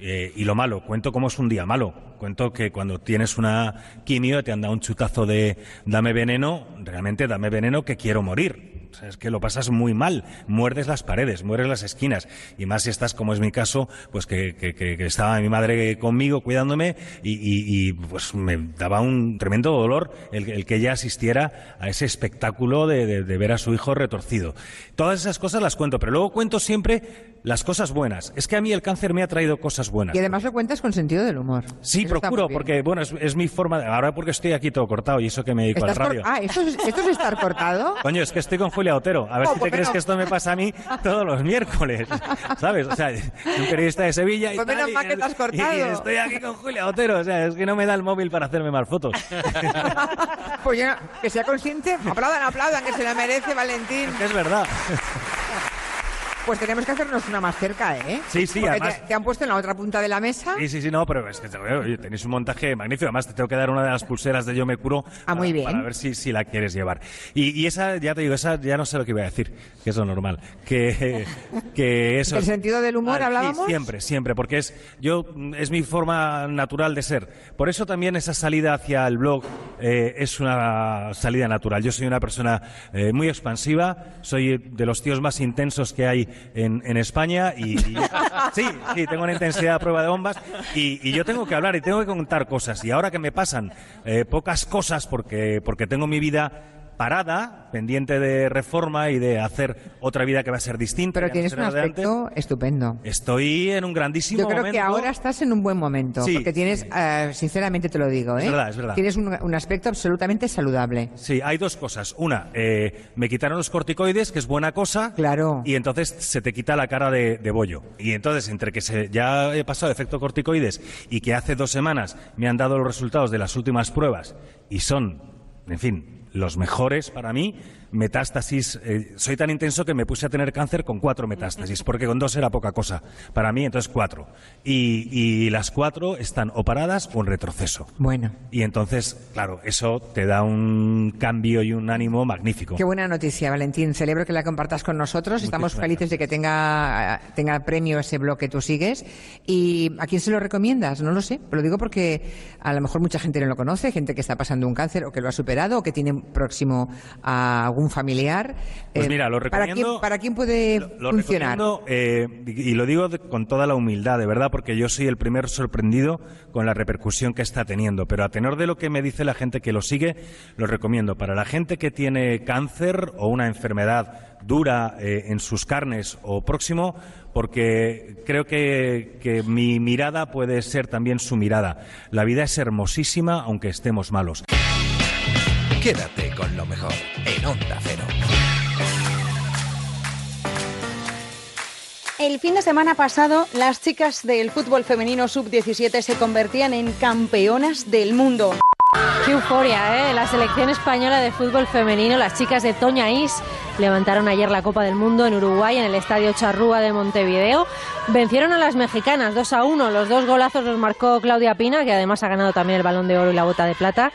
eh, y lo malo. Cuento cómo es un día malo. Cuento que cuando tienes una quimio te han dado un chutazo de dame veneno, realmente dame veneno que quiero morir. O sea, es que lo pasas muy mal. Muerdes las paredes, muerdes las esquinas. Y más si estás, como es mi caso, pues que, que- estaba mi madre conmigo cuidándome y, pues me daba un tremendo dolor el, que ella asistiera a ese espectáculo de ver a su hijo retorcido. Todas esas cosas las cuento, pero luego cuento siempre las cosas buenas. Es que a mí el cáncer me ha traído cosas buenas. Y además lo cuentas con sentido del humor. Sí, Eso procuro, porque bueno, es, es mi forma. de- ahora porque estoy aquí todo cortado y eso que me dedico a la ¿Estás cor- radio. Ah, ¿esto es, ¿esto es estar cortado? Coño, es que estoy con Julia Otero. A ver Oh, si te crees menos- que esto me pasa a mí todos los miércoles. ¿Sabes? O sea, un periodista de Sevilla y Pues tal, y- que te has y- cortado. y estoy aquí con Julia Otero. O sea, es que no me da el móvil para hacerme mal fotos. Pues ya, que sea consciente, aplaudan, aplaudan, que se la merece Valentín. Es verdad. Pues tenemos que hacernos una más cerca, ¿eh? Sí, sí, Porque además- te, te han puesto en la otra punta de la mesa. Sí, sí, sí, no, pero es que oye, tenéis un montaje magnífico. Además, te tengo que dar una de las pulseras de Yo me curo Ah, muy bien. para ver si, si la quieres llevar. Y, y esa, ya te digo, esa ya no sé lo que iba a decir, que es lo normal. Que, que eso. ¿Del sentido del humor Ah, sí, hablábamos? siempre, siempre, porque es yo es mi forma natural de ser. Por eso también esa salida hacia el blog eh, es una salida natural. Yo soy una persona eh, muy expansiva, soy de los tíos más intensos que hay en, España y, y- sí, sí, tengo una intensidad a prueba de bombas y, y yo tengo que hablar y tengo que contar cosas. Y ahora que me pasan eh, pocas cosas porque porque tengo mi vida parada, pendiente de reforma y de hacer otra vida que va a ser distinta. Pero no tienes un aspecto estupendo. Estoy en un grandísimo Yo creo que momento. ahora estás en un buen momento. Sí. Porque tienes, eh, sinceramente te lo digo, ¿eh? Es verdad, es verdad. Tienes un, un aspecto absolutamente saludable. Sí, hay dos cosas. Una, eh, me quitaron los corticoides, que es buena cosa. Claro. Y entonces se te quita la cara de, de bollo. Y entonces, entre que se, ya he pasado efecto corticoides y que hace dos semanas me han dado los resultados de las últimas pruebas y son, en fin, los mejores para mí, metástasis. eh, soy tan intenso que me puse a tener cáncer con cuatro metástasis, porque con dos era poca cosa. Para mí, entonces cuatro. Y, y las cuatro están o paradas o en retroceso. Bueno. Y entonces, claro, eso te da un cambio y un ánimo magnífico. Qué buena noticia, Valentín. Celebro que la compartas con nosotros. Estamos Muchísimas felices de que tenga, tenga premio ese blog que tú sigues. ¿Y a quién se lo recomiendas? No lo sé. Lo digo porque a lo mejor mucha gente no lo conoce, gente que está pasando un cáncer o que lo ha superado o que tiene próximo a algún familiar. Pues Eh, mira, lo ¿para quién, recomiendo- ¿Para quién puede Lo funcionar? recomiendo, eh, y y lo digo de- con toda la humildad, de verdad, porque yo soy el primer sorprendido con la repercusión que está teniendo. Pero a tenor de lo que me dice la gente que lo sigue, lo recomiendo. Para la gente que tiene cáncer o una enfermedad dura eh, en sus carnes o próximo, porque creo que, que mi mirada puede ser también su mirada. La vida es hermosísima aunque estemos malos. Quédate con lo mejor en Onda Cero. El fin de semana pasado, las chicas del fútbol femenino sub-17 se convertían en campeonas del mundo. Qué euforia, ¿eh? La selección española de fútbol femenino, las chicas de Toña Is, levantaron ayer la Copa del Mundo en Uruguay, en el Estadio Charrúa de Montevideo. Vencieron a las mexicanas 2 a 1. Los dos golazos los marcó Claudia Pina, que además ha ganado también el balón de oro y la bota de plata,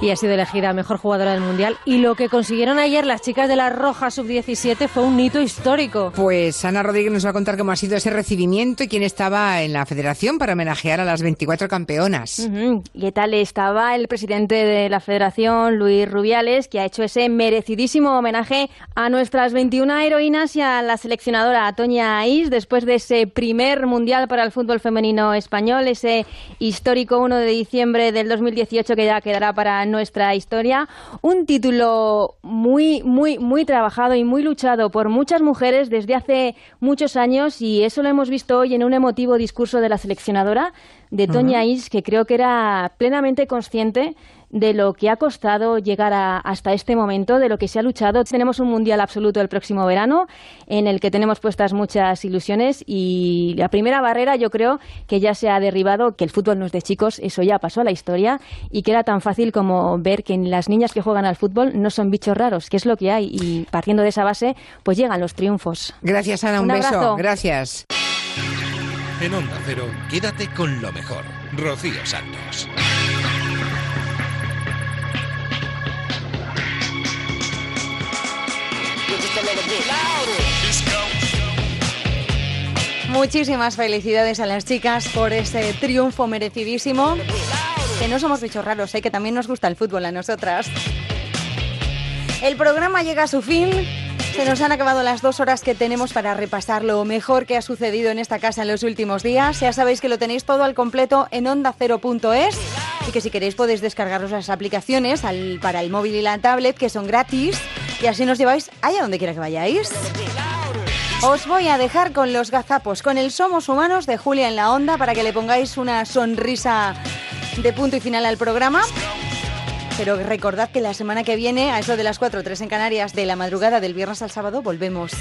y ha sido elegida mejor jugadora del mundial. Y lo que consiguieron ayer las chicas de la Roja sub-17 fue un hito histórico. Pues Ana Rodríguez nos va a contar cómo ha sido ese recibimiento y quién estaba en la federación para homenajear a las 24 campeonas. Ujú. ¿Y qué tal estaba el presidente de la federación, Luis Rubiales, que ha hecho ese merecidísimo homenaje a nuestras 21 heroínas y a la seleccionadora Toña Is después de ese primer mundial para el fútbol femenino español, ese histórico 1 de diciembre del 2018 que ya quedará para nuestra historia? Un título muy, muy, muy trabajado y muy luchado por muchas mujeres desde hace muchos años y eso lo hemos visto hoy en un emotivo discurso de la seleccionadora de Toña Ujú. Is, que creo que era plenamente consciente de lo que ha costado llegar a- hasta este momento, de lo que se ha luchado. Tenemos un mundial absoluto el próximo verano, en el que tenemos puestas muchas ilusiones y la primera barrera yo creo que ya se ha derribado, que el fútbol no es de chicos, eso ya pasó a la historia y que era tan fácil como ver que las niñas que juegan al fútbol no son bichos raros, que es lo que hay y partiendo de esa base pues llegan los triunfos. Gracias Ana, un, Un beso. abrazo. Gracias. En Onda Cero, quédate con lo mejor. Rocío Santos. Muchísimas felicidades a las chicas por ese triunfo merecidísimo. Que no somos bichos raros, ¿eh? que también nos gusta el fútbol a nosotras. El programa llega a su fin. Se nos han acabado las dos horas que tenemos para repasar lo mejor que ha sucedido en esta casa en los últimos días. Ya sabéis que lo tenéis todo al completo en ondacero.es y que si queréis podéis descargaros las aplicaciones para el móvil y la tablet que son gratis y así nos lleváis allá donde quiera que vayáis. Os voy a dejar con los gazapos, con el Somos Humanos de Julia en la Onda para que le pongáis una sonrisa de punto y final al programa. Pero recordad que la semana que viene, a eso de las 4 o 3 en Canarias, de la madrugada del viernes al sábado, volvemos.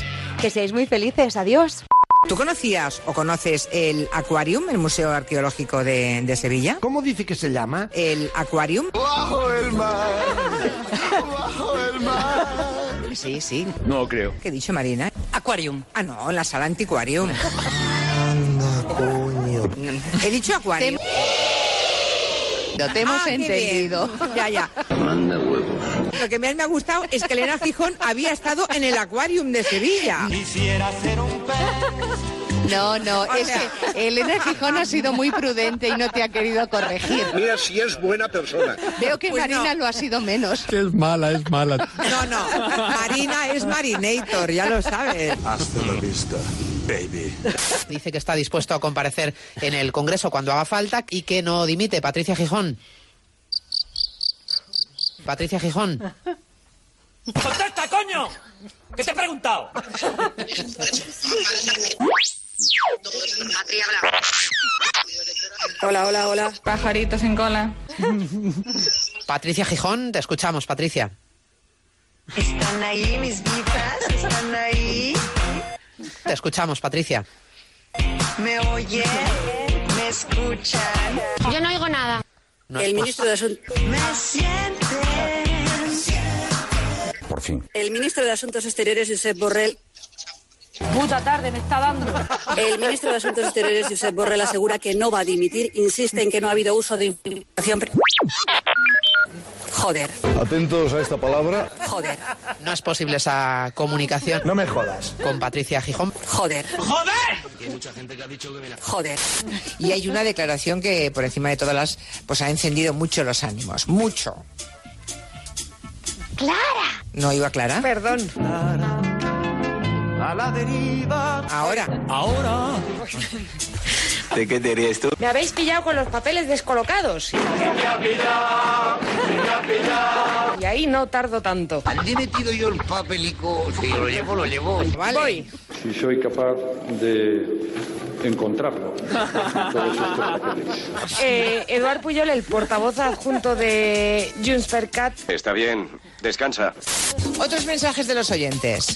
Que seáis muy felices. Adiós. ¿Tú conocías o conoces el Aquarium, el Museo Arqueológico de, de Sevilla? ¿Cómo dice que se llama? El Aquarium. Bajo el mar, bajo el mar. Sí, sí. No creo. ¿Qué he dicho, Marina? aquarium. Ah, no, la sala antiquarium. Anda, coño. He dicho aquarium. No te hemos Ah, bien. entendido. Ya, ya. Manda huevos. Lo que más me ha gustado es que Elena Gijón había estado en el Aquarium de Sevilla. Quisiera ser un pez. No, no, O es sea- que Elena Gijón ha sido muy prudente y no te ha querido corregir. Mira si es buena persona. Veo que Pues Marina no. lo ha sido menos. Es mala, es mala. No, no. Marina es Marinator, ya lo sabes. Hasta la vista, baby. Dice que está dispuesto a comparecer en el Congreso cuando haga falta y que no dimite. Patricia Gijón. Patricia Gijón. ¡Contesta, coño! ¿Qué te he preguntado? Hola, hola, hola. Pajaritos en cola. Patricia Gijón, te escuchamos, Patricia. ¿Están ahí mis vibras? ¿Están ahí? Te escuchamos, Patricia. ¿Me oyen? ¿Me escuchan? Yo no oigo nada. No el ministro de Asuntos. ¿Me sienten? Por fin. El ministro de Asuntos Exteriores, Josep Borrell. Puta tarde me está dando. El ministro de Asuntos Exteriores, Josep Borrell, asegura que no va a dimitir. Insiste en que no ha habido uso de información. Joder, Atentos a esta palabra. joder, No es posible esa comunicación. No me jodas. Con Patricia Gijón. joder, ¡Joder! joder. Y hay una declaración que, por encima de todas las, pues ha encendido mucho los ánimos. Mucho. ¡Clara! ¿No iba Clara? Perdón. A la deriva. Ahora. Ahora. ¿De qué te ríes tú? Me habéis pillado con los papeles descolocados. Y ahí no tardo tanto. ¿Dónde he metido yo el papelico? Si lo llevo, lo llevo. Vale. Voy. Si soy capaz de encontrarlo. Eh, Eduard Puyol, el portavoz adjunto de Junts per Cat. Está bien. Descansa. Otros mensajes de los oyentes.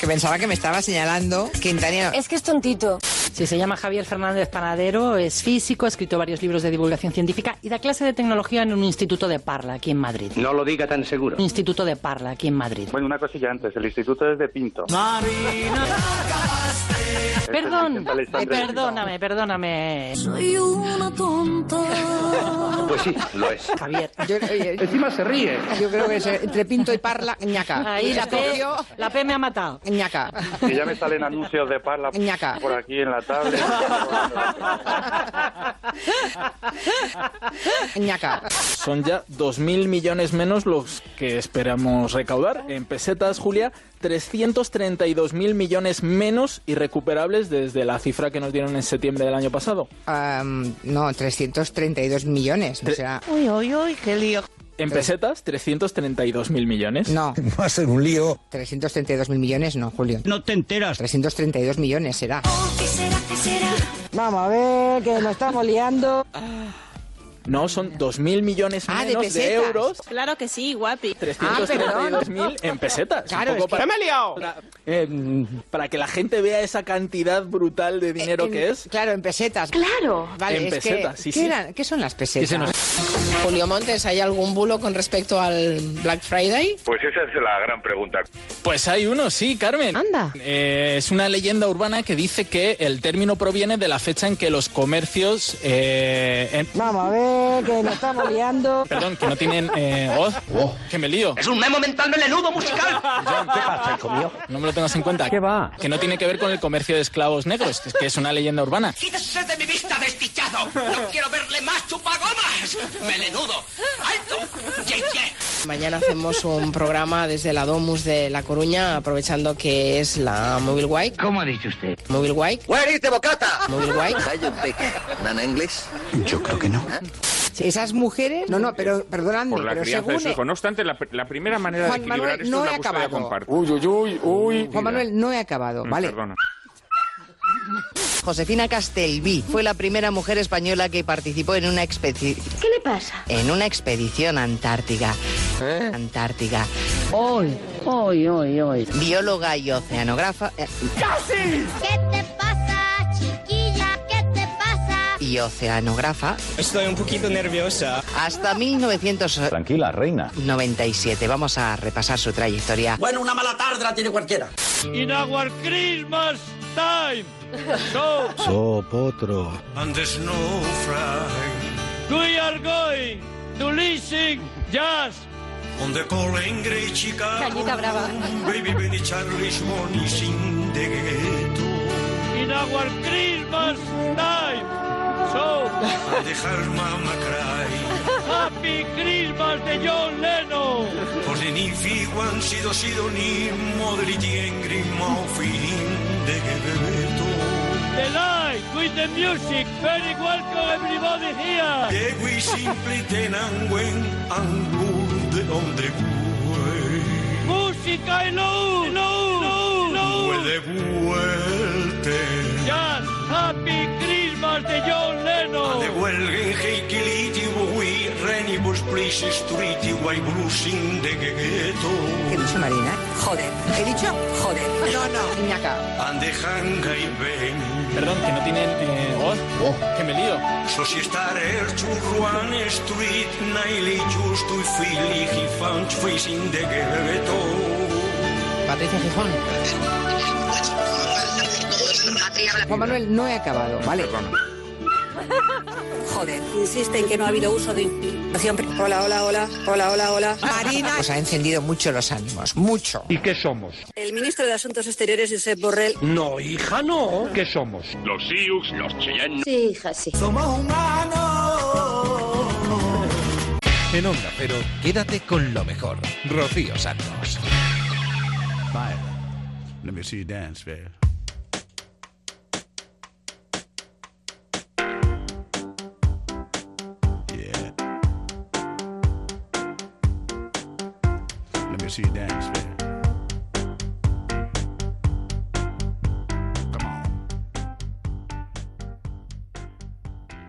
Que pensaba que me estaba señalando Quintanilla. Es que es tontito. Sí, se llama Javier Fernández Panadero, es físico, ha escrito varios libros de divulgación científica y da clase de tecnología en un instituto de Parla, aquí en Madrid. No lo diga tan seguro. Un instituto de Parla, aquí en Madrid. Bueno, una cosilla antes. El instituto es de Pinto. Perdón, Este eh, perdóname, perdóname. Soy una tonta. Pues sí, lo es. Javier. Yo, oye, Encima se ríe. yo creo que es entre Pinto y Parla, ñaca. Ahí la P, la P me ha matado. Ñaca. Que ya me salen anuncios de Parla Ñaca. por aquí en la tablet. ñaca. Son ya 2.000 millones menos los que esperamos recaudar. En pesetas, Julia, 332.000 millones menos irrecuperables desde la cifra que nos dieron en septiembre del año pasado. Am, no, 332 millones. ¿no Tre- será? Uy, uy, uy, qué lío. En pesetas, 332.000 millones. No, Va a ser un lío. 332 mil millones no, Julio. No te enteras. 332 millones será. ¿Qué será? ¿Qué será? Vamos a ver, que nos estamos liando. No, son 2.000 millones Ah, de menos de, euros. Claro que sí, guapi. 332.000 en pesetas. Claro, es que- para, para, eh, para que la gente vea esa cantidad brutal de dinero En- que es. Claro, en pesetas. Claro. Vale, En es pesetas, que, sí, ¿qué, sí. eran- ¿Qué son las pesetas? nos- Julio Montes, ¿hay algún bulo con respecto al Black Friday? Pues esa es la gran pregunta. Pues hay uno, sí, Carmen. Anda. Eh, es una leyenda urbana que dice que el término proviene de la fecha en que los comercios... eh, en- Vamos a ver, que nos estamos liando. Perdón, que no tienen... Eh, oh, que me lío. Es un memo mental melenudo musical. ¿Qué pasa, hijo mío? No me lo tengas en cuenta. ¿Qué va? Que no tiene que ver con el comercio de esclavos negros, que es, que es una leyenda urbana. Quítese de mi vista, desdichado. No quiero verle más chupagomas. Melenudo. Alto. Ye, ye. Mañana hacemos un programa desde la Domus de La Coruña, aprovechando que es la Mobile Week. ¿Cómo ha dicho usted? Mobile Week. Where is the bocata? Mobile. ¿Dan inglés? Yo creo que no. Esas mujeres. No, no, pero perdonadme, por la pero crianza según. de su hijo. No obstante, la, la primera manera Juan de equilibrar Manuel, esto no es he la acabado. compartida. Uy, uy, uy, uy. Juan Manuel, no he acabado, Mm, ¿vale? Perdona. Josefina Castelví fue la primera mujer española que participó en una expedición. ¿Qué le pasa? En una expedición antártica. Antártica. Hoy, hoy, hoy, hoy. Bióloga y oceanógrafa. eh, ¿Qué te y oceanógrafa. Estoy un poquito nerviosa. Hasta 1997. Tranquila, reina. Vamos a repasar su trayectoria. Bueno, una mala tarde la tiene cualquiera. In our Christmas time. So, So potro. and the. We are going to listen jazz. On the calling great Chicago. Cañita brava. Baby Benny Charlie's the ghetto. In our Christmas time. So, the her mama cry. Happy Christmas de John Lennon. For the nifi one sido sido ni modriti engri mau feeling de ghetto. The light with the music. Very welcome everybody here. Yeah, we simply ten and when and good on the way. Música y luz, luz, luz, luz. de vuelta. Yes, Happy Christmas de John Lennon. De huelgen heikiliti, we renibus please street, white bluesing de ghetto. ¿Qué he dicho, Marina? Joder. ¿He dicho? Joder. No, no, Iñaka. And the hanga y ven. Perdón, que no tienen eh, voz. Que me lío. So si estar er to Ruan Street, naili just to feel he found facing the ghetto. Patricia Gijón. Juan Manuel, no he acabado, ¿vale? Joder, insiste en que no ha habido uso de información. Hola, hola, hola, hola, hola, hola. Marina. Os ha encendido mucho los ánimos, mucho. ¿Y qué somos? El ministro de Asuntos Exteriores, Josep Borrell. No, hija, no. ¿Qué somos? Los Sioux, los Cheyenne. Sí, hija, sí. Somos humanos. En Onda Cero, quédate con lo mejor. Rocío Santos. Fire. Let me see you dance, babe. See you dance, babe.